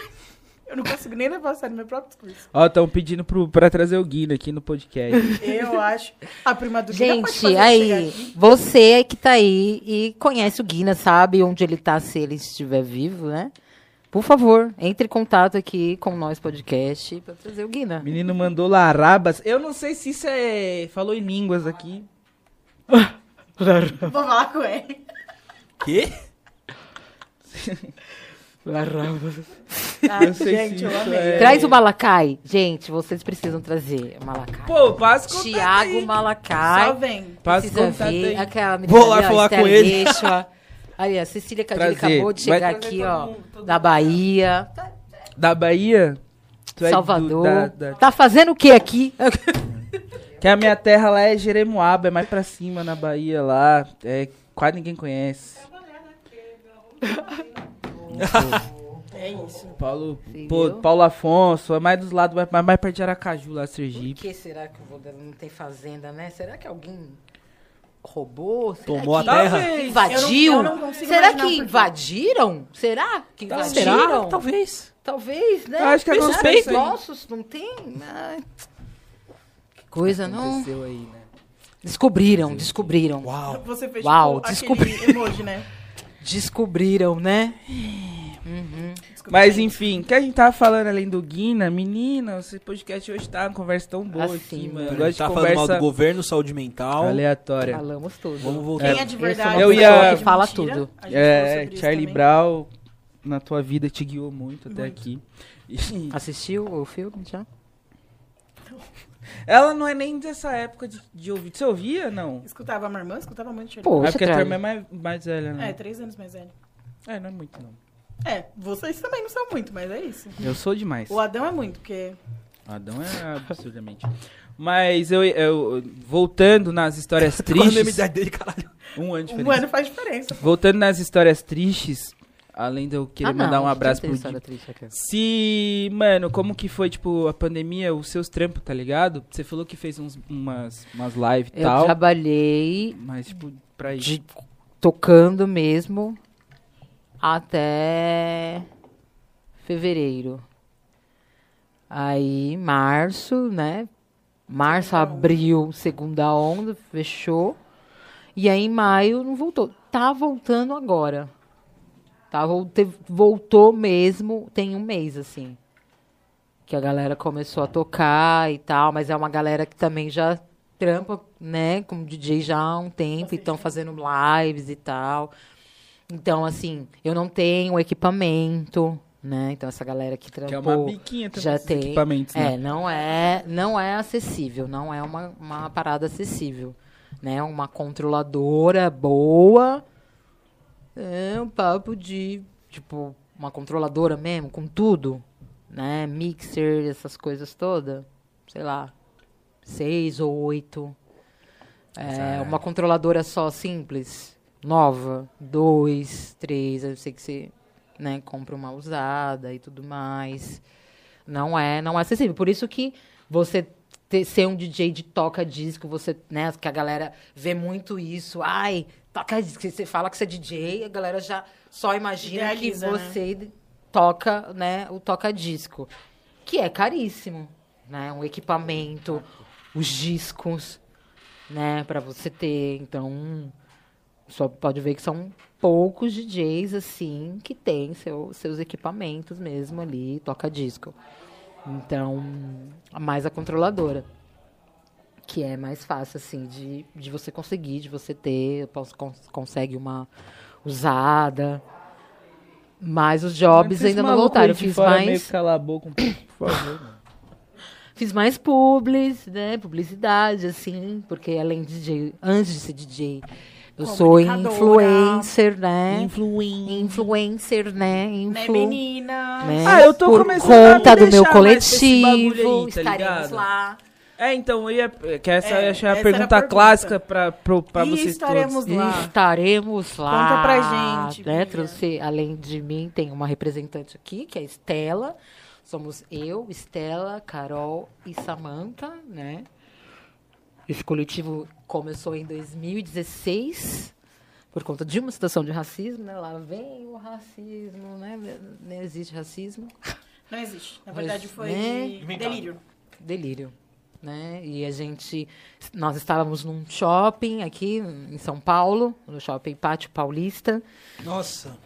Eu não consigo nem levar a sério meu próprio discurso. Ó, estão pedindo pro, pra trazer o Guina aqui no podcast. Eu acho. A prima do Guina pode Gente, aí, você que tá aí e conhece o Guina, sabe onde ele tá se ele estiver vivo, né? Por favor, entre em contato aqui com nós podcast pra trazer o Guina. Menino mandou larabas. Eu não sei se isso é. Falou em línguas aqui. Vou falar com ele. Quê? Ah, Eu sei gente, se eu amei. é- Traz o Malacai. Gente, vocês precisam trazer o Malacai. Pô, passa contato Tiago aí. Só Malacai. vem. Passa contato ver aquela Vou lá ali, ó, falar com Estela ele. Aí, a Cecília Cadilho acabou de chegar aqui, todo ó, mundo, da. Bahia, Da Bahia? Tu é do- Salvador. da- da- Tá fazendo o que aqui? Que a minha terra lá é Jeremoabo, é mais pra cima na Bahia lá. É, quase ninguém conhece. É isso. Paulo, pô? Paulo Afonso, é mais dos lados, mais, mais perto de Aracaju, lá, Por Sergipe. que será que o não tem fazenda, né? Será que alguém roubou? Será Tomou a que terra? Talvez. Invadiu? Eu não- eu não Será que por invadiram? Será que Talvez. invadiram? Talvez. Talvez, né? Eu acho que Será os aí. nossos não tem? Que coisa, não? Aconteceu aí, né? Descobriram, descobriram. Uau. Você fez Uau, tipo, descobri. aquele emoji, né? Descobriram, né? Desculpa, Mas enfim, o que a gente tava falando além do Guina, menina, esse podcast hoje tá uma conversa tão boa Assim, aqui, mano. mano. Eu A gosto gente tá falando mal conversa do governo, saúde mental. aleatória. Falamos tudo. Vamos voltar. Quem é de Eu verdade? quem pessoa é que fala mentira, tudo. É, Charlie. Brown, na tua vida te guiou muito até Muito. aqui. E- Assistiu o filme já? Ela não é nem dessa época de, de ouvir. Você ouvia, não? Escutava a minha irmã, escutava muito Pô, Brown. é porque a tua irmã é mais, mais velha, né? É, três anos mais velho. É, não é muito, não. É, vocês também não são muito, mas é isso. Eu sou demais. O Adão é muito, porque. Adão é absurdamente. Mas eu, eu- voltando nas histórias Qual a tristes. dele, caralho? Um ano de Um diferença. ano faz diferença. Voltando nas histórias tristes, além de eu querer Ah, não, mandar um abraço pro Gui. Se, mano, como que foi, tipo, a pandemia, os seus trampos, tá ligado? Você falou que fez uns, umas, umas lives e Eu tal. trabalhei Mas, tipo, pra isso. de- tocando mesmo até fevereiro. Aí, março, né? Março, abril, segunda onda, fechou. E aí, em maio, não voltou. Tá voltando agora. Tá, voltou mesmo, tem um mês, assim. Que a galera começou a tocar e tal, mas é uma galera que também já trampa, né, como DJ já há um tempo, e estão fazendo lives e tal. Então, assim, eu não tenho equipamento, né? Então, essa galera que Que é trampou... uma biquinha também, já tem. equipamentos, né? É, não é, não é acessível, não é uma, uma parada acessível, né? Uma controladora boa, é um papo de, tipo, uma controladora mesmo, com tudo, né? Mixer, essas coisas todas, sei lá, seis ou oito. É, Exato. uma controladora só simples, nova, dois, três, eu sei que você, né, compra uma usada e tudo mais. Não é, não é acessível. Por isso que você ter- ser um DJ de toca disco, você, né, que a galera vê muito isso. Ai, toca disco, você fala que você é DJ, a galera já só imagina Idealiza, que né? você toca, né, o toca disco, que é caríssimo, né? Um equipamento, os discos, né, para você ter. Então, só pode ver que são poucos DJs assim que têm seu, seus equipamentos mesmo ali, toca disco. Então, mais a controladora. Que é mais fácil, assim, de, de você conseguir, de você ter, pos- cons- consegue uma usada. Mas os jobs ainda não voltaram. Eu fiz meio mais. calar a boca por favor. Fiz mais publis, né? Publicidade, assim, porque além de DJ, antes de ser DJ, eu sou influencer, né? Influin- Influencer, né? Né, Influ, menina? né? Ah, eu tô Por começando a conta me do meu coletivo, aí, tá estaremos ligado? lá. É, então, eu ia, que essa, É, eu achei a essa era a pergunta clássica pra E vocês estaremos todos. lá. Estaremos lá. Conta pra gente, Né? Trouxe, além de mim, tem uma representante aqui, que é a Estela. Somos eu, Estela, Carol e Samantha, né? Esse coletivo começou em 2016 por conta de uma situação de racismo, né? Lá vem o racismo, né? Não existe racismo. Não existe. Na Mas, verdade, foi né? delírio. delírio, né? E a gente, nós estávamos num shopping aqui em São Paulo, no shopping Pátio Paulista, Nossa.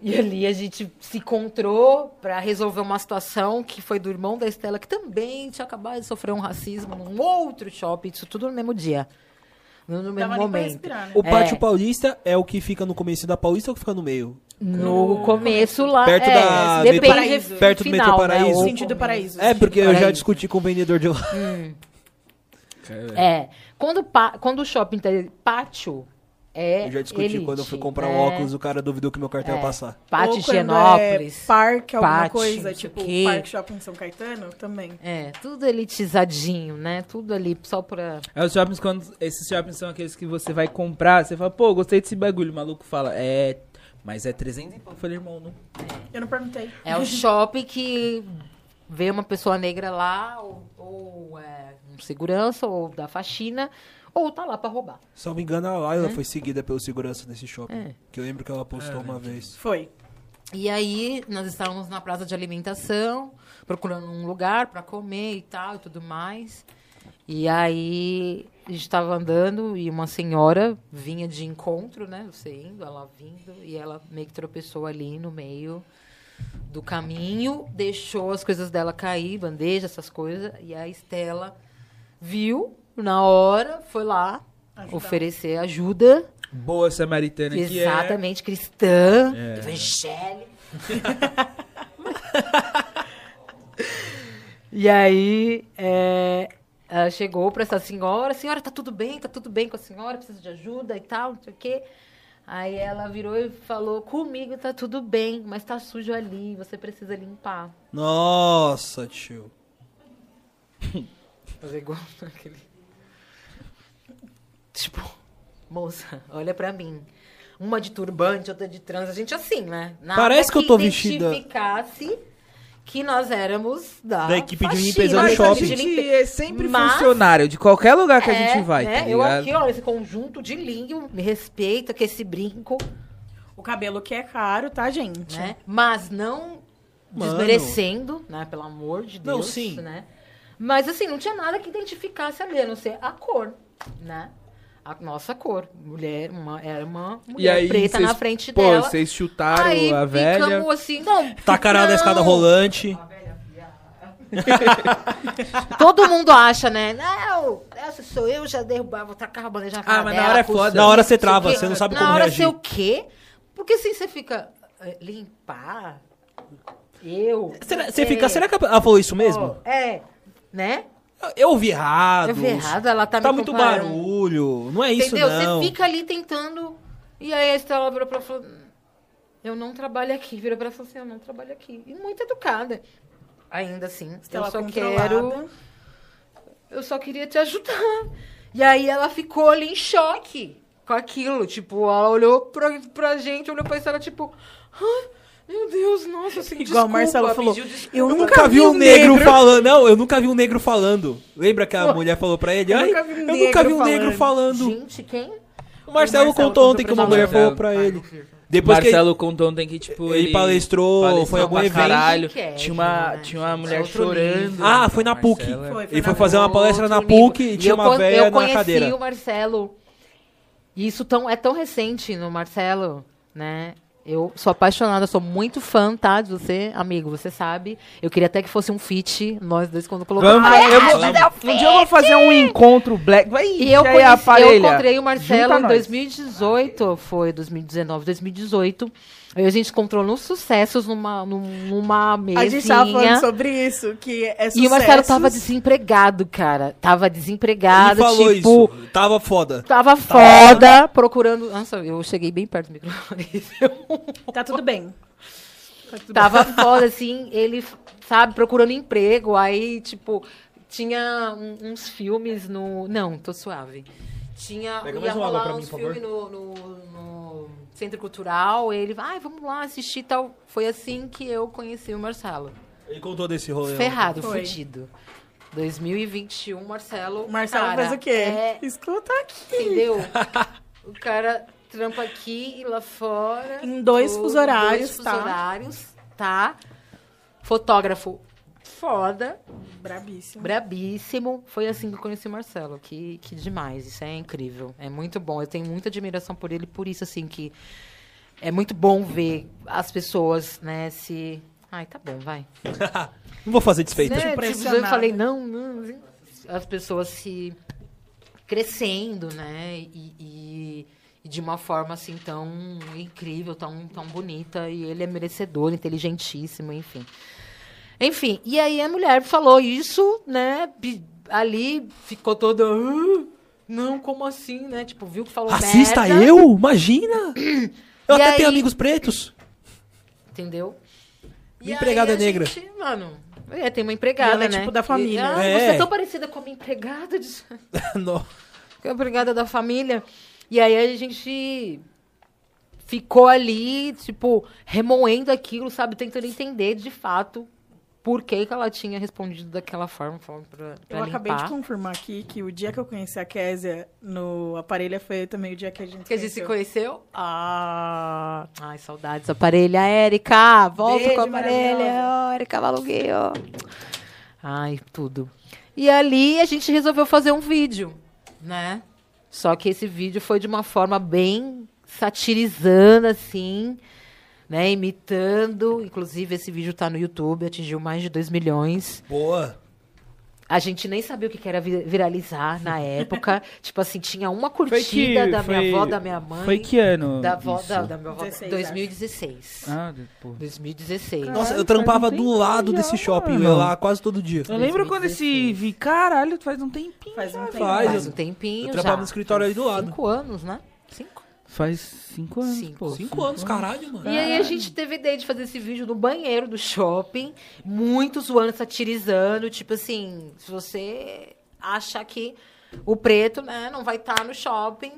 e ali a gente se encontrou para resolver uma situação que foi do irmão da Estela, que também tinha acabado de sofrer um racismo num outro shopping, isso tudo no mesmo dia, no, no mesmo momento. né? O Pátio É. Paulista é o que fica no começo da Paulista ou que fica no meio? No começo lá, Perto é, da depende Metrô Paraíso. Perto do final, Metrô né, Paraíso. ou Sentido paraíso. É, porque eu já discuti com o vendedor de lá. É, quando, quando o shopping tem pátio, é Eu já discuti elite, quando eu fui comprar é, um óculos, o cara duvidou que meu cartão ia É. passar. Pátio Ou quando Higienópolis. É parque, alguma Pátio, coisa, tipo. Parque Shopping São Caetano, também. É, tudo elitizadinho, né? Tudo ali só pra. É, os shoppings, quando, esses shoppings são aqueles que você vai comprar, você fala, pô, gostei desse bagulho. O maluco fala, é, mas é 300 e pouco. Eu falei, irmão, não. Eu não perguntei. É o shopping que vê uma pessoa negra lá, ou, ou é um segurança, ou da faxina, ou tá lá pra roubar. Se não me engano, a Laila foi seguida pelo segurança nesse shopping. É. Que eu lembro que ela postou uma vez. Foi. E aí, nós estávamos na praça de alimentação, procurando um lugar para comer e tal e tudo mais. E aí, a gente estava andando e uma senhora vinha de encontro, né? Você indo, ela vindo, e ela meio que tropeçou ali no meio do caminho, deixou as coisas dela cair, bandeja, essas coisas, e a Estela viu na hora, foi lá Ajudar. oferecer ajuda. Boa samaritana que é. Exatamente, cristã, É. evangélica. e aí, é, ela chegou para essa senhora, senhora, tá tudo bem, tá tudo bem com a senhora, precisa de ajuda e tal, não sei o quê. Aí ela virou e falou: Comigo tá tudo bem, mas tá sujo ali, você precisa limpar. Nossa, tio. Fazer igual aquele. Tipo, moça, olha pra mim. Uma de turbante, outra de trans, a gente assim, né? Nada Parece que eu tô vestida- identificasse que nós éramos da, Da equipe de limpeza do shopping. de A gente limpe- é sempre Mas- funcionário de qualquer lugar que a É, gente vai, né? tá Eu aqui, ó, esse conjunto de linho, me respeita, que esse brinco, O cabelo que é caro, tá, gente? né? Mas não Mano. desmerecendo, né? Pelo amor de Não, Deus, sim. né? Mas assim, não tinha nada que identificasse ali, a não ser a cor, né? A nossa cor. Mulher, uma, era uma E mulher aí, preta vocês- na frente Pô, dela. vocês chutaram Aí a velha. ficamos assim, não. Tacarada da não. escada rolante. Todo mundo acha, né? Não, essa sou eu, já derrubava, vou tacar a bandeja na Ah, mas na dela, hora é foda. Na hora você trava, você não sabe na como hora reagir. sei o quê? Porque assim, você fica... eh, Limpar? Eu? Será, você É. fica, será que ela falou isso mesmo? Ó, É, né? Eu ouvi errado. Eu vi errado, ela tá, Tá me muito comparando. barulho. Não é isso, Entendeu? não. Você fica ali tentando. E aí a Estela virou pra ela e falou: Eu não trabalho aqui. Virou pra ela e falou assim: Eu não trabalho aqui. E muito educada. Ainda assim, Estela eu só controlada. quero. Eu só queria te ajudar. E aí ela ficou ali em choque com aquilo. Tipo, ela olhou pra, pra gente, olhou pra Estela, tipo. "Ah, meu Deus, nossa, assim, Igual o desculpa", Marcelo falou, eu Eu nunca nunca vi um negro, negro. falando. Não, eu nunca vi um negro falando. Lembra que a Pô, mulher falou pra ele? eu Ai, nunca vi um eu nunca negro vi um negro falando. Gente, quem? O Marcelo, O Marcelo contou contou ontem que uma mulher falou pra ele. O Depois Marcelo contou ontem que, tipo, ele ele... palestrou, foi em algum evento. Caralho. Que é, tinha uma, né, tinha uma mulher chorando. Ah, foi na PUC. É. Foi, foi Ele foi na fazer uma palestra na. PUC e tinha eu uma velha Eu na conheci cadeira. o Marcelo. E isso tão, é tão recente no Marcelo, né? Eu sou apaixonada, sou muito fã, tá? De você, amigo, você sabe. Eu queria até que fosse um feat, nós dois, quando colocamos. Vamos, eu vou, um dia eu vou fazer um encontro black. Vai, E eu, é conheci, eu encontrei o Junta Marcelo em nós. 2018, foi 2019, 2018. Aí a gente encontrou nos sucessos numa, num- numa mesinha. A gente tava falando sobre isso, que é E o Marcelo tava desempregado, cara. Tava Ele desempregado, falou tipo, isso. Tava foda. tava foda, procurando. Nossa, eu cheguei bem perto do microfone. Tá tudo bem. Tá tudo tava foda, assim, ele, sabe, procurando emprego. Aí, tipo, tinha um- uns filmes no. Não, tô suave. Tinha. Pega ia mais uma água pra mim, por no, no, no Centro Cultural. Ele, ai, vamos lá assistir e tal. Foi assim que eu conheci o Marcelo. Ele contou desse rolê. Ferrado, Foi. fudido. 2021, Marcelo. O Marcelo cara, fez o quê? É, Escuta aqui. entendeu? o cara trampa aqui e lá fora. Em dois Tudo, fuso horários, dois fuso tá? horários, tá? Fotógrafo foda, Brabíssimo. brabíssimo. Foi assim que eu conheci o Marcelo. Que, que demais, isso é incrível. É muito bom. Eu tenho muita admiração por ele, por isso, assim, que é muito bom ver as pessoas, né, se. Ai, tá bom, vai. Não vou fazer desfeita. Né? Tipo, eu falei, não, não. assim, As pessoas se crescendo, né? E, e- e de uma forma assim tão incrível, tão, tão bonita. E ele é merecedor, inteligentíssimo, enfim. Enfim, e aí a mulher falou isso, né? Ali ficou toda. "Ah, não, como assim, né? Tipo, viu que falou Racista merda, eu? Imagina! Eu E até aí- tenho amigos pretos. Entendeu? Minha empregada aí a negra. gente, mano, é, tem uma empregada, E ela é né? tipo da família. E, ah, É. Você é tão parecida com a minha empregada. De... Não. com a empregada da família. E aí a gente ficou ali, tipo, remoendo aquilo, sabe? Tentando entender, de fato, por que, que ela tinha respondido daquela forma, falando pra, pra Eu limpar. acabei de confirmar aqui que o dia que eu conheci a Késia no aparelho foi também o dia que a gente Que a gente se conheceu. Ah! Ai, saudades. Aparelha, Érica! Volta Beijo, com a aparelha. Érica Maluguinho. Ai, tudo. E ali a gente resolveu fazer um vídeo, né? Só que esse vídeo foi de uma forma bem satirizando, assim, né? Imitando. Inclusive, esse vídeo tá no YouTube, atingiu mais de 2 milhões. Boa. A gente nem sabia o que era vi- viralizar na época. tipo assim, tinha uma curtida que- da foi- minha avó, da minha mãe. Foi que ano? Da avó, da, da minha avó. 16, 2016. Ah, pô. 2016. Nossa, Caralho, eu trampava do tempinho lado já, desse shopping. Eu ia mano. lá quase todo dia. Eu lembro quando esse 2016. vi, caralho, faz um tempinho. Faz um tempo. Faz, um tempinho eu já. trabalhava no escritório ali do lado. Cinco anos, né? Cinco? Faz cinco anos, Cinco. pô. Cinco anos, caralho, mano. E aí a gente teve ideia de fazer esse vídeo no banheiro do shopping, muito zoando, satirizando, tipo assim, se você acha que o preto, né, não vai estar no shopping,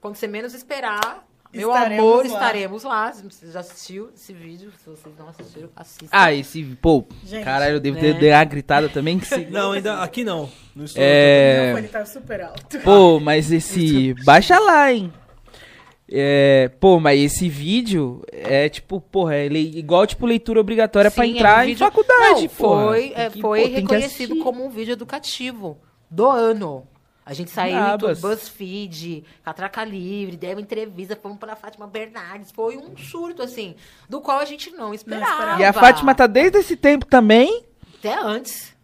quando você menos esperar, meu Estaremos amor, lá. estaremos lá. Você já assistiu esse vídeo? Se vocês não assistiram, assistam. Ah, esse, pô, Gente, caralho, eu devo né? ter, uma gritada também que se... Não, ainda aqui não. No estúdio. É... O ele tá super alto. Pô, mas esse. Baixa lá, hein? É, pô, mas esse vídeo é tipo, porra, é igual tipo leitura obrigatória pra Sim, é um entrar em vídeo- faculdade, Não, porra. Foi, é, que- foi pô, reconhecido como um vídeo educativo do ano. A gente saiu Brabas. em tudo, BuzzFeed, Catraca Livre, deu uma entrevista, fomos pra Fátima Bernardes. Foi um surto, assim, do qual a gente não esperava. esperava. E a Fátima tá desde esse tempo também. Até antes.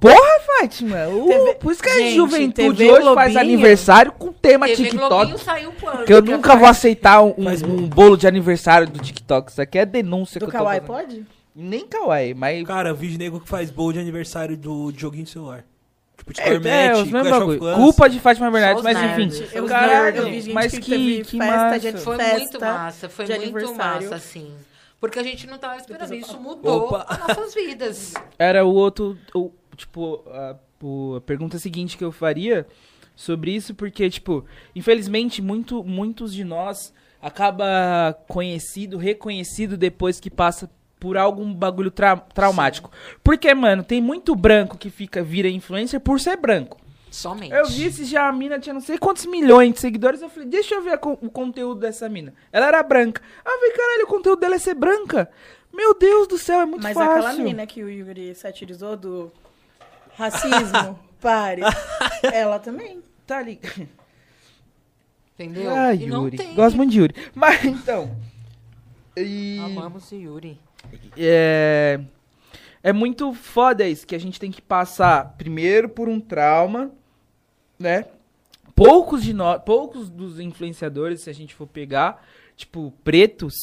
Porra, Fátima! Uh, TV por isso que a Gente, juventude TV hoje faz Globinho. aniversário com tema TV TikTok. Saiu quando? Que eu a nunca vou aceitar um, um- Faz um bolo de aniversário do TikTok. Isso aqui é denúncia Do que eu tô Kawaii fazendo. pode? Nem Kawaii, mas. Cara, eu vi de nego que faz bowl de aniversário do joguinho de celular. Tipo, de É, Cornet, é, os mesmos bagulho. Culpa de Fátima Bernardes, mas nerds. enfim. Eu vi- Caralho, eu vi gente mas que que, que festa massa. de- Foi festa muito massa, foi de muito massa, assim. Porque a gente não tava esperando. Isso mudou Opa. as nossas vidas. Era o outro, o- tipo, a, a pergunta seguinte que eu faria sobre isso, porque, tipo, infelizmente, muito, muitos de nós acaba conhecido, reconhecido depois que passa por algum bagulho tra- traumático. Porque, mano, tem muito branco que fica, vira influencer por ser branco. Somente. Eu vi se já a mina tinha não sei quantos milhões de seguidores. Eu falei, deixa eu ver co- o conteúdo dessa mina. Ela era branca. Ah, eu falei, caralho, o conteúdo dela é ser branca. Meu Deus do céu, é muito Mas fácil. aquela menina que o Yuri satirizou do racismo, pare. Ela também. Tá ali. Entendeu? Ah, E não Yuri. tem. Gosto muito de Yuri. Mas então. E, Amamos o Yuri. é, é muito foda isso, que a gente tem que passar primeiro por um trauma, né? Poucos de nós, poucos dos influenciadores, se a gente for pegar, tipo, pretos,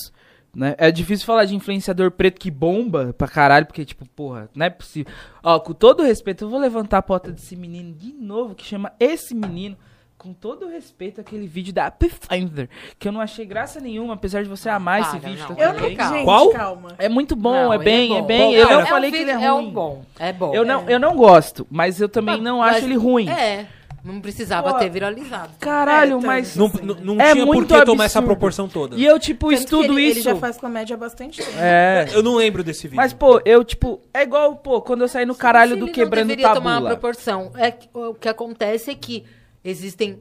né? É difícil falar de influenciador preto que bomba pra caralho, porque, tipo, porra, não é possível. Ó, com todo respeito, eu vou levantar a pauta desse menino de novo, que chama Esse Menino. Com todo respeito, aquele vídeo da Pathfinder, que eu não achei graça nenhuma, apesar de você amar esse vídeo. não. tá Eu não. Calma. gente, Qual? calma. É muito bom, Não, é ele bem, é é bem. Bom, eu não falei um que ele é ruim. É um bom. É bom. Eu não, eu não gosto, mas eu também Mas- não mas- acho ele ruim. É, não precisava Pô, ter viralizado. Caralho, É, mas. Não, não, não É tinha por que tomar essa proporção toda. E eu, tipo, Tanto que estudo ele, isso. Ele já faz comédia há bastante tempo. É. Eu não lembro desse vídeo. Mas, pô, eu, tipo, é igual, pô, quando eu saí no caralho do ele quebrando não deveria tabu tomar uma proporção. É, o que acontece é que existem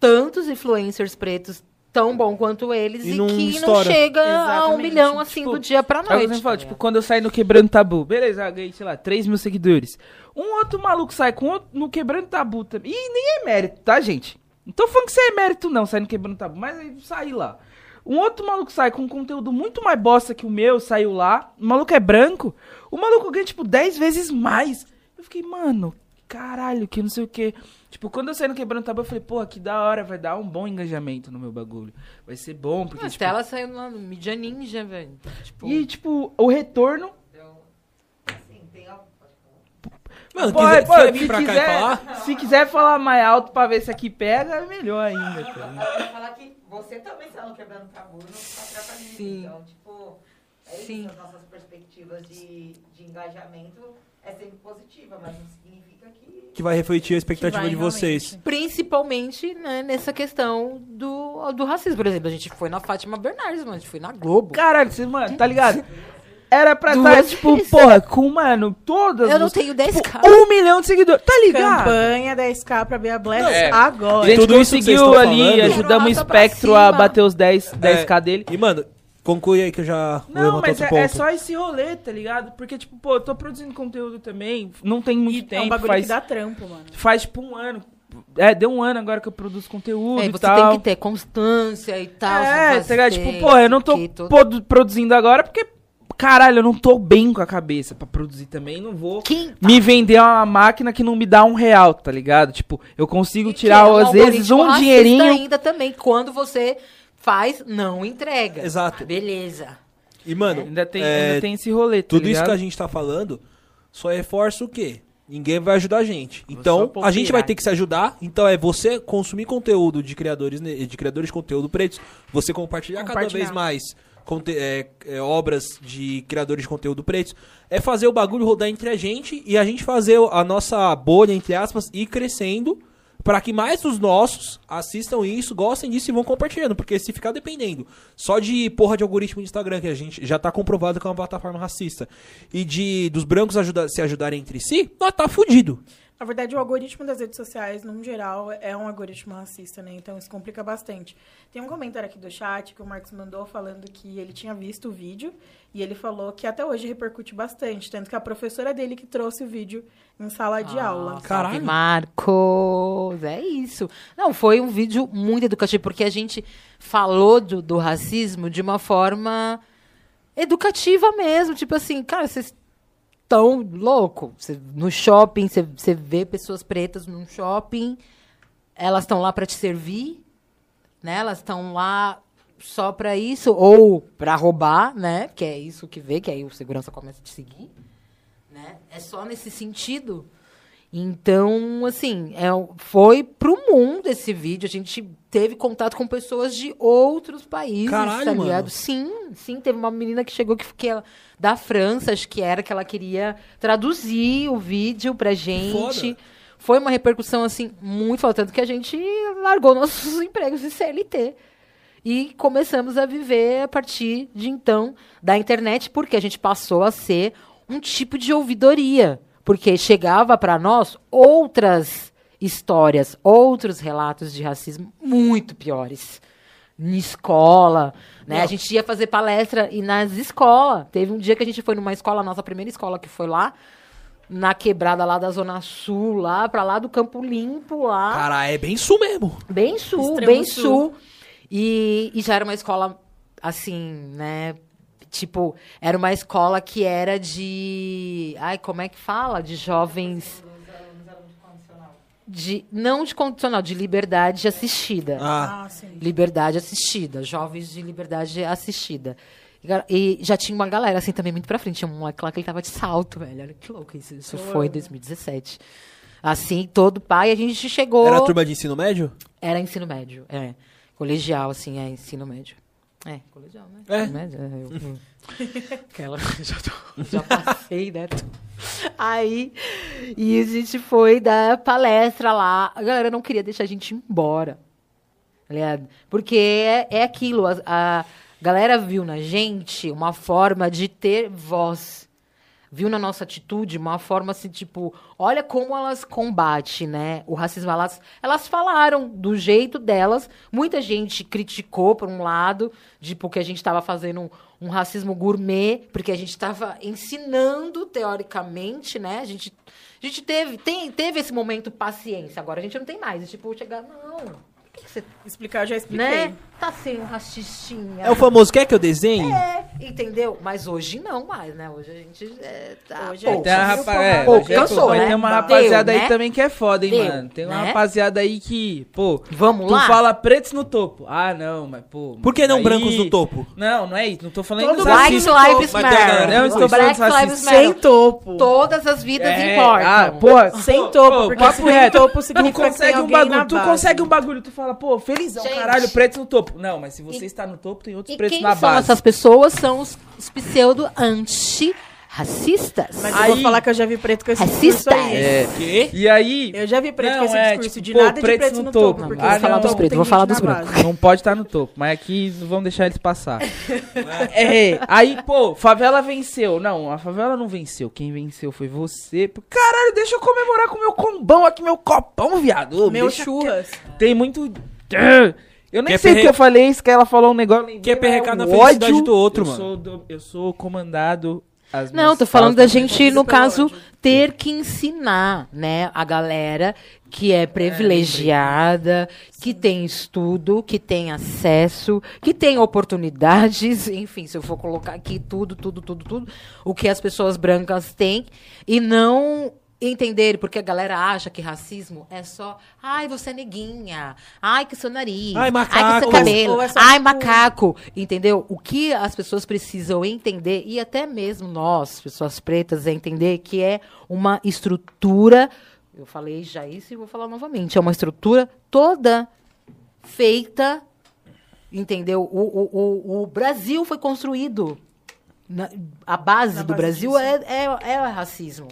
tantos influencers pretos tão bom quanto eles E e, não que estoura. não chega a um Exatamente. milhão assim Tipo, do dia pra É noite. sempre falo, tipo, quando eu saí no Quebrando Tabu, beleza, eu ganhei, sei lá, 3 mil seguidores. Um outro maluco sai com outro no Quebrando Tabu também. E nem é mérito, tá, gente? Não tô falando que isso é mérito, não, sair no Quebrando Tabu, mas aí saí lá. Um outro maluco sai com um conteúdo muito mais bosta que o meu, saiu lá. O maluco é branco. O maluco ganha, tipo, 10 vezes mais. Eu fiquei, mano, caralho, que não sei o que. Tipo, quando eu saí no Quebrando Tabu, eu falei, porra, que da hora, vai dar um bom engajamento no meu bagulho. Vai ser bom, porque, Mas tipo, ela saiu lá no Mídia Ninja, velho. Tipo, e, tipo, o retorno Mano, Pode, quiser, pode, se, e quiser, falar? se quiser falar mais alto pra ver se aqui pega, é melhor ainda. Eu ia falar que você também está no quebrando tabu, não está atrapalhando. Sim. Então, tipo, é Sim. isso, as nossas perspectivas de, de engajamento é sempre positiva, mas não significa que... Que vai refletir a expectativa vai de vocês. realmente. Principalmente né, nessa questão do, do racismo. Por exemplo, a gente foi na Fátima Bernardes, mano. A gente foi na Globo. Caralho, você, mano, tá ligado? Era pra estar, tipo, vezes. porra, com, mano, todas Eu não os- tenho 10 tipo, um milhão de seguidores, tá ligado? Campanha 10k pra Bia Bless É. A agora. gente Tudo conseguiu ali, falando- ajudamos o espectro a bater os 10, 10k dele. E, mano, conclui aí que eu já Não, mas é, ponto. é só esse rolê, tá ligado? Porque, tipo, pô, eu tô produzindo conteúdo também, não tem muito E é tempo, um bagulho faz, que dá trampo, mano. faz, tipo, um ano. É, deu um ano agora que eu produzo conteúdo É, e você tal. tem que ter constância e tal. É, tá ligado? Tipo, pô, eu não tô produ- produzindo agora porque, caralho, eu não tô bem com a cabeça pra produzir também. Não vou Quem me vender uma máquina que não me dá um real, tá ligado? Tipo, eu consigo E tirar, é um às vezes, um dinheirinho. ainda também, quando você faz, não entrega. Exato. Beleza. E, mano, Ainda tem, é, ainda tem esse rolê, tá tudo isso ligado? que a gente tá falando só reforça o quê? ninguém vai ajudar a gente. Vou Então, a gente vai ter que se ajudar. Então, é você consumir conteúdo de criadores, ne- de criadores de conteúdo pretos, você compartilhar, cada Compartilhar. vez mais é, é, obras de criadores de conteúdo pretos. É fazer o bagulho rodar entre a gente e a gente fazer a nossa bolha, entre aspas, ir crescendo para que mais dos nossos assistam isso, gostem disso e vão compartilhando. Porque se ficar dependendo só de porra de algoritmo de Instagram, que a gente já tá comprovado que é uma plataforma racista, e de dos brancos ajuda- se ajudarem entre si, nós tá fudido. Na verdade, o algoritmo das redes sociais, no geral, é um algoritmo racista, né? Então isso complica bastante. Tem um comentário aqui do chat que o Marcos mandou falando que ele tinha visto o vídeo e ele falou que até hoje repercute bastante, tanto que a professora dele que trouxe o vídeo em sala de aula. Caralho. Marcos! É isso. Não, foi um vídeo muito educativo, porque a gente falou do, do racismo de uma forma educativa mesmo. Tipo assim, cara, vocês estão louco. Cê- no shopping, você vê pessoas pretas num shopping, elas estão lá para te servir, né? Elas estão lá só para isso, ou para roubar, né? Que é isso que vê, que aí o segurança começa a te seguir né? É só nesse sentido. Então, assim, é, o- foi pro mundo esse vídeo. A gente teve contato com pessoas de outros países, Caralho, tá ligado? mano. Sim, sim. Teve uma menina que chegou que, que ela- da França, acho que era, que ela queria traduzir o vídeo pra gente. Foda. Foi uma repercussão, assim, muito forte. Tanto que a gente largou nossos empregos de CLT. E começamos a viver a partir de então da internet, porque a gente passou a ser um tipo de ouvidoria. Porque chegava para nós outras histórias, outros relatos de racismo muito piores. Na escola, né? A gente ia fazer palestra e nas escolas. Teve um dia que a gente foi numa escola, a nossa primeira escola que foi lá, na quebrada lá da Zona Sul, lá pra lá do Campo Limpo, lá. Cara, é bem isso mesmo. Bem sul, Extremo bem sul. sul. E, e já era uma escola, assim, né? Tipo, era uma escola que era de. Ai, como é que fala? De jovens. De, não de condicional, de liberdade assistida. Ah, Ah, sim. Liberdade assistida, jovens de liberdade assistida. E, E já tinha uma galera assim também muito pra frente. Tinha um moleque lá que ele tava de salto, velho. Olha que louco isso. Isso foi em 2017. Assim, todo pai, a gente chegou. era a turma de ensino médio? Era ensino médio, é. Colegial, assim, é ensino médio. É, colegial, né? É. Ensino médio, é, eu-. Aquela, já, tô- já passei, né? Aí, e a gente foi dar palestra lá. A galera não queria deixar a gente ir embora. tá? Porque é, é aquilo, a, a galera viu na gente uma forma de ter voz. Viu na nossa atitude uma forma assim, tipo, olha como elas combatem, né? O racismo. Elas, elas falaram do jeito delas. Muita gente criticou, por um lado, de porque a gente estava fazendo um, um racismo gourmet, porque a gente estava ensinando, teoricamente, né? A gente, a gente teve, tem, teve esse momento paciência. Agora a gente não tem mais. É tipo, chegar, não. Por que, que você. Explicar, eu já expliquei. Né? Tá sendo racistinha. É o famoso, quer que eu desenhe? É, entendeu? Mas hoje não mais, né? Hoje a gente é, tá Hoje é. Tem uma rapa... é, Pô, é cansou. Mas né? tem uma Deu, rapaziada né? aí também que é foda, hein, Deu, mano. Tem uma né? rapaziada aí que, pô, Vamos tu lá? fala pretos no topo. Ah, não, mas pô. Por que não aí- brancos no topo? Não, não é isso. Não tô falando Todo dos Black. Lives Matter. não estou Black falando Lives racista. Sem topo. Todas as vidas É, importam. ah, pô, Sem topo, pô, porque papo se tem reto. topo, Tu significa que tem consegue um alguém bagulho, tu consegue um bagulho, tu fala, pô, felizão, caralho, preto no topo. Não, mas se você E- está no topo, tem outros E pretos quem na são base. essas pessoas? São os, os pseudo-anti-racistas. Mas eu Aí- vou falar que eu já vi preto com esse Racistas. discurso aí. É. Quê? E aí. Eu já vi preto Não, com esse é, discurso tipo, de pô, nada de pretos preto no no, topo. topo. porque Ah, não, falar topo, dos pretos, vou falar dos na brancos. base. Não pode estar no topo, mas aqui vamos deixar eles passar. é, aí, pô, favela venceu. Não, a favela não venceu. Quem venceu foi você. Caralho, deixa eu comemorar com meu combão aqui, meu copão, viado. Ô, Meu deixa- churras. Tem muito. Eu nem Quer sei o perre- que eu falei, isso que ela falou um negócio. lembrei, Quer perrecar mas na felicidade ódio- do outro, eu mano. Sou do- eu sou comandado. às Não, minhas tô falando da gente, no pelo caso, ódio. ter que ensinar, né, a galera que é privilegiada, que tem estudo, que tem acesso, que tem oportunidades, enfim, se eu for colocar aqui tudo, tudo, tudo, tudo, o que as pessoas brancas têm, e não entenderem, porque a galera acha que racismo é só, ai, você é neguinha, ai, que seu nariz, Ai, ai, que macaco. seu cabelo, é só, ai, tipo, macaco, entendeu? O que as pessoas precisam entender, e até mesmo nós, pessoas pretas, é entender que é uma estrutura, eu falei já isso e vou falar novamente, é uma estrutura toda feita, entendeu? O, o, o, o Brasil foi construído, na- a base Na do base Brasil disso. é, é, é o racismo,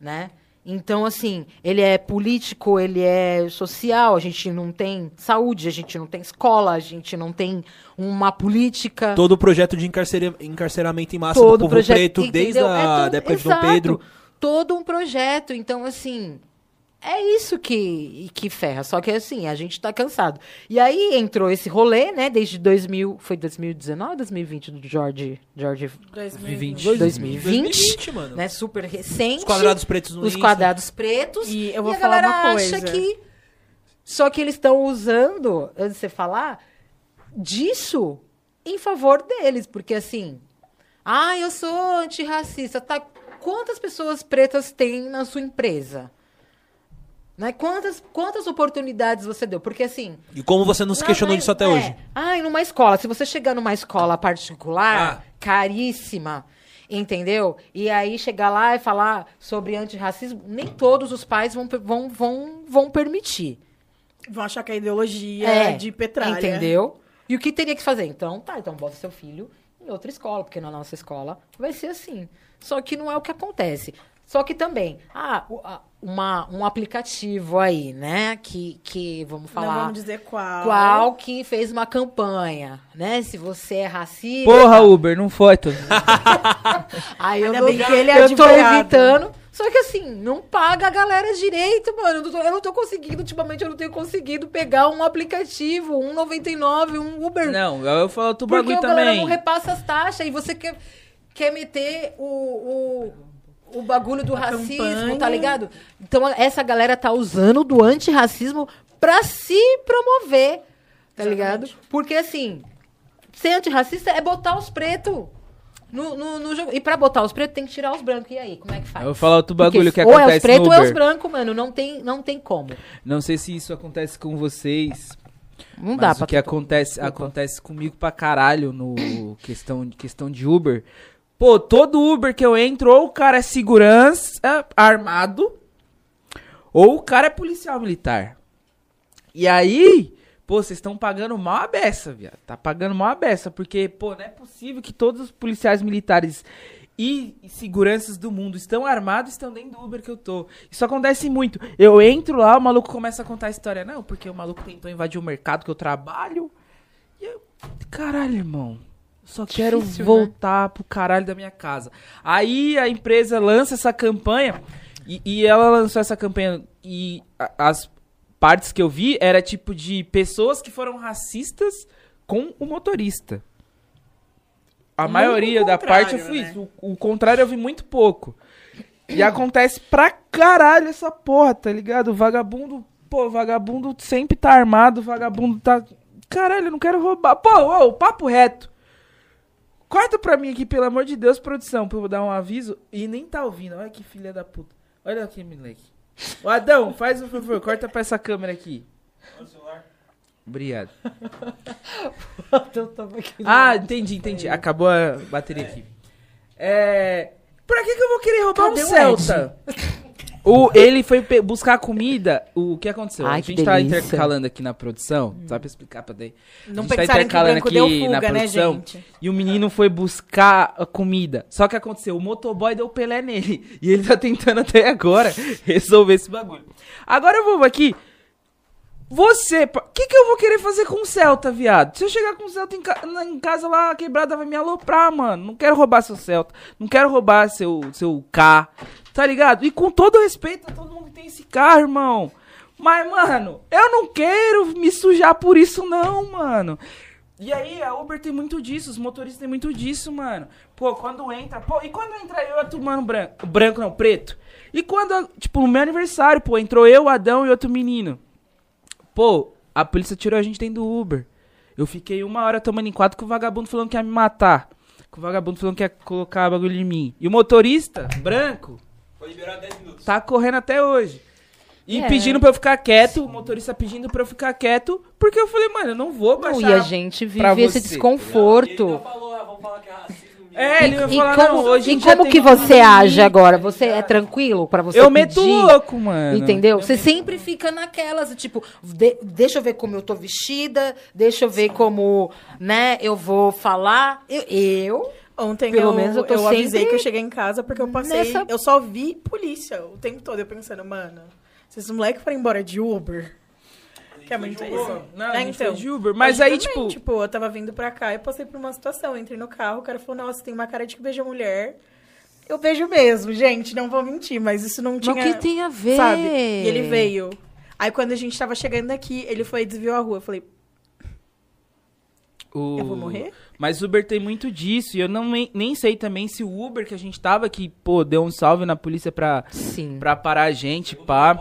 né? Então, assim, ele é político, ele é social, a gente não tem saúde, a gente não tem escola, a gente não tem uma política. Todo o projeto de encarcera- encarceramento em massa todo do povo projeto, preto, desde entendeu? a É da época de Dom exato, Pedro. Todo um projeto. Então, assim, é isso que, que ferra. Só que, assim, a gente tá cansado. E aí entrou esse rolê, né, desde 2000, foi 2019 ou 2020 do George, George 2020. 2020, mano. né, super recente. Os quadrados pretos no Os Insta. quadrados pretos. E eu vou a falar galera uma acha coisa. que. Só que eles estão usando, antes de você falar, disso em favor deles. Porque assim. Ah, eu sou antirracista. Tá? Quantas pessoas pretas tem na sua empresa? Né? Quantas, quantas oportunidades você deu? Porque assim. E como você não se questionou disso até é. hoje? Ah, e numa escola. Se você chegar numa escola particular, Ah. caríssima, entendeu? E aí chegar lá e falar sobre antirracismo, nem todos os pais vão, vão, vão, vão permitir. Vão achar que é ideologia É, de petralha. Entendeu? E o que teria que fazer? Então, tá, então bota seu filho em outra escola, porque na nossa escola vai ser assim. Só que não é o que acontece. Só que também, ah, uma, um aplicativo aí, né? Que, que vamos falar. Não vamos dizer qual. Qual que fez uma campanha, né? Se você é racista. Porra, Uber, não foi, tô... Aí eu, Ainda não, bem que ele é eu tô evitando. Só que assim, não paga a galera direito, mano. Eu não, tô, eu não tô conseguindo, ultimamente eu não tenho conseguido pegar um aplicativo, um 99, um Uber. Não, eu falo porque bagulho a galera também. não repassa as taxas e você quer, quer meter o, o, o bagulho do A racismo, campanha. tá ligado? Então essa galera tá usando do antirracismo pra se promover, tá ligado? Porque assim, ser antirracista é botar os pretos no, no, no jogo. E pra botar os pretos tem que tirar os brancos. E aí, como é que faz? Eu vou falar outro bagulho Porque que ou é os acontece pretos ou é os brancos, mano. Não tem, não tem como. Não sei se isso acontece com vocês, Não dá mas pra o que acontece, Desculpa. acontece comigo pra caralho no questão, questão de Uber. Pô, todo Uber que eu entro, ou o cara é segurança armado, ou o cara é policial militar. E aí, pô, vocês estão pagando mal a beça, viado. Tá pagando mal a beça, porque, pô, não é possível que todos os policiais militares e seguranças do mundo estão armados estão dentro do Uber que eu tô. Isso acontece muito. Eu entro lá, o maluco começa a contar a história. Não, porque o maluco tentou invadir o mercado que eu trabalho. E eu, caralho, irmão. Só quero Difícil, né? voltar pro caralho da minha casa. Aí a empresa lança essa campanha e, e ela lançou essa campanha e a- as partes que eu vi era tipo de pessoas que foram racistas com o motorista. A Muito maioria da parte eu fui né? isso. O, o contrário eu vi muito pouco. E acontece pra caralho essa porra, tá ligado? O vagabundo, pô, vagabundo sempre tá armado, o vagabundo tá. Caralho, eu não quero roubar. Pô, ô, papo reto. Corta pra mim aqui, pelo amor de Deus, produção, pra eu dar um aviso. E nem tá ouvindo. Olha que filha da puta. Olha aqui, moleque. Ô, Adão, faz um favor, corta pra essa câmera aqui. Obrigado. Ah, entendi, entendi. Acabou a bateria aqui. É. Pra que, que eu vou querer roubar Cadê um o Celta? O, ele foi buscar comida. O que aconteceu? Ai, a gente tá delícia. intercalando aqui na produção. Só pra explicar pra daí. Não A gente tá pensarem que o intercalando aqui deu na fuga, né, produção. gente? E o menino foi buscar a comida. Só que aconteceu, o motoboy deu Pelé nele. E ele tá tentando até agora resolver esse bagulho. Agora eu vou aqui. Você, o que, que eu vou querer fazer com o Celta, viado? Se eu chegar com o Celta em, ca- em casa lá, a quebrada vai me aloprar, mano. Não quero roubar seu Celta. Não quero roubar seu, seu K. Tá ligado? E com todo respeito a todo mundo que tem esse carro, irmão. Mas, mano, eu não quero me sujar por isso, não, mano. E aí, a Uber tem muito disso, os motoristas têm muito disso, mano. Pô, quando entra. Pô, e quando entra eu e outro mano branco? Branco não, preto. E quando, tipo, no meu aniversário, pô, entrou eu, Adão e outro menino. Pô, a polícia tirou a gente dentro do Uber. Eu fiquei uma hora tomando em quadro com o vagabundo falando que ia me matar. Com o vagabundo falando que ia colocar bagulho em mim. E o motorista, branco, Foi liberar 10 minutos. Tá correndo até hoje. E É. pedindo pra eu ficar quieto, o motorista pedindo pra eu ficar quieto, porque eu falei, mano, eu não vou Não, baixar. e a gente vive esse desconforto. falou, ah, vamos falar que é racismo. É, ele E, vai e falar, como, não, hoje e como que você age agora? Você é tranquilo pra você Eu meto pedir? louco, mano. Entendeu? Eu Você meto sempre fica naquelas, tipo, de- deixa eu ver como eu tô vestida, deixa eu ver como, né, eu vou falar. Eu, eu Ontem Pelo eu, menos eu tô avisei que eu cheguei em casa porque eu passei. nessa- Eu só vi polícia o tempo todo. Eu pensando, mano, se esses moleques forem embora de Uber. Que é muito isso. Não, É, então. de Uber. Mas aí, tipo, Tipo, eu tava vindo pra cá e passei por uma situação. Eu entrei no carro, o cara falou, nossa, tem uma cara de que beija mulher. Eu beijo mesmo, gente, não vou mentir, mas isso não Mas tinha. o que tem a ver? Sabe? E ele veio. Aí quando a gente tava chegando aqui, ele foi e desviou a rua. Eu falei, o... eu vou morrer? Mas Uber tem muito disso. E eu não, nem, sei também se o Uber que a gente tava, que, pô, deu um salve na polícia pra, Sim. pra parar a gente, pá.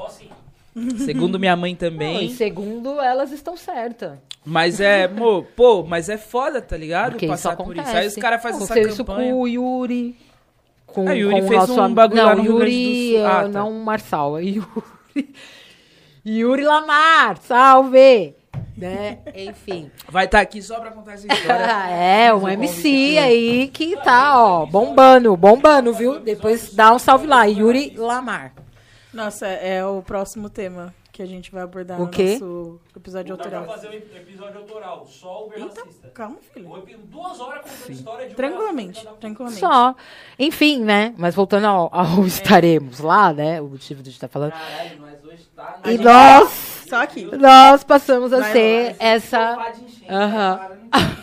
Segundo minha mãe Não, também. e segundo, elas estão certas. Mas é, mo, pô, mas é foda, tá ligado? Porque isso Passar por acontece. isso. Aí os caras fazem essa Aconteceu isso campanha. com o Yuri. Com, Ah, Yuri com fez nosso um bagulho não, lá no Rio Grande Yuri, do Sul. Ah, eh, tá. não Marçal, é Yuri. Yuri Lamar, salve! Né? Enfim. Vai estar aqui só pra contar essa história. é, um MC aí que tá, ó, bombando, bombando, viu? Depois dá um salve lá, Yuri Lamar. Nossa, é o próximo tema que a gente vai abordar O no quê? nosso episódio autoral. fazer um episódio autoral, só Uber Eita, calma, filho. Duas horas contando história de Tranquilamente, tranquilamente. Só. Enfim, né? Mas voltando ao, ao estaremos lá, né? O motivo de estar falando. Caralho, nós hoje tá... E nós, Só aqui. nós passamos a Vai ser essa, Aham.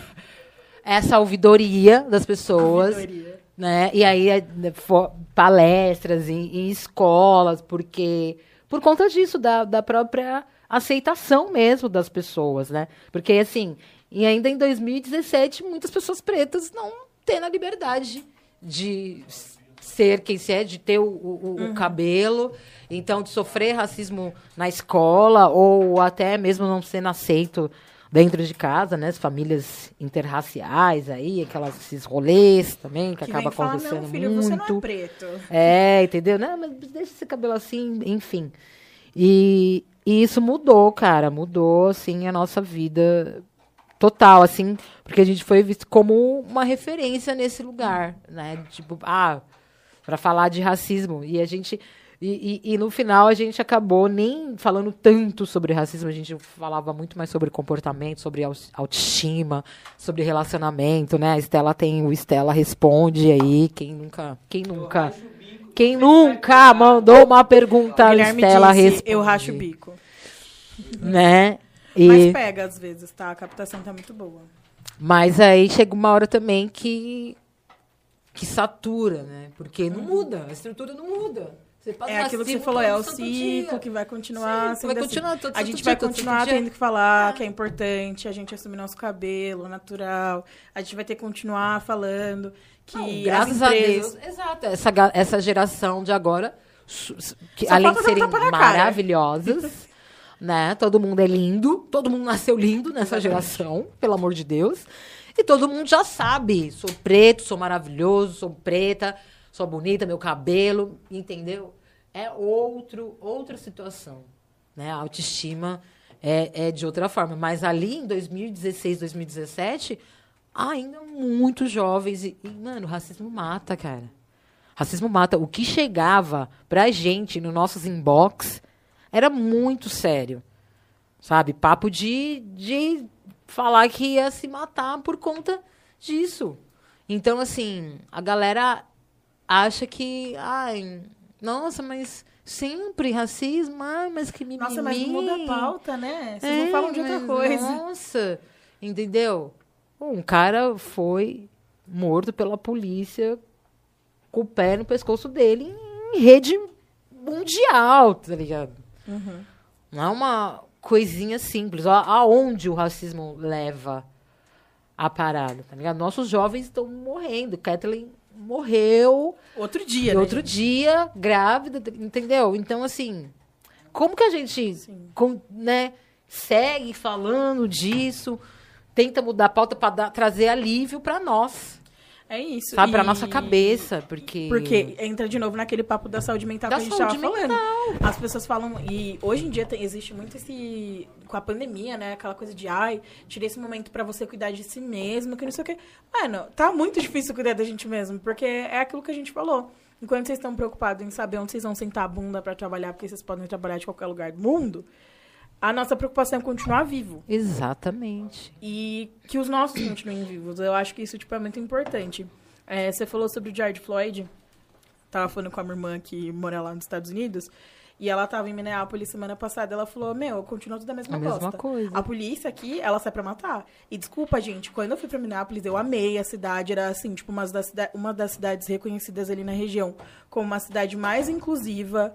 essa ouvidoria das pessoas. Teoria. né? E aí é, palestras em, em escolas, porque por conta disso da, da própria aceitação mesmo das pessoas, né? Porque assim, e ainda em 2017 muitas pessoas pretas não tendo a liberdade de ser quem se é, de ter o, o- o cabelo, então de sofrer racismo na escola ou até mesmo não sendo aceito dentro de casa, né? As famílias interraciais aí, aquelas esses rolês também que, Que acaba vem falar, acontecendo não, filho, muito. você não é preto. É, entendeu? Não, mas deixa esse cabelo assim, enfim. E, e isso mudou, cara, mudou assim a nossa vida total, assim, porque a gente foi visto como uma referência nesse lugar, né? Tipo, ah, para falar de racismo e a gente e, e, e no final a gente acabou nem falando tanto sobre racismo, a gente falava muito mais sobre comportamento, sobre au- autoestima, sobre relacionamento, né? A Estela tem o Estela responde aí, quem nunca, quem nunca, quem nunca mandou uma pergunta, Estela disse, responde, eu racho o bico. né? E Mas pega às vezes, tá? A captação tá muito boa. Mas aí chega uma hora também que que satura, né? Porque não muda, a estrutura não muda. Você passa É aquilo que você falou, é o ciclo dia. que vai continuar Sim, vai assim. continuar todo A gente dia, vai continuar dia. tendo que falar que é importante a gente assumir nosso cabelo natural. A gente vai ter que continuar falando que Não, as graças a empresas... Deus, exato. Essa, essa geração de agora, que, além de serem maravilhosas, né? Todo mundo é lindo, todo mundo nasceu lindo nessa geração, pelo amor de Deus. E todo mundo já sabe, sou preto, sou maravilhoso, sou preta, sou bonita, meu cabelo, entendeu? É outro, outra situação, né? A autoestima é, é de outra forma. Mas ali em 2016, 2017, ainda muito jovens. E, e, mano, racismo mata, cara. Racismo mata. O que chegava pra gente no nossos inbox era muito sério. Sabe? Papo de, de falar que ia se matar por conta disso. Então, assim, a galera acha que. Ai, nossa, mas sempre racismo, ai, mas que mimimi. Nossa, mas muda a pauta, né? Vocês É, não falam de outra coisa. Nossa, entendeu? Um cara foi morto pela polícia com o pé no pescoço dele em rede mundial, tá ligado? Uhum. Não é uma coisinha simples. Ó, Aonde o racismo leva a parada, tá ligado? Nossos jovens estão morrendo. Kathleen morreu Outro dia, né? outro dia, grávida, entendeu? Então, assim, como que a gente com- né, segue falando disso, tenta mudar a pauta para trazer alívio para nós? É isso. Sabe, pra E- nossa cabeça, porque... Porque entra de novo naquele papo da saúde mental Da que a gente saúde tava falando. As pessoas falam, e hoje em dia tem- existe muito esse. Com a pandemia, né? Aquela coisa de, ai, tirei esse momento pra você cuidar de si mesmo, que não sei o quê. Mano, tá muito difícil cuidar da gente mesmo, porque é aquilo que a gente falou. Enquanto vocês estão preocupados em saber onde vocês vão sentar a bunda pra trabalhar, porque vocês podem trabalhar de qualquer lugar do mundo, a nossa preocupação é continuar vivo. Exatamente. E que os nossos continuem vivos. Eu acho que isso, tipo, é muito importante. É, você falou sobre o George Floyd. Tava falando com a minha irmã que mora lá nos Estados Unidos. E ela tava em Minneapolis semana passada. Ela falou, meu, continua tudo a mesma A mesma bosta. coisa. A polícia aqui, ela sai pra matar. E desculpa, gente, quando eu fui pra Minneapolis, eu amei a cidade. Era, assim, tipo, uma das, uma das cidades reconhecidas ali na região como uma cidade mais inclusiva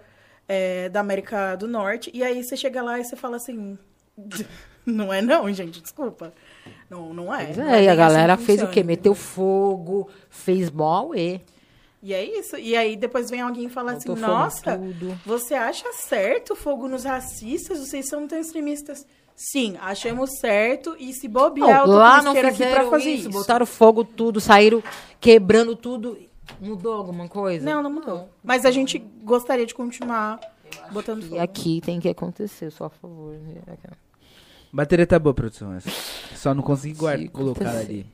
é, da América do Norte. E aí você chega lá e você fala assim... Não é não, gente, desculpa. Não, não é. Pois não é, e a assim galera fez o quê? Meteu fogo, fez mó e E é isso. E aí depois vem alguém e fala assim, botou nossa, você acha certo fogo nos racistas? Vocês são tão extremistas. Sim, achamos certo. E se bobear, Não, eu tô lá não aqui pra fazer isso, isso. botaram fogo tudo, saíram quebrando tudo. Mudou alguma coisa? Não, não mudou. Mas a gente gostaria de continuar botando E fogo. aqui tem que acontecer, só a favor. Bateria tá boa, produção. Só não consegui guardar, colocar ali.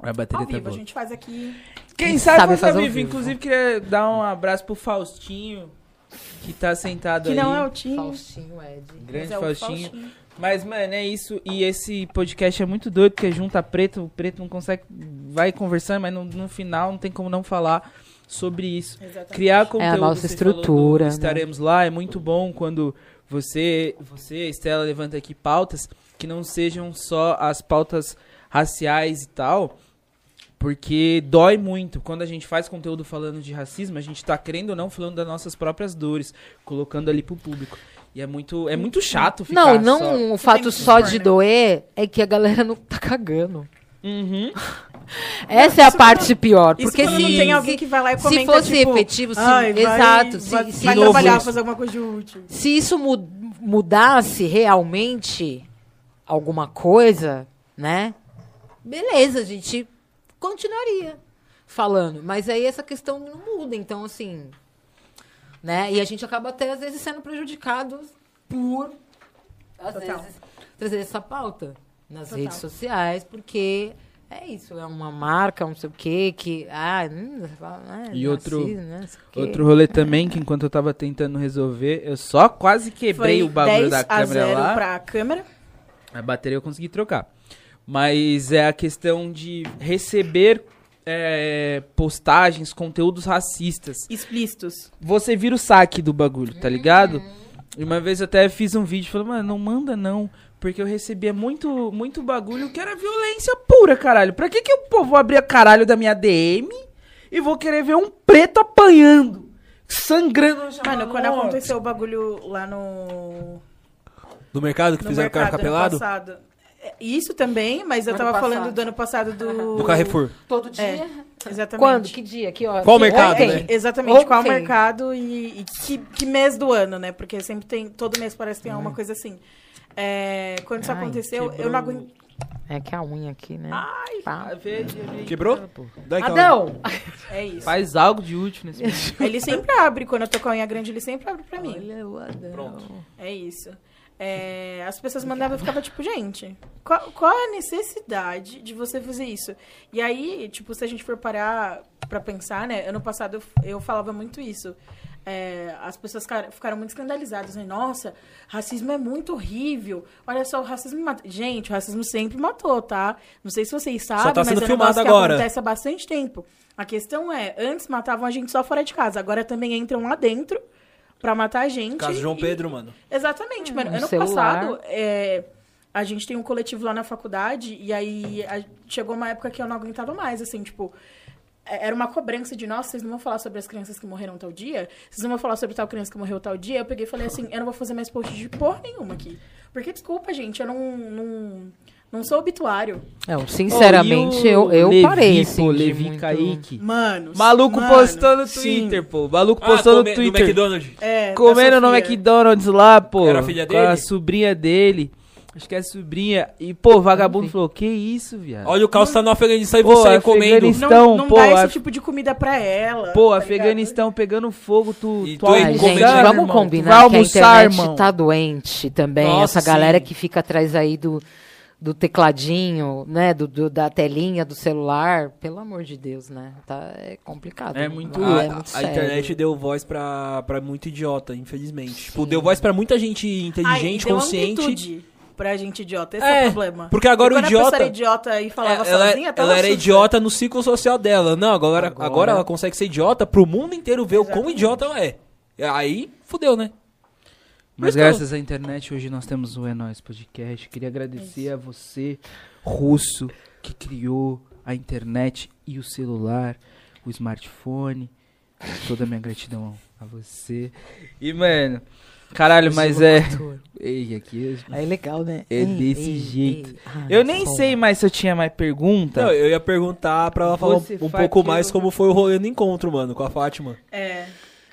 A bateria Ao tá vivo, a boa. gente faz aqui. Quem sabe, sabe faz ao fazer ao vivo. vivo. Inclusive, queria dar um abraço pro Faustinho, que tá sentado Que aí. não é o Tim. Faustinho Ed. Grande é o Faustinho. Faustinho. Mas, mano, é isso. E esse podcast é muito doido, porque junta preto, o preto não consegue. Vai conversando, mas no, no final não tem como não falar sobre isso. Exatamente. Criar conteúdo. nossa você falou do estrutura, né? Estaremos lá. É muito bom quando você, você, Estela, levanta aqui pautas que não sejam só as pautas raciais e tal. Porque dói muito. Quando a gente faz conteúdo falando de racismo, a gente tá querendo ou não falando das nossas próprias dores, colocando ali pro público. E é muito, é muito chato ficar Não, não só... o fato só expor, de né? doer é que a galera não tá cagando. Uhum. Essa é a parte pior. Isso Porque quando não se, tem alguém que vai lá e se comenta, fosse tipo, efetivo, sim, "Ai, vai- exato. Se, Vai, se vai trabalhar, isso. fazer alguma coisa de útil. se isso mu- mudasse realmente alguma coisa, né? Beleza, a gente continuaria falando. Mas aí essa questão não muda. Então, assim. Né? E a gente acaba até, às vezes, sendo prejudicado por, às Total. vezes, trazer essa pauta nas Total. redes sociais, porque. É isso, é uma marca, não sei o quê, que. Ah, hum, E outro- racismo, né, não sei o quê. Outro rolê também, que enquanto eu tava tentando resolver, eu só quase quebrei Foi o bagulho 10 da a câmera 0 lá. pra câmera. A bateria eu consegui trocar. Mas é a questão de receber é, postagens, conteúdos racistas. Explícitos. Você vira o saque do bagulho, tá ligado? E uma vez eu até fiz um vídeo falando, mano, não manda não. Porque eu recebia muito, muito bagulho que era violência pura, caralho. Pra que que eu pô, vou abrir a caralho da minha DM e vou querer ver um preto apanhando, sangrando no Mano, quando aconteceu o bagulho lá no. Do mercado que no fizeram mercado carro ano capelado? passado. É, Isso também, mas eu Ano tava passado. falando do ano passado do. Do Carrefour. Todo dia. É, exatamente. Quando? Que dia? Que hora? Qual Que- mercado, ontem? né? Exatamente, qual mercado e, e que, que mês do ano, né? Porque sempre tem. Todo mês parece que tem alguma coisa assim. É, quando isso Ai, aconteceu, eu quebrou. não aguento. É que a unha aqui, né? Ai, Pá. Quebrou? Dá aquela- Adão! é isso. Faz algo de útil nesse momento. Ele sempre abre, quando eu tô com a unha grande, ele sempre abre pra mim. Olha o Adão. Pronto. É isso. É, as pessoas mandavam e ficava tipo, gente, qual, qual é a necessidade de você fazer isso? E aí, tipo, se a gente for parar pra pensar, né? Ano passado eu, eu falava muito isso. É, as pessoas ficaram, muito escandalizadas, né? Nossa, racismo é muito horrível. Olha só, o racismo mata. Gente, o racismo sempre matou, tá? Não sei se vocês sabem, tá mas é um negócio que agora. acontece há bastante tempo. A questão é, antes matavam a gente só fora de casa, agora também entram lá dentro pra matar a gente. Caso João e- Pedro, mano. Exatamente, mano. no Ano celular. passado, é, a gente tem um coletivo lá na faculdade, e aí a- chegou uma época que eu não aguentava mais, assim, tipo. é- Era uma cobrança de, nossa, vocês não vão falar sobre as crianças que morreram tal dia? Vocês não vão falar sobre tal criança que morreu tal dia? Eu peguei e falei assim, eu não vou fazer mais post de porra nenhuma aqui. Porque, desculpa, gente, eu não, não, não sou obituário. Não, sinceramente, Ô, e o eu, eu Levi, parei, pô, assim, Levi muito... Kaique. Mano, Maluco mano, postou no sim. Twitter, pô. Maluco Ah, postou no come- Twitter. McDonald's. É, Comendo no. McDonald's lá, pô. Era a filha Com a dele? sobrinha dele. Acho que é sobrinha. E, pô, vagabundo falou, que isso, viado? Olha o caos tá no Afeganistão e Pô, você comendo. Não, não pô, dá esse tipo de comida pra ela. Pô, tá ligado? Afeganistão pegando fogo, tu, E tu Ai, gente, comendo, vamos irmão. combinar Tu vai que a internet irmão. tá doente também. Nossa, Essa galera sim. que fica atrás aí do, do tecladinho, né? Do, do- da telinha do celular. Pelo amor de Deus, né? Tá, é complicado. É muito- Ah, A, é muito a internet deu voz pra, pra muito idiota, infelizmente. Tipo, deu voz pra muita gente Ai, inteligente, deu consciente. amplitude pra gente idiota. Esse É, é, o problema. porque agora o idiota- A pessoa era idiota e falava É, ela, sozinha, tava ela era idiota no ciclo social dela. Não, agora, agora... Agora- ela consegue ser idiota pro mundo inteiro ver o quão idiota ela é. Aí, fudeu, né? Mas Mas graças à internet, hoje nós temos o É Nóis Podcast. Queria agradecer a você, russo, que criou a internet e o celular, o smartphone. Toda a minha gratidão a você. E, mano, caralho, mas é. Ei, aqui É legal, né? É desse jeito. Ai, Eu nem sei mais se eu tinha mais pergunta. Não, eu ia perguntar pra ela falar um, um faz pouco que mais eu- como foi o rolê no encontro, mano, com a Fátima. É.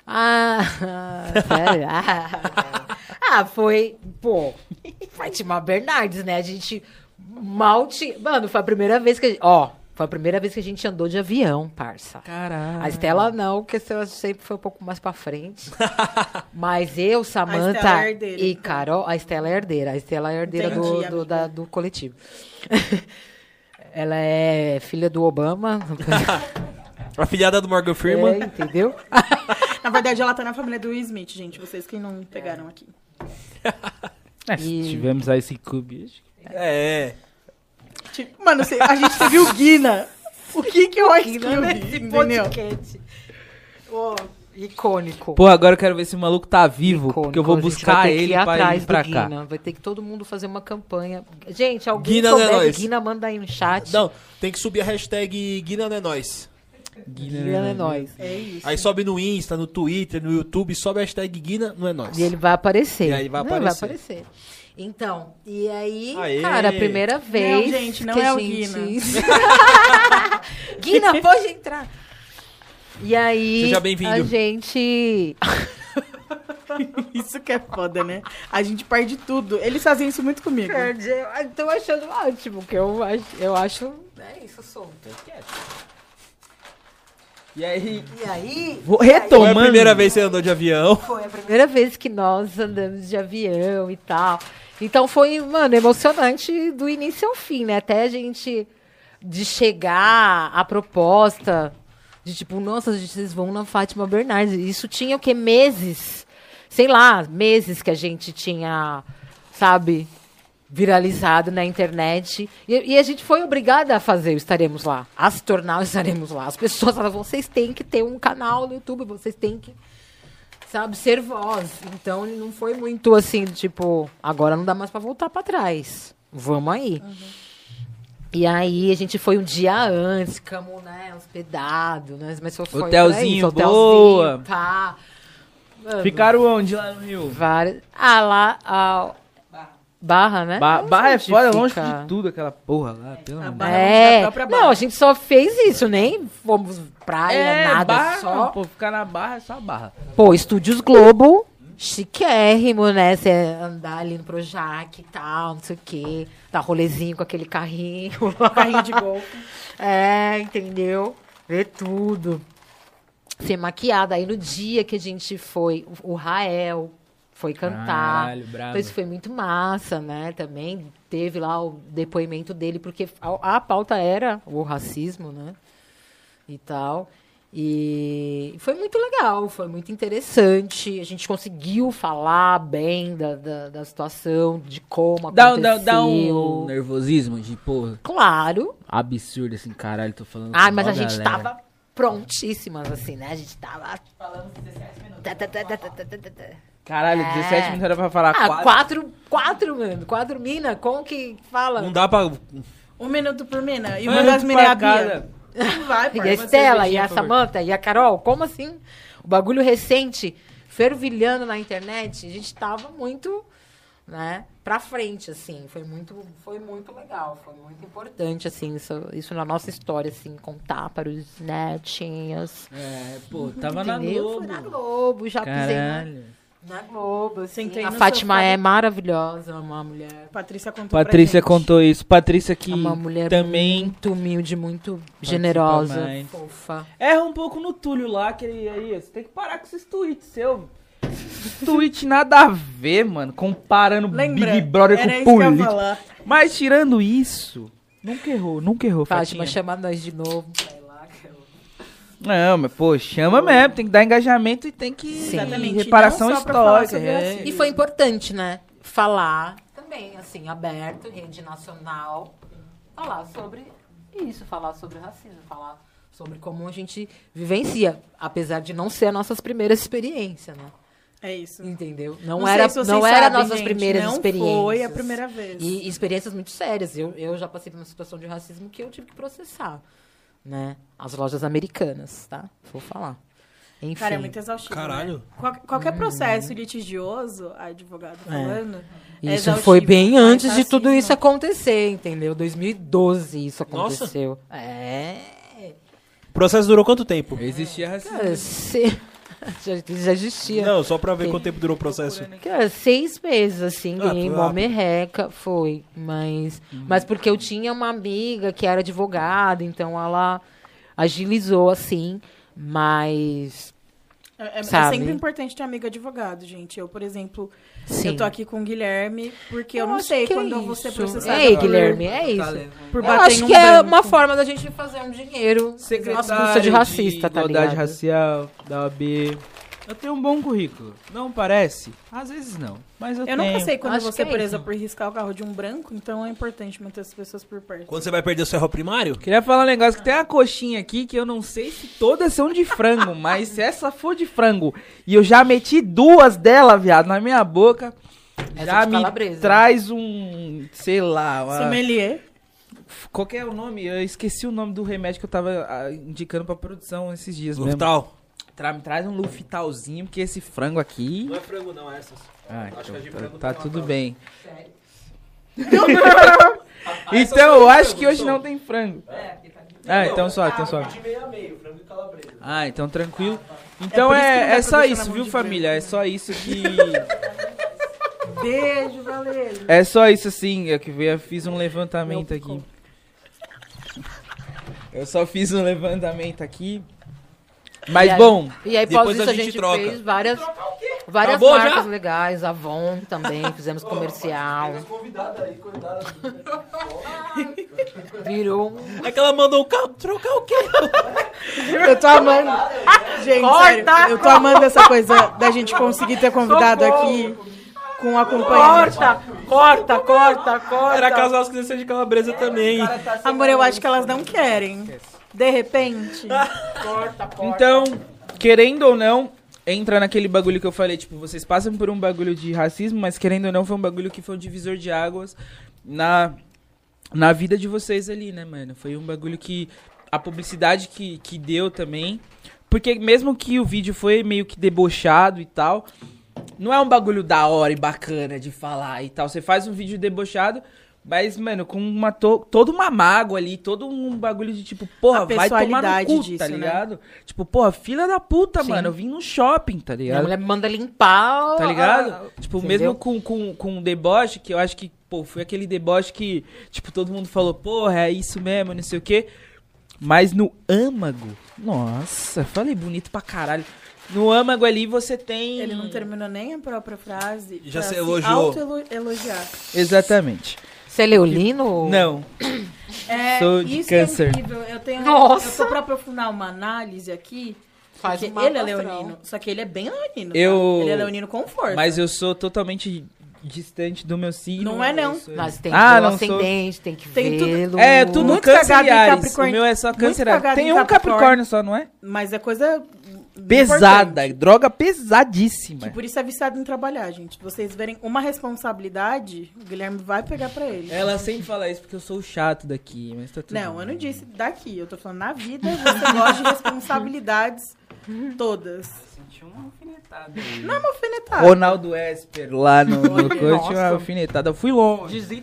Ah, sério? Ah, ah, foi, pô, Fátima Bernardes, né? A gente mal tinha... Mano, foi a primeira vez que a gente... Ó, foi a primeira vez que a gente andou de avião, parça. Caralho. A Estela não, porque ela sempre foi um pouco mais pra frente. Mas eu, Estela Samantha é herdeira, e então. Carol... A Estela é herdeira. A Estela é herdeira do, Entendi, do, amiga. da- do coletivo. ela é filha do Obama. A filhada do Morgan Freeman. É, entendeu? Na verdade, ela tá na família do Will Smith, gente. Vocês que não pegaram aqui. É, E- tivemos a esse clube. acho que- É. Tipo, mano, a gente teve o Guina. O que que é o Ice Cube? Nesse podcast. Ó, icônico. Pô, agora eu quero ver se o maluco tá vivo, Icônico. porque eu vou buscar que ele ir pra atrás ir pra cá. Guina. Vai ter que todo mundo fazer uma campanha. Gente, alguém Guina é souber nós. Guina, manda aí no chat. Não, tem que subir a hashtag Guina não é nós. Guina é nóis. É isso. Aí sobe no Insta, no Twitter, no YouTube, sobe a hashtag Guina não é nós. E ele vai aparecer. E aí vai Não, aparecer. aparecer. Então, e aí, Aê. cara, a primeira vez. gente, não que é a o gente... Guina. Guina, pode entrar. E aí, Seja bem-vindo. a gente. Isso que é foda, né? A gente perde tudo. Eles fazem isso muito comigo. Perde. Eu tô achando ótimo, que eu acho. Eu acho é isso, sou. E aí, E aí, vou Foi a retomando. primeira vez que você andou de avião. foi a primeira vez que nós andamos de avião e tal. Então foi, mano, emocionante do início ao fim, né? Até a gente de chegar a proposta de tipo, nossa, gente, vocês vão na Fátima Bernardes. Isso tinha o quê? Meses. Sei lá, meses que a gente tinha, sabe, viralizado na internet. E, e a gente foi obrigada a fazer o Estaremos Lá. A se tornar o Estaremos Lá. As pessoas falavam, vocês têm que ter um canal no YouTube, vocês têm que sabe, ser voz. Então não foi muito assim, tipo, agora não dá mais pra voltar pra trás. Vamos aí. E aí a gente foi um dia antes, ficamos, né, hospedado, né? Mas só foi Hotelzinho, isso, boa. Tá. Mano, Ficaram onde lá no Rio? várias. Ah, lá. ah, Barra, né? Ba Não Barra é foda, onde longe fica. de tudo aquela porra lá, pelo amor de Barra É, da própria Barra. não, a gente só fez isso, nem fomos praia, É, nada, barra, só. não, pô, ficar na barra é só barra. Pô, Estúdios Globo, chiquérrimo, né? Você andar ali no Projac e tal, não sei o quê. Dar rolezinho com aquele carrinho. Carrinho de golfe. É, entendeu? Ver tudo. Ser maquiada. Aí no dia que a gente foi, o o Rael foi cantar. Caralho, bravo. Então isso foi muito massa, né? Também teve lá o depoimento dele, porque a, a pauta era o racismo, né? E tal. E foi muito legal, foi muito interessante. A gente conseguiu falar bem da, da, da situação, de como Dá, aconteceu. dá, dá um nervosismo de, porra, Claro. absurdo assim, caralho, tô falando Ai, com mas mó a gente galera. tava prontíssimas, assim, né? A gente tava. Falamos 17 minutos. Tá, tá, tá, Caralho, É. 17 minutos era pra falar Ah, quatro. quatro, quatro, mano. Quatro mina. Como que fala? Não dá pra. Um minuto por mina. E Um uma das minas é a Bia. vai, E a Estela, e a. Samanta, e a Carol, como assim? O bagulho recente, fervilhando na internet, a gente tava muito, né, pra frente, assim. Foi muito, foi muito legal, foi muito importante, assim, isso, isso na nossa história, assim, contar para os netinhos. É, pô, tava na? Globo. Foi na Globo, já pisei na, Caralho. Na Globo, assim. Sentei A Fátima sofá. é maravilhosa, é uma mulher. Patrícia contou pra Patrícia gente. contou isso. Patrícia que É uma mulher também muito humilde, muito generosa, mais. fofa. erra um pouco no Túlio lá, que ele aí, você tem que parar com esses tweets seu. Tweet nada a ver, mano, comparando Lembra? Big Brother com político. Mas tirando isso, nunca errou, nunca errou, Fátima, Fatinha. chama nós de novo pra ir lá. que eu- Não, mas pô, chama mesmo, tem que dar engajamento e tem que Sim. Exatamente, reparação histórica. é. E foi importante, né? Falar também, assim, aberto, rede nacional, falar sobre isso, falar sobre racismo, falar sobre como a gente vivencia, apesar de não ser as nossas primeiras experiências, né? É isso. Entendeu? Não, Não era, não era nossas gente, primeiras não experiências. foi a primeira vez. E experiências muito sérias. Eu, eu já passei por uma situação de racismo que eu tive que processar, né? As lojas americanas, tá? Vou falar. Enfim. Cara, é muito exaustivo. Caralho. Né? Qual- qualquer processo litigioso, a advogado falando. é Isso exaustivo, foi bem antes de tudo isso acontecer, entendeu? 2012 isso Nossa. aconteceu. É. O processo durou quanto tempo? Existia racismo. Cara, se- já, já existia. Não, só pra ver quanto tempo durou o processo. Cara, seis meses, assim, Ah, ganhei mó merreca, foi. Mas, Uhum. mas porque eu tinha uma amiga que era advogada, então ela agilizou, assim, mas... É, é- é sempre importante ter amigo advogado, gente. Eu, por exemplo, Sim. eu tô aqui com o Guilherme porque eu, Eu não acho sei é quando eu vou ser processada. Ei, por- Guilherme, é isso. Por Eu bater acho em um que é uma forma da gente fazer um dinheiro às custas de racista, tá igualdade ligado? racial, da OAB. Eu tenho um bom currículo. Não parece? Às vezes não. Mas eu, Eu tenho. nunca sei quando eu Acho ser é presa isso. por riscar o carro de um branco, então é importante manter as pessoas por perto. Quando você vai perder o seu erro primário? Queria falar um negócio que tem uma coxinha aqui que eu não sei se todas são de frango, mas se essa for de frango e eu já meti duas dela, viado, na minha boca, Essa já de me calabresa. traz um, sei lá, uma- Sommelier. qual que é o nome? Eu esqueci o nome do remédio que eu tava ah, indicando pra produção esses dias mesmo. Tra- me traz um lufitalzinho, porque esse frango aqui... Não é frango não, é essas. Ah, Acho que é de então, frango tá, tem tudo uma bem. Essas então, são eu de acho que hoje não tem frango. Ah, então só, então só. De meio a meio, frango e calabresa. Ah, então tranquilo. Então isso que não é, é pra só isso, viu, de família? É só isso que. Beijo, Valério. É só isso, assim. É que eu fiz um levantamento aqui. Eu só fiz um levantamento aqui. Mas E aí- bom, E aí, Depois após isso, a a gente gente troca. fez várias, várias Acabou já? marcas legais. Avon também, fizemos comercial. Virou um... É que ela mandou o carro trocar o quê? Eu tô amando. Gente, sério, eu tô amando essa coisa da gente conseguir ter convidado aqui com um acompanhante. corta, corta, corta. Era casal que descia de calabresa também. Amor, eu acho que elas não querem. De repente. Então, querendo ou não, entra naquele bagulho que eu falei, tipo, vocês passam por um bagulho de racismo, mas querendo ou não, foi um bagulho que foi um divisor de águas na, na vida de vocês ali, né, mano? Foi um bagulho que a publicidade que, que deu também. Porque mesmo que o vídeo foi meio que debochado e tal, não é um bagulho da hora e bacana de falar e tal. Você faz um vídeo debochado, mas, mano, com uma to toda uma mágoa ali, todo um bagulho de tipo, porra, A vai tomar no cu, disso, tá né? ligado? Tipo, porra, filha da puta, Sim. mano, eu vim no shopping, tá ligado? mulher me manda limpar. Tá a- ligado? Tipo, entendeu? mesmo com, com, com o deboche, que eu acho que, pô, foi aquele deboche que, tipo, todo mundo falou, porra, é isso mesmo, não sei o quê. Mas no âmago, nossa, falei bonito pra caralho. No âmago ali você tem. Ele não terminou nem a própria frase. Já pra se elogiou. auto-elogiar. Exatamente. Você é leolino? Não. É, Sou de isso câncer. É incrível. Eu tenho. Nossa. Eu tô pra aprofundar uma análise aqui. Faz Porque ele é leonino. Só que ele é bem leonino. Eu- Tá? Ele é leonino com força. Mas eu sou totalmente distante do meu signo. Não é, não. sou- Mas tem Ah, não o sou- ascendente, tem que Tem tudo-. É, tudo Muito câncer e Ares. O Capricórnio. meu é só câncer Tem em um Capricórnio. Capricórnio só, não é? Mas é coisa. Pesada, importante. droga pesadíssima. Que por isso é viciado em trabalhar, gente. Se vocês verem uma responsabilidade, o Guilherme vai pegar pra ele. Ela sempre fala isso porque eu sou o chato daqui, mas tá tudo Não, eu bem. não disse daqui. Eu tô falando na vida, você gosta de responsabilidades todas. Senti uma alfinetada aí. Não é uma alfinetada. Ronaldo Esper lá no, no coach, uma alfinetada. Eu fui longe.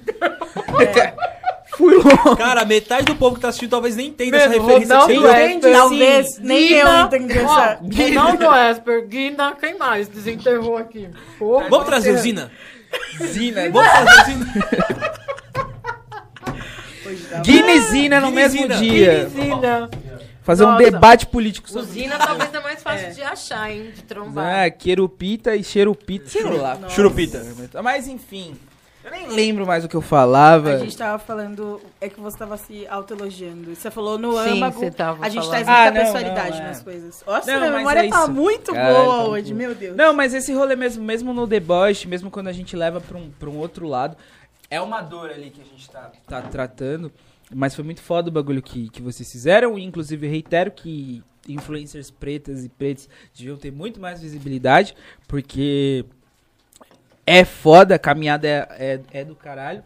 fui longe. Cara, metade do povo que tá assistindo talvez nem entenda essa referência. não é. deu. Entendi, Talvez sim. nem Guina, eu entendi essa. Ó, Ronaldo Esper, Guina, quem mais desenterrou aqui? Pô, Vamos trazer o Zina. Zina. Vamos trazer o Zina. Guina e Zina no mesmo dia. Zina. Fazer um Nossa. debate político sobre Usina talvez é mais fácil de achar, hein? De trombar. Ah, querupita e xerupita, sei lá. Churupita. Mas enfim, eu nem lembro mais o que eu falava. A gente tava falando, é que você tava se autoelogiando. Você falou no Sim, âmago, você tava a gente falando. traz muita Ah, não, personalidade não, é. nas coisas. Nossa, Não, minha memória é tá isso. muito Caralho, boa tá hoje, meu Deus. Não, mas esse rolê mesmo, mesmo no deboche, mesmo quando a gente leva pra um, pra um outro lado, é uma dor ali que a gente tá, tá tratando. Mas foi muito foda o bagulho que, que vocês fizeram. E inclusive reitero que influencers pretas e pretos deviam ter muito mais visibilidade. Porque é foda, a caminhada é, é, é do caralho.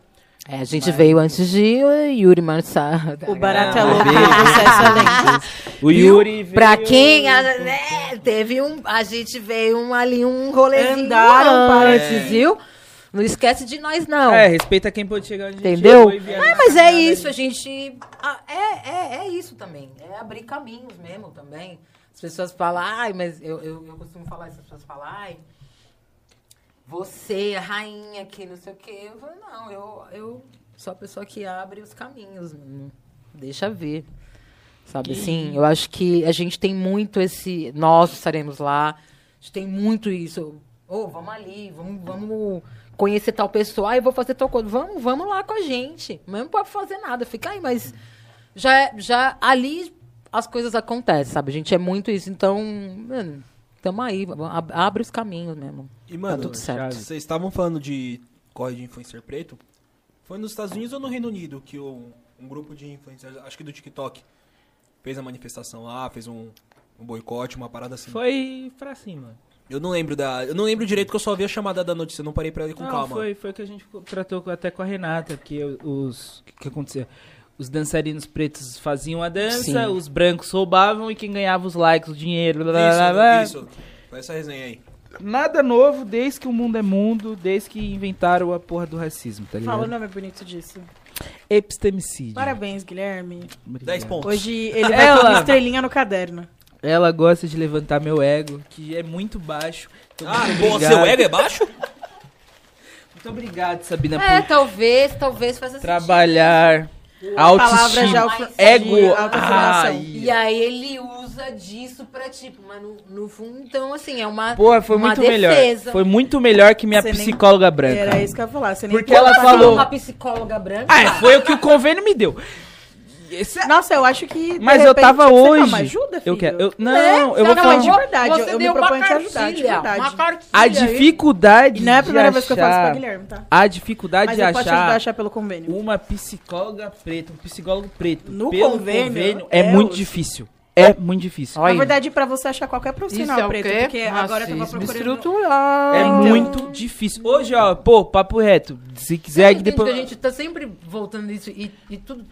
É, a gente veio antes de uh, Yuri Marçal. O barato é Ah, louco, veio. o é. O Yuri veio... Pra quem, a- né, teve um, a gente veio um, ali um rolezinho Andaram para- antes, viu? Não esquece de nós, não. É, respeita quem pode chegar onde a gente Entendeu? É, na mas é isso, ali. a gente. ah, É, é, é isso também. É abrir caminhos mesmo também. As pessoas falam, ai, mas eu, eu, eu costumo falar isso, as pessoas falam, ai, você, a rainha que não sei o quê. Eu falo, não, eu, eu sou a pessoa que abre os caminhos. Deixa ver. Sabe assim? Eu acho que a gente tem muito esse. Nós estaremos lá. A gente tem muito isso. Ô, vamos ali, vamos, vamos conhecer tal pessoa. Ah, eu vou fazer tal coisa. Vamos, vamos lá com a gente. Mesmo pode fazer nada. Fica aí, mas já, já ali as coisas acontecem, sabe? A gente é muito isso. Então, mano, tamo aí. ab- Abre os caminhos mesmo. E, mano, Tá tudo certo. vocês estavam falando de corre de influencer preto. Foi nos Estados Unidos ou no Reino Unido que o- um grupo de influencers, acho que do TikTok, fez a manifestação lá, fez um, um boicote, uma parada assim. Foi pra cima. Eu não lembro da. Eu não lembro direito que eu só vi a chamada da notícia, eu não parei pra ler com Não, calma. Foi, foi o que a gente tratou até com a Renata, que os. O que, que acontecia? Os dançarinos pretos faziam a dança, Sim. os brancos roubavam e quem ganhava os likes, o dinheiro. blá, blá, blá, blá. Isso, isso. Foi essa resenha aí. Nada novo desde que o mundo é mundo, desde que inventaram a porra do racismo, tá ligado? Fala o nome bonito disso. Epistemicídio. Parabéns, Guilherme. Obrigado. 10 pontos. Hoje ele vai Ela- uma estrelinha no caderno. Ela gosta de levantar meu ego, que é muito baixo. Então, Ah, muito bom, seu ego é baixo? Muito obrigado, Sabina, É, por talvez, talvez faça sentido. trabalhar Palavras de, autoestima. alfa- Ego. de autoafirmação. Ai. E aí ele usa disso pra, tipo, mas no, no fundo, então, assim, é uma, Porra, foi uma muito defesa. melhor. Foi muito melhor que minha Você nem- psicóloga branca. Era isso que eu ia falar. Você nem Porque ela falou- Uma psicóloga branca. Ah, é, foi o que o convênio me deu. Esse é- Nossa, eu acho que. Mas eu repente, tava você quer hoje. uma ajuda, filho? eu quero. eu- não, É, eu vou Não, falar mas de de verdade, eu, Você eu me deu uma proponho te ajudar, de verdade. Uma cartilha a dificuldade E não é a primeira vez que eu faço pra achar- Guilherme, tá? A dificuldade Mas de eu posso te ajudar a achar achar pelo convênio. uma psicóloga preta, um psicólogo preto No pelo convênio, é, é muito os- difícil. É muito difícil. Olha. Na verdade, pra você achar qualquer profissional Isso é preto, quê? porque agora eu tava procurando... estrutural. É então- muito difícil. Hoje, ó, pô, papo reto. Se quiser, Você depois. que a gente tá sempre voltando nisso e, e tudo.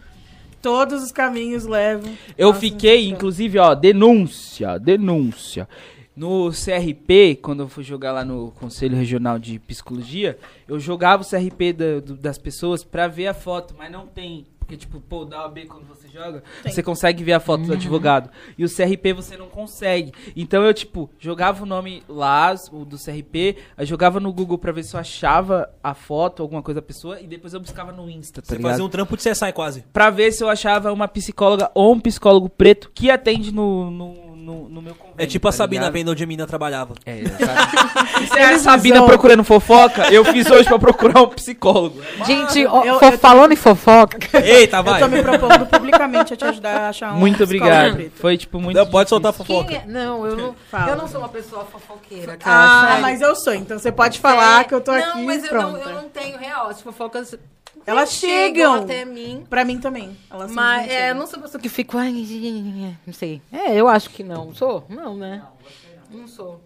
Todos os caminhos levam... Eu fiquei, inclusive, ó, denúncia, denúncia. No CRP, quando eu fui jogar lá no Conselho Regional de Psicologia, eu jogava o CRP da- do- das pessoas pra ver a foto, mas não tem. Porque, tipo, pô, da OAB quando você joga, Tem. você consegue ver a foto do advogado. E o CRP você não consegue. Então eu, tipo, jogava o nome lá, o do CRP, aí jogava no Google pra ver se eu achava a foto, alguma coisa da pessoa, e depois eu buscava no Insta, tá Você ligado? fazia um trampo de CSI quase. Pra ver se eu achava uma psicóloga ou um psicólogo preto que atende no, no, no, no meu convênio. É tipo a tá Sabina ligado? vendo onde a mina trabalhava. É. Se era a Sabina procurando fofoca, eu fiz hoje pra procurar um psicólogo. Gente, eu- eu tô- falando em fofoca. Eita, Eu vai. tô me propondo publicamente a te ajudar a achar um Muito obrigado. preto. Foi, tipo, muito Não, pode soltar fofoca. Quem é? Não, eu não, Fala. eu não sou uma pessoa fofoqueira, Ah, cara. sério. mas eu sou, então você pode falar É, que eu tô aqui Não, mas eu não, eu não tenho real. As fofocas Elas chegam chegam. até mim. Pra mim também. Elas Mas é, eu não sou uma pessoa que fico. Ai, não sei. É, eu acho que não. Sou? Não, né? Não sou.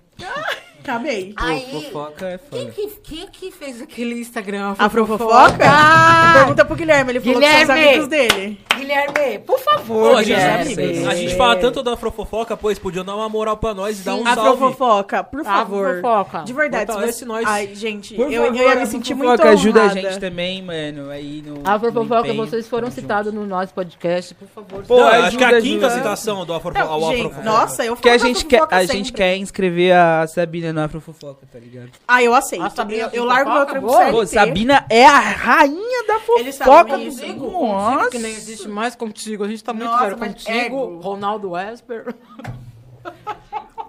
Acabei. Pô, Aí, fofoca é quem foda. que, quem que fez aquele Instagram? Afrofofoca? Ah! Pergunta pro Guilherme, ele falou que são os amigos dele. Guilherme, por favor, Pô, a, gente, Guilherme. a gente fala tanto da Afrofofoca, pô, eles podiam dar uma moral pra nós e dar um salve. Afrofofoca, por favor. Afrofofoca. De verdade, se Fortalece você... nós. Ai, gente, Por eu, favor, eu ia me sentir muito Fofoca, ajuda a honrada. gente também, mano. Aí no, A Afrofofoca, vocês foram citados no nosso podcast, por favor. Pô, Não, acho que é a ajuda, quinta citação do Afro, Não, ao gente, Afrofoca. nossa, eu Porque a falo gente, quer, Afrofofoca a gente quer inscrever a Sabina no Afrofofoca, tá ligado? Ah, eu aceito. A Sabina eu, eu largo meu trampo boa. Pô, Sabina é a rainha da Eles fofoca sabem do isso. Contigo, Nossa. que nem existe mais contigo. A gente tá muito Nossa, velho contigo. ego. Ronaldo Esper.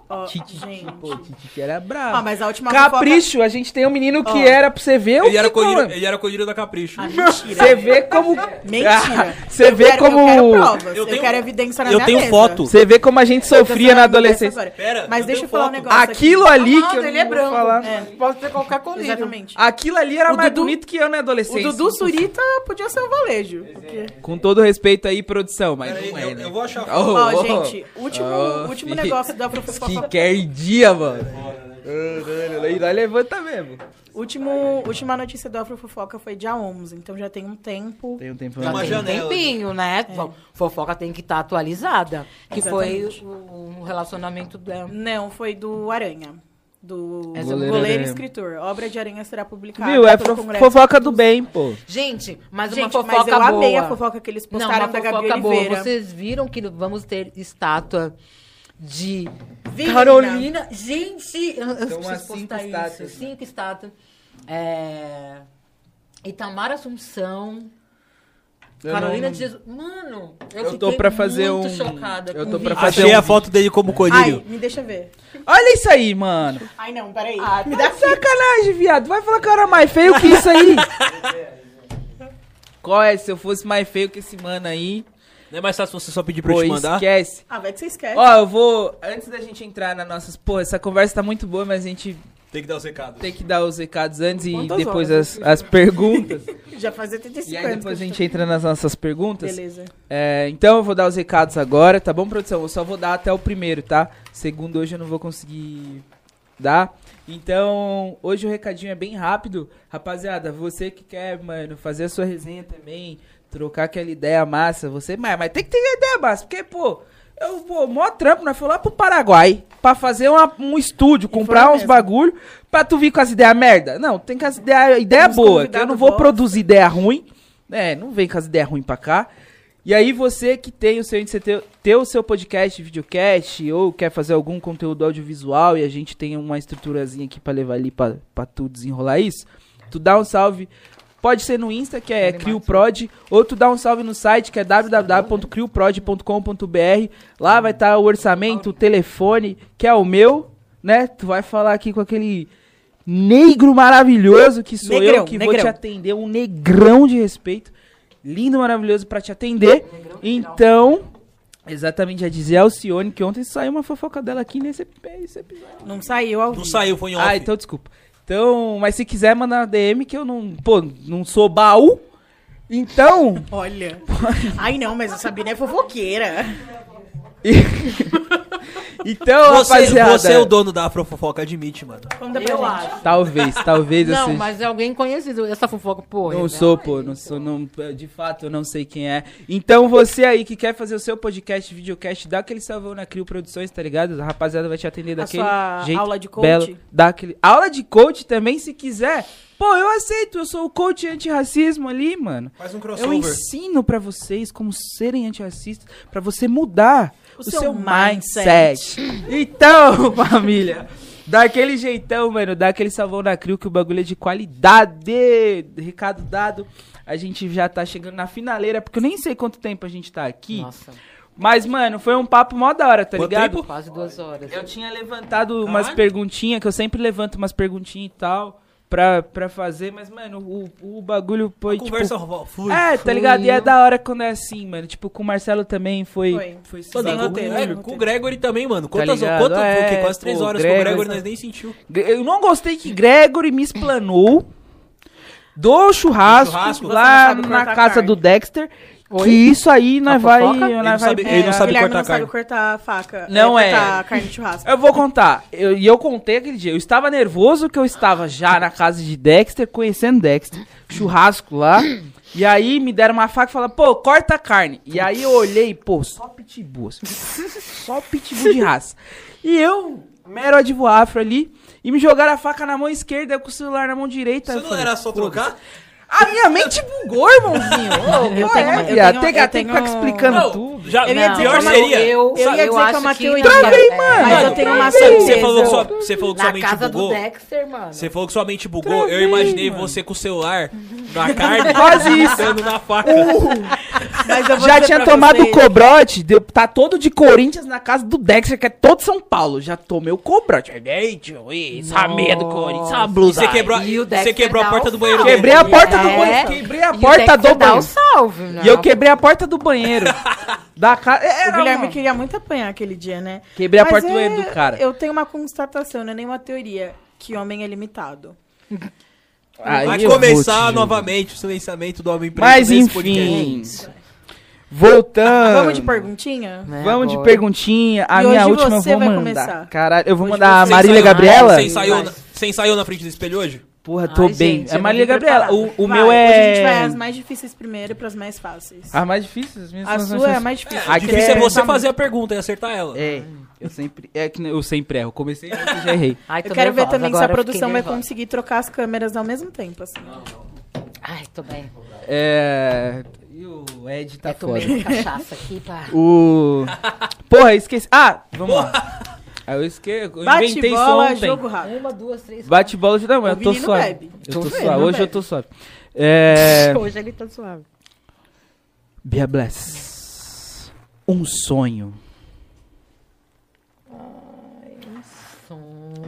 Ó, Titi, gente. pô, Titi que era brabo. Ah, mas a última Capricho, a gente tem um menino que Ó. era pra você ver o Ele era, que, coelho, mano. ele era coelho da Capricho. Ah, mentira. Você vê como... Mentira. Ah, Você Eu vê quero- como... Eu quero provas. Eu Eu, tenho- quero evidência na eu minha tenho mesa. foto. Você vê como a gente sofria na adolescência. Pera, Mas eu deixa eu falar um foto. negócio Aquilo ali Amado, que eu ele não é branco. falar. É. Pode ser qualquer coisa. Exatamente. Aquilo ali era O mais Dudu- bonito que eu na O adolescência. Dudu Surita podia ser um valejo. Com todo respeito aí, produção, mas não é, eu, né? eu vou achar a Ó, foto. Ó, ó, gente, último, negócio da Afrofofoca. Skincare dia, mano. Caralho, aí nós levanta mesmo. Último, última notícia do Afrofofoca foi dia 11, então já tem um tempo. Tem um tempo Tem uma Tem um janela. tempinho, né? Fofoca tem que estar atualizada. Que Exatamente. foi o, o relacionamento dela. Não, foi do Aranha. Do Essa goleiro, e escritor. Obra de Aranha será publicada. Viu? É fofoca do bem, pô. Gente, mas Gente, uma fofoca mas eu boa. amei a fofoca que eles Não, postaram uma da Gabi fofoca boa. Oliveira. Vocês viram que vamos ter estátua de Virina. Carolina. Gente, eu, São preciso postar estátuas, isso. Cinco estátuas. É... Itamar Assunção. Eu Carolina não- de Jesus. Mano, eu, Eu tô pra fazer muito um- chocada eu tô pra fazer Achei um a foto dele como Ai, colírio. me deixa ver. Olha isso aí, mano. Ai, não, peraí. Ah, me tá dá de sacanagem, viado. Vai falar que eu era mais feio que isso aí. Qual é? Se eu fosse mais feio que esse mano aí, Não é mais fácil você só pedir pra eu pô, te mandar? esquece. Ah, vai que você esquece. Ó, eu vou. Antes da gente entrar nas nossas. Pô, essa conversa tá muito boa, mas a gente Tem que dar os recados. tem que dar os recados antes e Quantas depois horas? as, as perguntas. Já faz 85 e aí anos. depois a eu gente entra nas nossas perguntas. Beleza. É, então eu vou dar os recados agora, tá bom, produção? Eu só vou dar até o primeiro, tá? Segundo hoje eu não vou conseguir dar. Então, hoje o recadinho é bem rápido. Rapaziada, você que quer, mano, fazer a sua resenha também, trocar aquela ideia massa, você, mas, mas tem que ter ideia massa, porque, pô, eu vou, mó trampo, nós fomos lá pro Paraguai pra fazer uma- um estúdio, comprar uns mesmo. bagulho pra tu vir com as ideias merda. Não, tem que as ideias ideia boa, que eu não vou bosta. produzir ideia ruim. É, não vem com as ideias ruins pra cá. E aí você que tem o seu você ter, ter o seu podcast, videocast, ou quer fazer algum conteúdo audiovisual e a gente tem uma estruturazinha aqui pra levar ali pra tu desenrolar isso, tu dá um salve. Pode ser no Insta, que é CrioProd, ou tu dá um salve no site, que é www.crioprod.com.br. Lá vai estar o orçamento, o telefone, que é o meu, né? Tu vai falar aqui com aquele negro maravilhoso que sou eu Negrão, que vou negrão. te atender, um negrão de respeito, lindo, maravilhoso pra te atender. Então, exatamente, já dizia Alcione que ontem saiu uma fofoca dela aqui nesse, esse episódio. Não saiu ao Não vivo. saiu, foi em off. Ah, então desculpa. Então, mas se quiser mandar DM que eu não, pô, não sou baú. Então, Olha. Ai, não, mas a Sabina é fofoqueira. então, Você, rapaziada. você é o dono da Afrofofoca, admite, mano. Conta Eu pra gente. acho. Talvez, talvez eu Não, seja. mas é alguém conhecido. Essa fofoca, pô. Não revela sou, pô, não sou, não, de fato eu não sei quem é. Então você aí que quer fazer o seu podcast, videocast, dá aquele salvão na Crio Produções, tá ligado? A rapaziada vai te atender A daquele sua jeito aula de coach? belo. Dá aquele... Aula de coach também, se quiser. Pô, eu aceito, eu sou o coach antirracismo ali, mano. Faz um Eu crossover. ensino pra vocês como serem antirracistas, pra você mudar o, O seu, seu mindset. Então, família, dá aquele jeitão, mano, dá aquele salvão na Crio que o bagulho é de qualidade. Recado dado. A gente já tá chegando na finaleira, porque eu nem sei quanto tempo a gente tá aqui. Nossa, Mas, mano, foi um papo mó da hora, tá Quanto ligado? tempo? quase duas horas. Eu tinha levantado umas perguntinhas, que eu sempre levanto umas perguntinhas e tal, pra, pra fazer, mas, mano, o, o bagulho foi, A tipo... conversa flui. É, tá ligado? E é da hora quando é assim, mano. Tipo, com o Marcelo também foi. Foi. foi esse Sem com, roteiro, é, com o Gregory também, mano. Quantas, ligado? quantas É, foi quê? Quase três pô, horas Gregory- com o Gregory, nós nem sentiu. Eu não gostei que Gregory me explanou do churrasco, Do churrasco? Lá na casa carne. do Dexter. Que isso aí nós A vai. Nós Ele não vai sabe- É, ele não sabe Guilherme cortar não sabe carne. cortar a faca. Não é. Cortar carne de churrasco. Eu vou contar. Eu- E eu, contei aquele dia. Eu estava nervoso que eu estava já na casa de Dexter, conhecendo Dexter. Churrasco lá. E aí me deram uma faca e falaram, pô, corta a carne. E aí eu olhei, pô, só pitbull. assim. só pitbull de raça. E eu, mero advo afro ali, e me jogaram a faca na mão esquerda, eu com o celular na mão direita. Você eu não falei, era só trocar? A minha mente bugou, irmãozinho. Ô, Eu tenho é, eu tenho- eu até tenho- ficar explicando Não, tudo. já, Eu ia dizer pior que é seria. Eu, Eu ia dizer que é uma teoria. Travei, mano. Mas eu tenho uma certeza. você falou que sua, você falou que sua Na mente casa bugou. do Dexter, mano. Você falou que sua mente bugou. Travei, eu imaginei mano. você com o celular na carne, Quase isso. na faca. Mas eu vou Já tinha tomado o cobrote, deu, tá todo de Corinthians na casa do Dexter, que é todo São Paulo. Já tomei o cobrote. Cheguei, tio, essa meia do Corinthians, essa E blusa. você quebrou, E o você quebrou a porta do banheiro. Quebrei a porta do É. banheiro. Quebrei a porta do banheiro. salve, né? E eu quebrei a porta do banheiro. da casa. O Guilherme queria muito apanhar aquele dia, né? Quebrei a Mas porta do é- banheiro do cara. Eu tenho uma constatação, não é nenhuma teoria, que homem é limitado. Aí Vai começar novamente o silenciamento do homem preto Mas enfim. Voltando. Vamos de perguntinha? Né, Vamos de agora. perguntinha. A E minha hoje última eu você vou vai mandar. começar. Caralho, eu vou Hoje mandar a Marília ensaiou- Gabriela. Você ensaiou, Vai. na, você ensaiou na frente do espelho hoje? Porra, tô Ai, bem. gente, é Marília não vim Gabriela. O, o Vai, meu Hoje a gente vai é. as mais difíceis primeiro para as mais fáceis. As mais difíceis? As minhas a são as sua mais é a mais difícil. O Aqui difícil é é- você fazer a pergunta e acertar ela. É, eu sempre. É que eu sempre erro. Comecei e já errei. Ai, Eu quero ver também se a produção vai conseguir trocar as câmeras ao mesmo tempo, assim. Ai, tô bem. É. E o Ed tá essa cachaça aqui pra... O. Porra, esqueci. Ah, vamos lá. Aí eu esqueci. Eu Bate inventei isso bola, ontem. jogo rápido. Uma, duas, três, Bate bola de não, O eu tô suave. bebe. Eu Tô tô vendo, suave. não Hoje eu bebe. tô suave. É. Hoje ele tá suave. Bia Bless. Um sonho.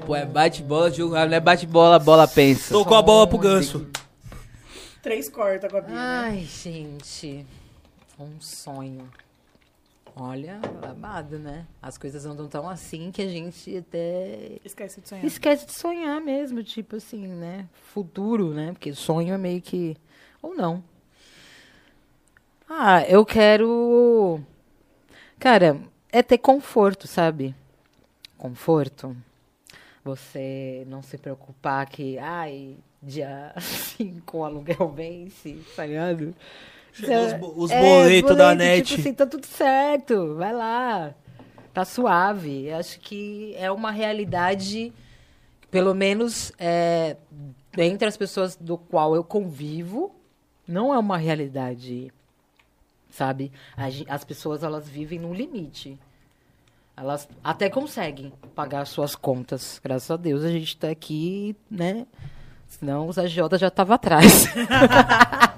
Pô, é bate bola, jogo rápido. Não é bate bola, pensa. Tocou a bola pro ganso. Três corta com a Bia. Ai, gente. Um sonho. Olha, babado, né? As coisas andam tão assim que a gente até Esquece de sonhar. esquece de sonhar mesmo, tipo assim, né? Futuro, né? Porque sonho é meio que. Ou não. Ah, eu quero. Cara, é ter conforto, sabe? Conforto. Você não se preocupar que, ai, dia 5 o aluguel vence, tá ligado? Os os É, boletos da net. Tipo assim, tá tudo certo, vai lá. Tá suave. Eu Acho que é uma realidade, pelo menos é, entre as pessoas do qual eu convivo, não é uma realidade, sabe? As pessoas, elas vivem num limite. Elas até conseguem pagar suas contas. Graças a Deus a gente tá aqui, né? Senão os agiotas já estavam atrás.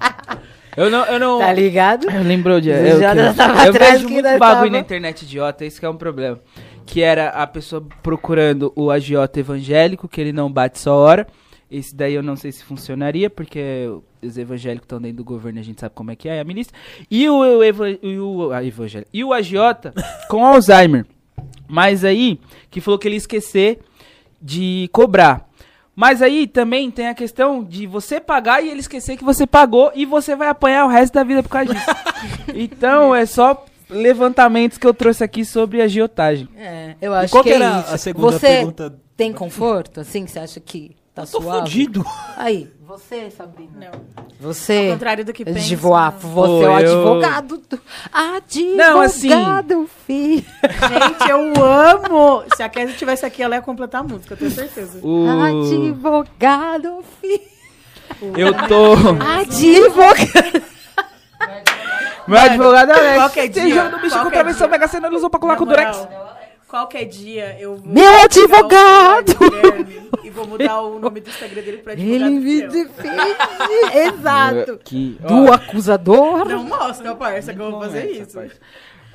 Eu não. Eu não... tá ligado? Eu lembro de. Eu, já que- tava eu atrás vejo que muito bagulho tava- na internet idiota, isso que é um problema. Que era a pessoa procurando o agiota evangélico, que ele não bate só hora. Esse daí eu não sei se funcionaria, porque os evangélicos estão dentro do governo, a gente sabe como é que é, é a milícia. E o, o, eva- e o, a evangélico, e o agiota com Alzheimer. Mas aí, que falou que ele ia esquecer de cobrar. Mas aí também tem a questão de você pagar e ele esquecer que você pagou e você vai apanhar o resto da vida por causa disso. então é só levantamentos que eu trouxe aqui sobre agiotagem. É, eu E acho qual que que é era isso. a segunda você pergunta? tem conforto, assim? Você acha que tá Tô suave? fudido. Aí, você, Sabrina. Não. Você... Ao contrário do que pensa. Advogar, você Pô, é o eu- advogado. Do... Advogado, Não, assim- filho. Gente, eu amo. Se a Kézia tivesse aqui, ela ia completar a música, eu tenho certeza. O... Advogado, filho. Eu tô. Advogado. Meu advogado é Alex. qualquer Tem dia- jogo do bicho qualquer contra a versão dia- Mega Sena, ele usou pra colar com o Durex. moral, Qualquer dia eu vou. Meu advogado! E vou mudar o nome do Instagram dele pra advogado. Ele me defende. Exato. Que... Do acusador. Não mostra, parça, que eu vou fazer isso.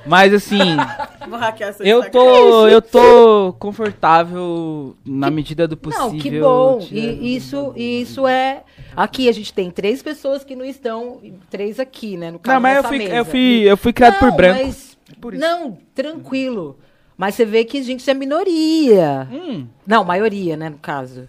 Mas assim, Vou hackear seu eu tô, eu tô confortável na medida do possível. Não, que bom. E isso, isso é. Aqui a gente tem três pessoas que não estão. Três aqui, né? No caso, Não, mas eu fui, mesa. eu fui, eu fui criado por Não, branco. mas- Por isso. Não, tranquilo. Mas você vê que a gente é minoria. Hum, Não, maioria, né, no caso.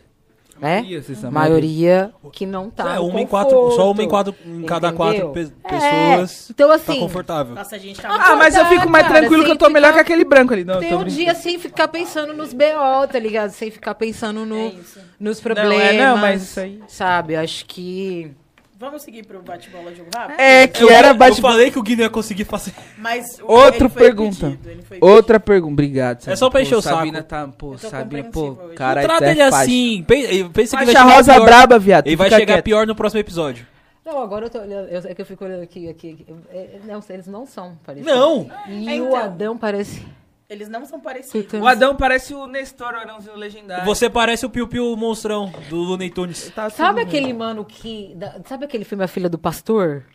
né? Maioria, maioria que não tá É, uma em quatro, só uma em quatro em cada quatro pe- É, pessoas então tá assim, confortável. Nossa, a gente tá Ah, mas eu fico mais Cara, tranquilo que eu tô sem melhor ficar- que aquele branco ali. Não, tem um dia sem ficar pensando nos BO, tá ligado? Sem ficar pensando no, É nos Não, problemas. é, não, mas isso aí... Sabe, acho que. Vamos seguir pro bate-bola jogo rápido? É, que Eu, era eu bate... falei que o Gui não ia conseguir fazer. Mas o- Outra pergunta. pedido, Outra pergunta, obrigado. Sabina. só pra encher o saco. Sabina tá, pô, Eu Sabina, pô, cara, Trata é ele assim. Pensa, pensa que vai Faixa chegar rosa pior. braba, viado. Ele vai chegar quieto. pior no próximo episódio. Não, agora eu tô olhando. Eu, é que eu fico olhando aqui. aqui, aqui. É, é, não, eles não são parecidos. Não! E É, o então. Adão parece. Eles não são parecidos. O Adão parece o Nestor, o Arãozinho legendário. Você parece o Piu Piu monstrão do Looney Tunes. Tá Sabe tudo aquele mano que. da- sabe aquele filme A Filha do Pastor?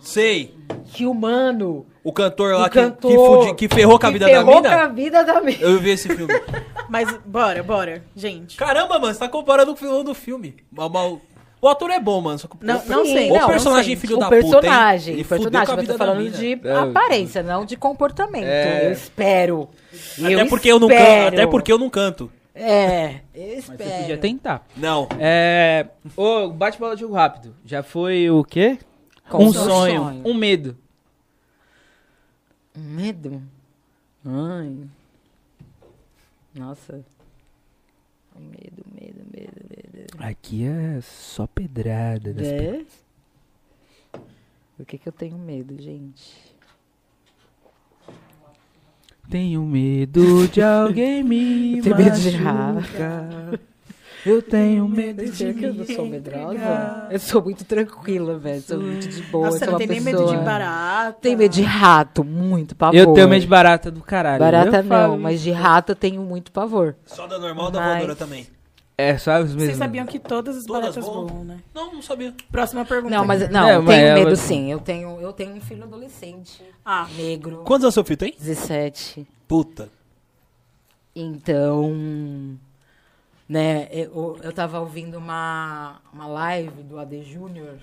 Sei. Que o mano. O cantor lá o que, cantor, que, fudi- que ferrou com a vida da ferrou mina. com a vida da mina. Eu vi esse filme. Mas bora, bora, gente. Caramba, mano, você tá comparando com o vilão do filme. Mal- mal- O ator é bom, mano. Só que o- Não, o- não sei. o não, personagem não sei. filho o da puta, hein? personagem, o personagem, com eu tô falando de É, aparência, não de comportamento. É. Eu espero. Até eu porque eu não canto. espero. Até porque eu não canto. É, eu Mas espero. você podia tentar. Não. É. Ô, bate-bola de jogo rápido. Já foi o quê? Qual um o sonho, sonho? um medo. Um Medo? Ai. Nossa. Medo, medo, medo, medo. Aqui é só pedrada. das pe- É? Do que que eu tenho medo, gente? Tenho medo de alguém me Eu tenho medo de machucar. Eu tenho medo de Será que eu não sou me medrosa? entregar. Eu sou muito tranquila, velho. Sou muito de boa. Nossa, sou não tem nem pessoa... medo de barata. Tenho medo de rato, muito pavor. Eu tenho medo de barata do caralho. Barata Eu não, falo mas de rato eu tenho muito pavor. Só da normal ou da Mas- voadora também? É, só os mesmos. Vocês sabiam que todas as Todas baratas voam? né? Não, não sabia. Próxima pergunta. Não, mas não, É, eu mas tenho medo sim. Eu tenho, eu tenho um filho adolescente, Ah, negro, Quantos anos seu filho tem? 17. Puta. Então, né, eu, eu tava ouvindo uma, uma live do AD Júnior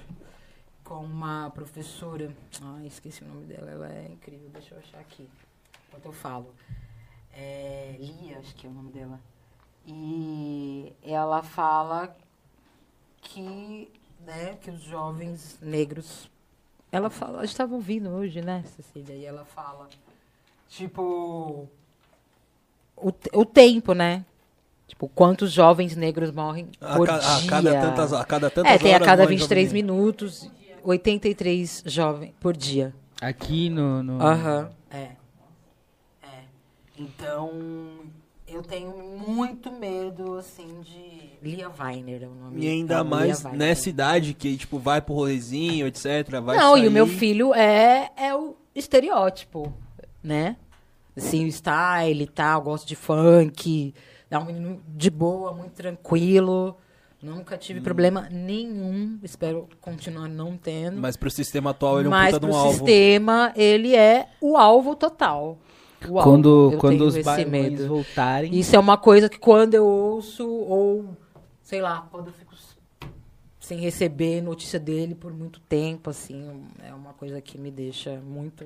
com uma professora. Ai, esqueci o nome dela, ela é incrível, deixa eu achar aqui. Enquanto eu falo. É, Lia, acho que é o nome dela. E ela fala que, né, que os jovens negros. Ela fala, a gente estava ouvindo hoje, né, Cecília? E ela fala, tipo, o, o tempo, né? Tipo, quantos jovens negros morrem A, por ca- a dia. cada tantas, a cada tantas é, tem a cada morre 23 jovem. minutos, 83 jovens por dia. Aqui no. no... Aham. É. É. Então, eu tenho muito medo, assim, de. Lia Weiner é o nome E ainda dela, mais nessa idade que, tipo, vai pro rolezinho, etc. Vai Não, sair. e o meu filho é, é o estereótipo, né? Assim, o style e tal, gosto de funk, é um menino de boa, muito tranquilo. Nunca tive Hum. problema nenhum, espero continuar não tendo. Mas pro sistema atual ele é um Mas puta de pro um alvo. sistema, ele é o alvo total. Alvo. Quando, quando os medo. voltarem. Isso é uma coisa que quando eu ouço, ou sei lá, quando eu fico sem receber notícia dele por muito tempo, assim, é uma coisa que me deixa muito.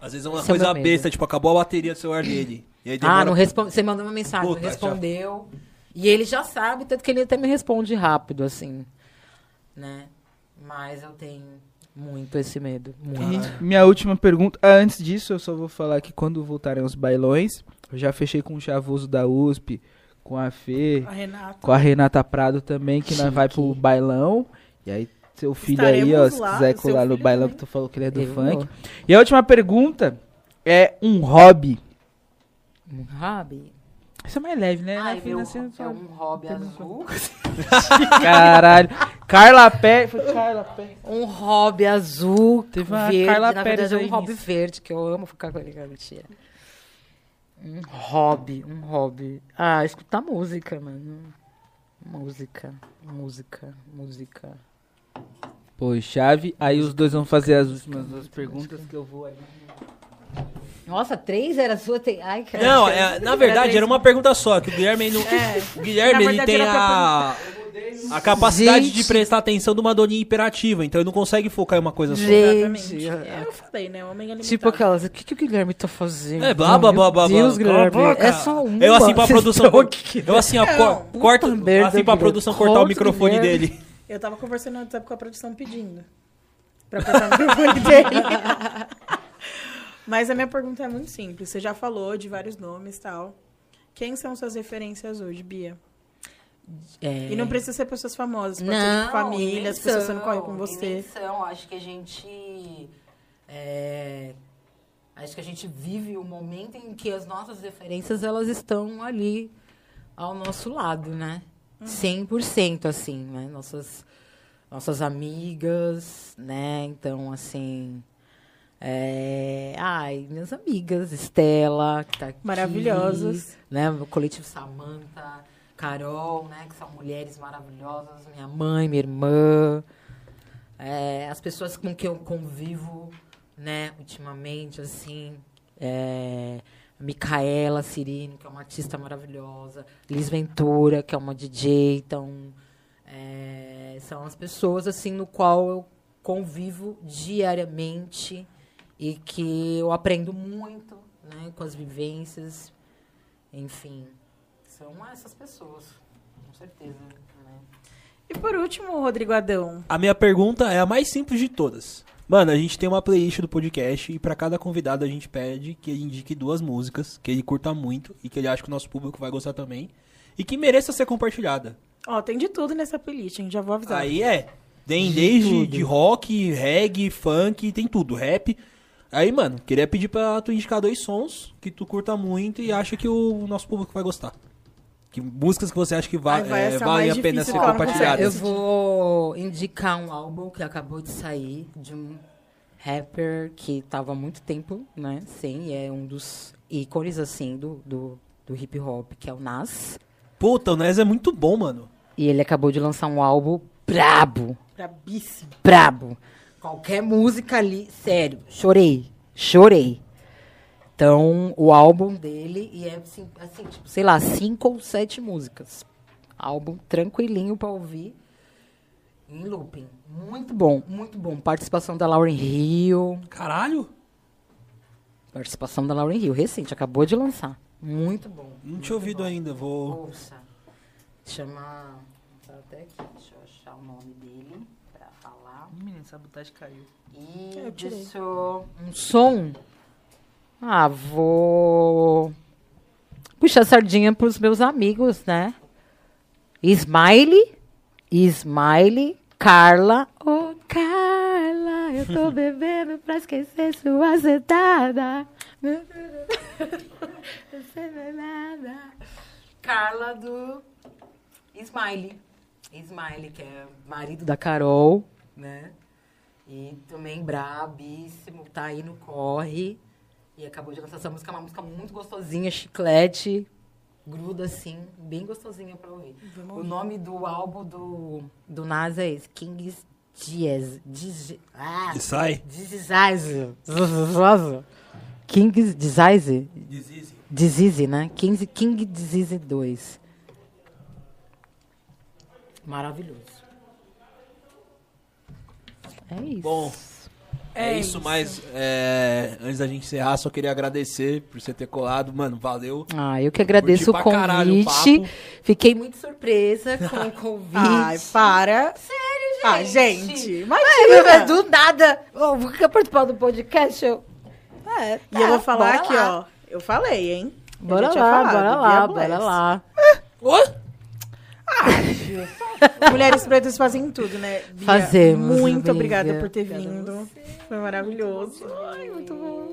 Às vezes é uma Esse é coisa medo. besta, tipo, acabou a bateria do celular dele. E aí demora... Ah, não responde. Você mandou uma mensagem, Puta, não já- respondeu. E ele já sabe, tanto que ele até me responde rápido, assim. Né? Mas eu tenho muito esse medo. Muito. E minha última pergunta. Ah, antes disso, eu só vou falar que quando voltarem os bailões, eu já fechei com o Chavoso da USP, com a Fê, a Renata. com a Renata Prado também, que nós vai pro bailão. E aí, seu filho aí, ó, Estaremos se lá, quiser colar no bailão, também. que tu falou que ele é do Eu funk. vou. E a última pergunta é um hobby. Um hobby? Isso é mais leve, né? Ai, meu, financeira, é um hobby azul. Caralho. Carla Pé. Foi Carla Pé. Um hobby azul, Teve uma verde. Carla na Pérez verdade, é um hobby nisso. verde, que eu amo ficar com ele, mentira. Um hobby, um hobby. Ah, escutar música, mano. Música, música, música. Pô, chave. Aí os dois vão fazer as últimas duas perguntas que eu vou aí. Nossa, três era sua? Tem... Ai, cara. Não, é, na verdade era uma pergunta só, que o Guilherme não... É. O Guilherme, ele tem era a... A capacidade de Gente. prestar atenção de uma doninha hiperativa, então ele não consegue focar em uma coisa só. Exatamente. Gente, É, eu falei, né? Homem alimentado. Tipo aquelas, o que, que o Guilherme tá fazendo? É, blá, blá, blá, blá, blá. Deus, a Guilherme. É só um. Eu assim pra produção. cor- Eu assim, ó, puta corta. merda, Assim pra Guilherme. produção cortar o microfone Guilherme. dele. Eu tava conversando no WhatsApp com a produção pedindo. Pra cortar o microfone dele. Mas a minha pergunta é muito simples. Você já falou de vários nomes e tal. Quem são suas referências hoje, Bia? É. E não precisa ser pessoas famosas, pode ser Não, tipo, família, as pessoas que não correm com você. imenção. Acho que a gente. é, acho que a gente vive o momento em que as nossas referências elas estão ali ao nosso lado, né? 100% assim, né? Nossas, nossas amigas, né? Então, assim. É... Ai, minhas amigas, Estela, que tá aqui. Maravilhosas. Né? O coletivo Samanta, Carol, né? Que são mulheres maravilhosas. Minha mãe, minha irmã. É, as pessoas com quem eu convivo, né? Ultimamente, assim. É... Micaela Cirino, que é uma artista maravilhosa. Liz Ventura, que é uma DJ. Então, é, são as pessoas, assim, no qual eu convivo diariamente e que eu aprendo muito, né? Com as vivências. Enfim, são essas pessoas, com certeza. Né? E por último, Rodrigo Adão. A minha pergunta é a mais simples de todas. Mano, a gente tem uma playlist do podcast e pra cada convidado a gente pede que ele indique duas músicas que ele curta muito e que ele acha que o nosso público vai gostar também e que mereça ser compartilhada. Ó, tem de tudo nessa playlist, hein? Já vou avisar. Aí é, tem De desde tudo. de rock, reggae, funk, tem tudo, rap. Aí, mano, queria pedir pra tu indicar dois sons que tu curta muito e acha que o nosso público vai gostar. Que músicas que você acha que va Ai, vai é, valem a pena ser compartilhadas. Eu vou indicar um álbum que acabou de sair de um rapper que tava há muito tempo, né? Sim, é um dos ícones, assim, do, do, do hip hop, que é o Nas. Puta, o Nes é muito bom, mano. E ele acabou de lançar um álbum brabo. Brabíssimo. brabo. Qualquer música ali, sério, chorei, chorei. Então, o álbum dele, e é assim, assim, tipo, sei lá, cinco ou sete músicas. Álbum tranquilinho pra ouvir, em looping. Muito bom, muito bom. Participação da Lauren Hill. Caralho. Participação da Lauren Hill, recente, acabou de lançar. Muito bom. Não tinha ouvido ainda, vou... Ouça. Chama. Tá até aqui, deixa eu achar o nome dele falar. Menino, sabotagem caiu. E deixa eu- um som. Ah, vou puxar a sardinha pros meus amigos, né? Smiley, Smiley, Carla. Ô, Carla, eu tô bebendo pra esquecer sua sentada. Você não é nada. Carla do Smiley. Smiley, que é marido da Carol, né? E também brabíssimo, tá aí no corre. E acabou de lançar essa música, é uma música muito gostosinha, chiclete, gruda assim, bem gostosinha pra ouvir. O nome do álbum do, do Nas é esse, King's Diaz. Diz, ah, E sai. Dizize. King's Dizize. Disease. Disease, né? King, King Disease 2. Maravilhoso. É isso. Bom, é, É isso, isso. mas é, antes da gente encerrar, só queria agradecer por você ter colado. Mano, valeu. Ah, eu que agradeço o Curti caralho o convite. papo. Fiquei muito surpresa com o convite. Ai, para. Sério, Ah, gente. gente, Ai, meu, imagina. do nada. Oh, vou quer participar do podcast? Eu... É, E eu vou tá, falar bora aqui, lá. ó. Eu falei, hein? Bora já tinha lá, falado, bora lá, bora lá. Mulheres pretas fazem tudo, né? Bia, Fazemos, Muito amiga. obrigada por ter vindo. Foi maravilhoso. Ai, muito bom.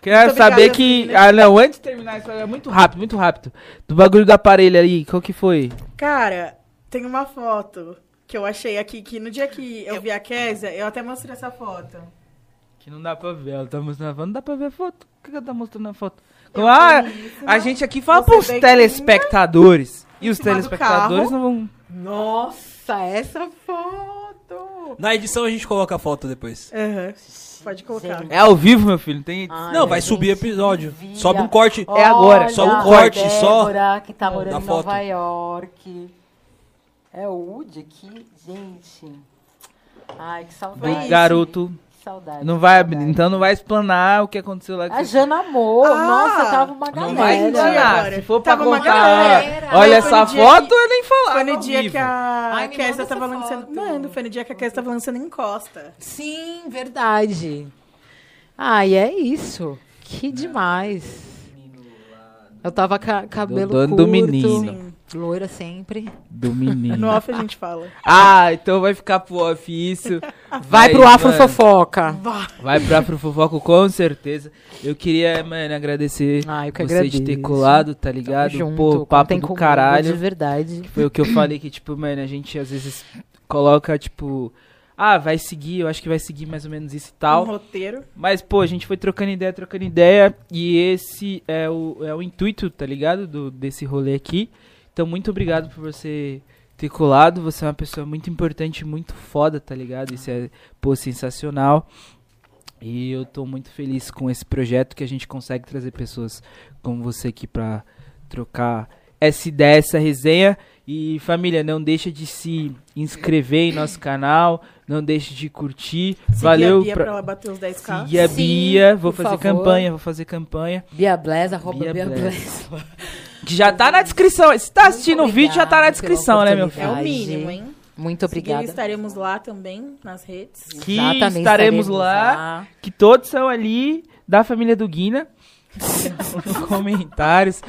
Quero Muito saber obrigada, que. Ah, não, antes de terminar isso é muito rápido, muito rápido. Do bagulho do aparelho aí, qual que foi? Cara, tem uma foto que eu achei aqui, que no dia que eu vi a Késia, eu até mostrei essa foto. Que não dá pra ver, ela tá mostrando a foto. Não dá pra ver a foto. Por que ela tá mostrando a foto? Eu ah, a gente aqui fala Você pros telespectadores. E os do telespectadores não vão. Nossa, essa foto. Na edição a gente coloca a foto depois. Aham. Pode colocar. É ao vivo, meu filho. Tem. Ai, Não, vai subir episódio. via. Sobe um corte. É agora, só um corte, a só Débora, que tá morando em foto. Nova York. É o Woody aqui, gente. Ai, que Do saudade. garoto. Saudade. Não vai saudade. Então não vai explanar o que aconteceu lá. que A você- Jana amou. Ah, Nossa, tava uma galera. Não vai explanar. Se for pra Tava uma contar. galera. Olha Foi essa foto, que- eu nem falava. Foi no dia vivo. que a Ai, Kézia manda tava lançando. Mano, foi no dia que a Kézia tava lançando Encosta. Sim, verdade. Ai, é isso. Que demais. Eu tava ca cabelo dono curto. do menino. Sim. Loira sempre. Do menino. No off a gente fala. Ah, então vai ficar pro off isso. Vai pro Afro mano, Fofoca. Vai pro Afro Fofoco com certeza. Eu queria, mano, agradecer Ah, eu que você de ter agradeço. colado, tá ligado? Junto, Pô, papo do comigo, caralho. De verdade. Foi o que eu falei que, tipo, mano, a gente às vezes coloca, tipo, ah, vai seguir, eu acho que vai seguir mais ou menos isso e Um tal. roteiro. Mas, pô, a gente foi trocando ideia, trocando ideia. E esse é o, é o intuito, tá ligado? Do, desse rolê aqui. Então, muito obrigado por você ter colado. Você é uma pessoa muito importante, muito foda, tá ligado? Isso é, pô, sensacional. E eu tô muito feliz com esse projeto que a gente consegue trazer pessoas como você aqui pra trocar essa ideia, essa resenha. E família, não deixa de se inscrever em nosso canal, não deixe de curtir. Seguir Valeu a Bia pra- pra ela bater os 10k. Seguir a Sim, Bia, vou fazer favor. campanha, vou fazer campanha. Bia Bless, arroba Bia Bia, Bless. Bless. Que já tá na descrição. Se tá assistindo o vídeo, já tá na descrição, né, meu É filho? o Verdade. mínimo, hein? Muito obrigada. estaremos lá também, nas redes. Que Exatamente, estaremos lá. Que todos são ali da família do Guina. Nos comentários.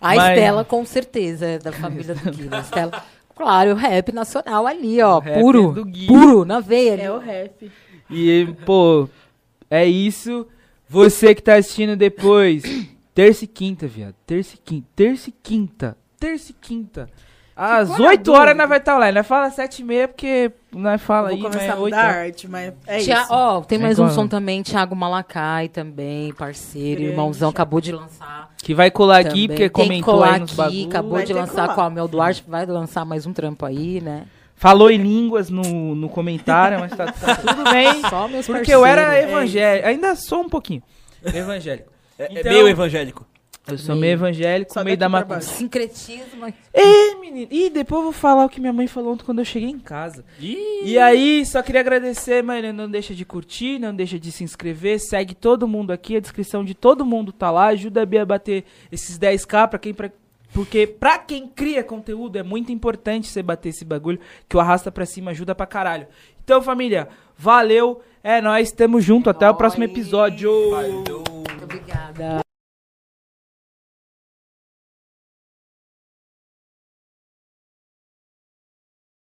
A Mas- Estela, com certeza, é da família do Guilherme. Estela, claro, o rap nacional ali, ó. O rap Puro. Puro, na veia. ali. É o rap. E, pô, é isso. Você que tá assistindo depois. Terça e quinta, viado. Terça e quinta. Terça e quinta. Terça e quinta. Às Ficou na 8 horas nós vai estar lá. Nós fala 7 e meia porque nós fala aí, vou mas começar é a 8 mudar a horas. arte, mas é Tia- isso. Ó, tem É mais um igual. som também, Thiago Malacai também, parceiro, Grande. irmãozão, acabou de lançar. Que vai colar aqui, também. porque Tem comentou colar aí nos aqui, bagulho. acabou Vai de lançar com a Mel Duarte, vai lançar mais um trampo aí, né? Falou em línguas no, no comentário, mas tá, tá tudo bem. Só meus Porque eu era evangélico. Ainda sou um pouquinho. Evangélico. É, é Então- meio evangélico. Eu sou meio evangélico, Só meio da macumba. Sincretismo. Ê, menino. E depois eu vou falar o que minha mãe falou ontem quando eu cheguei em casa. E aí, só queria agradecer, mano. Não deixa de curtir, não deixa de se inscrever. Segue todo mundo aqui. A descrição de todo mundo tá lá. Ajuda a Bia a bater esses 10k pra quem. Pra, porque pra quem cria conteúdo é muito importante você bater esse bagulho. Que o arrasta pra cima ajuda pra caralho. Então, família, valeu. É nóis, tamo junto. Até o próximo episódio. Falou da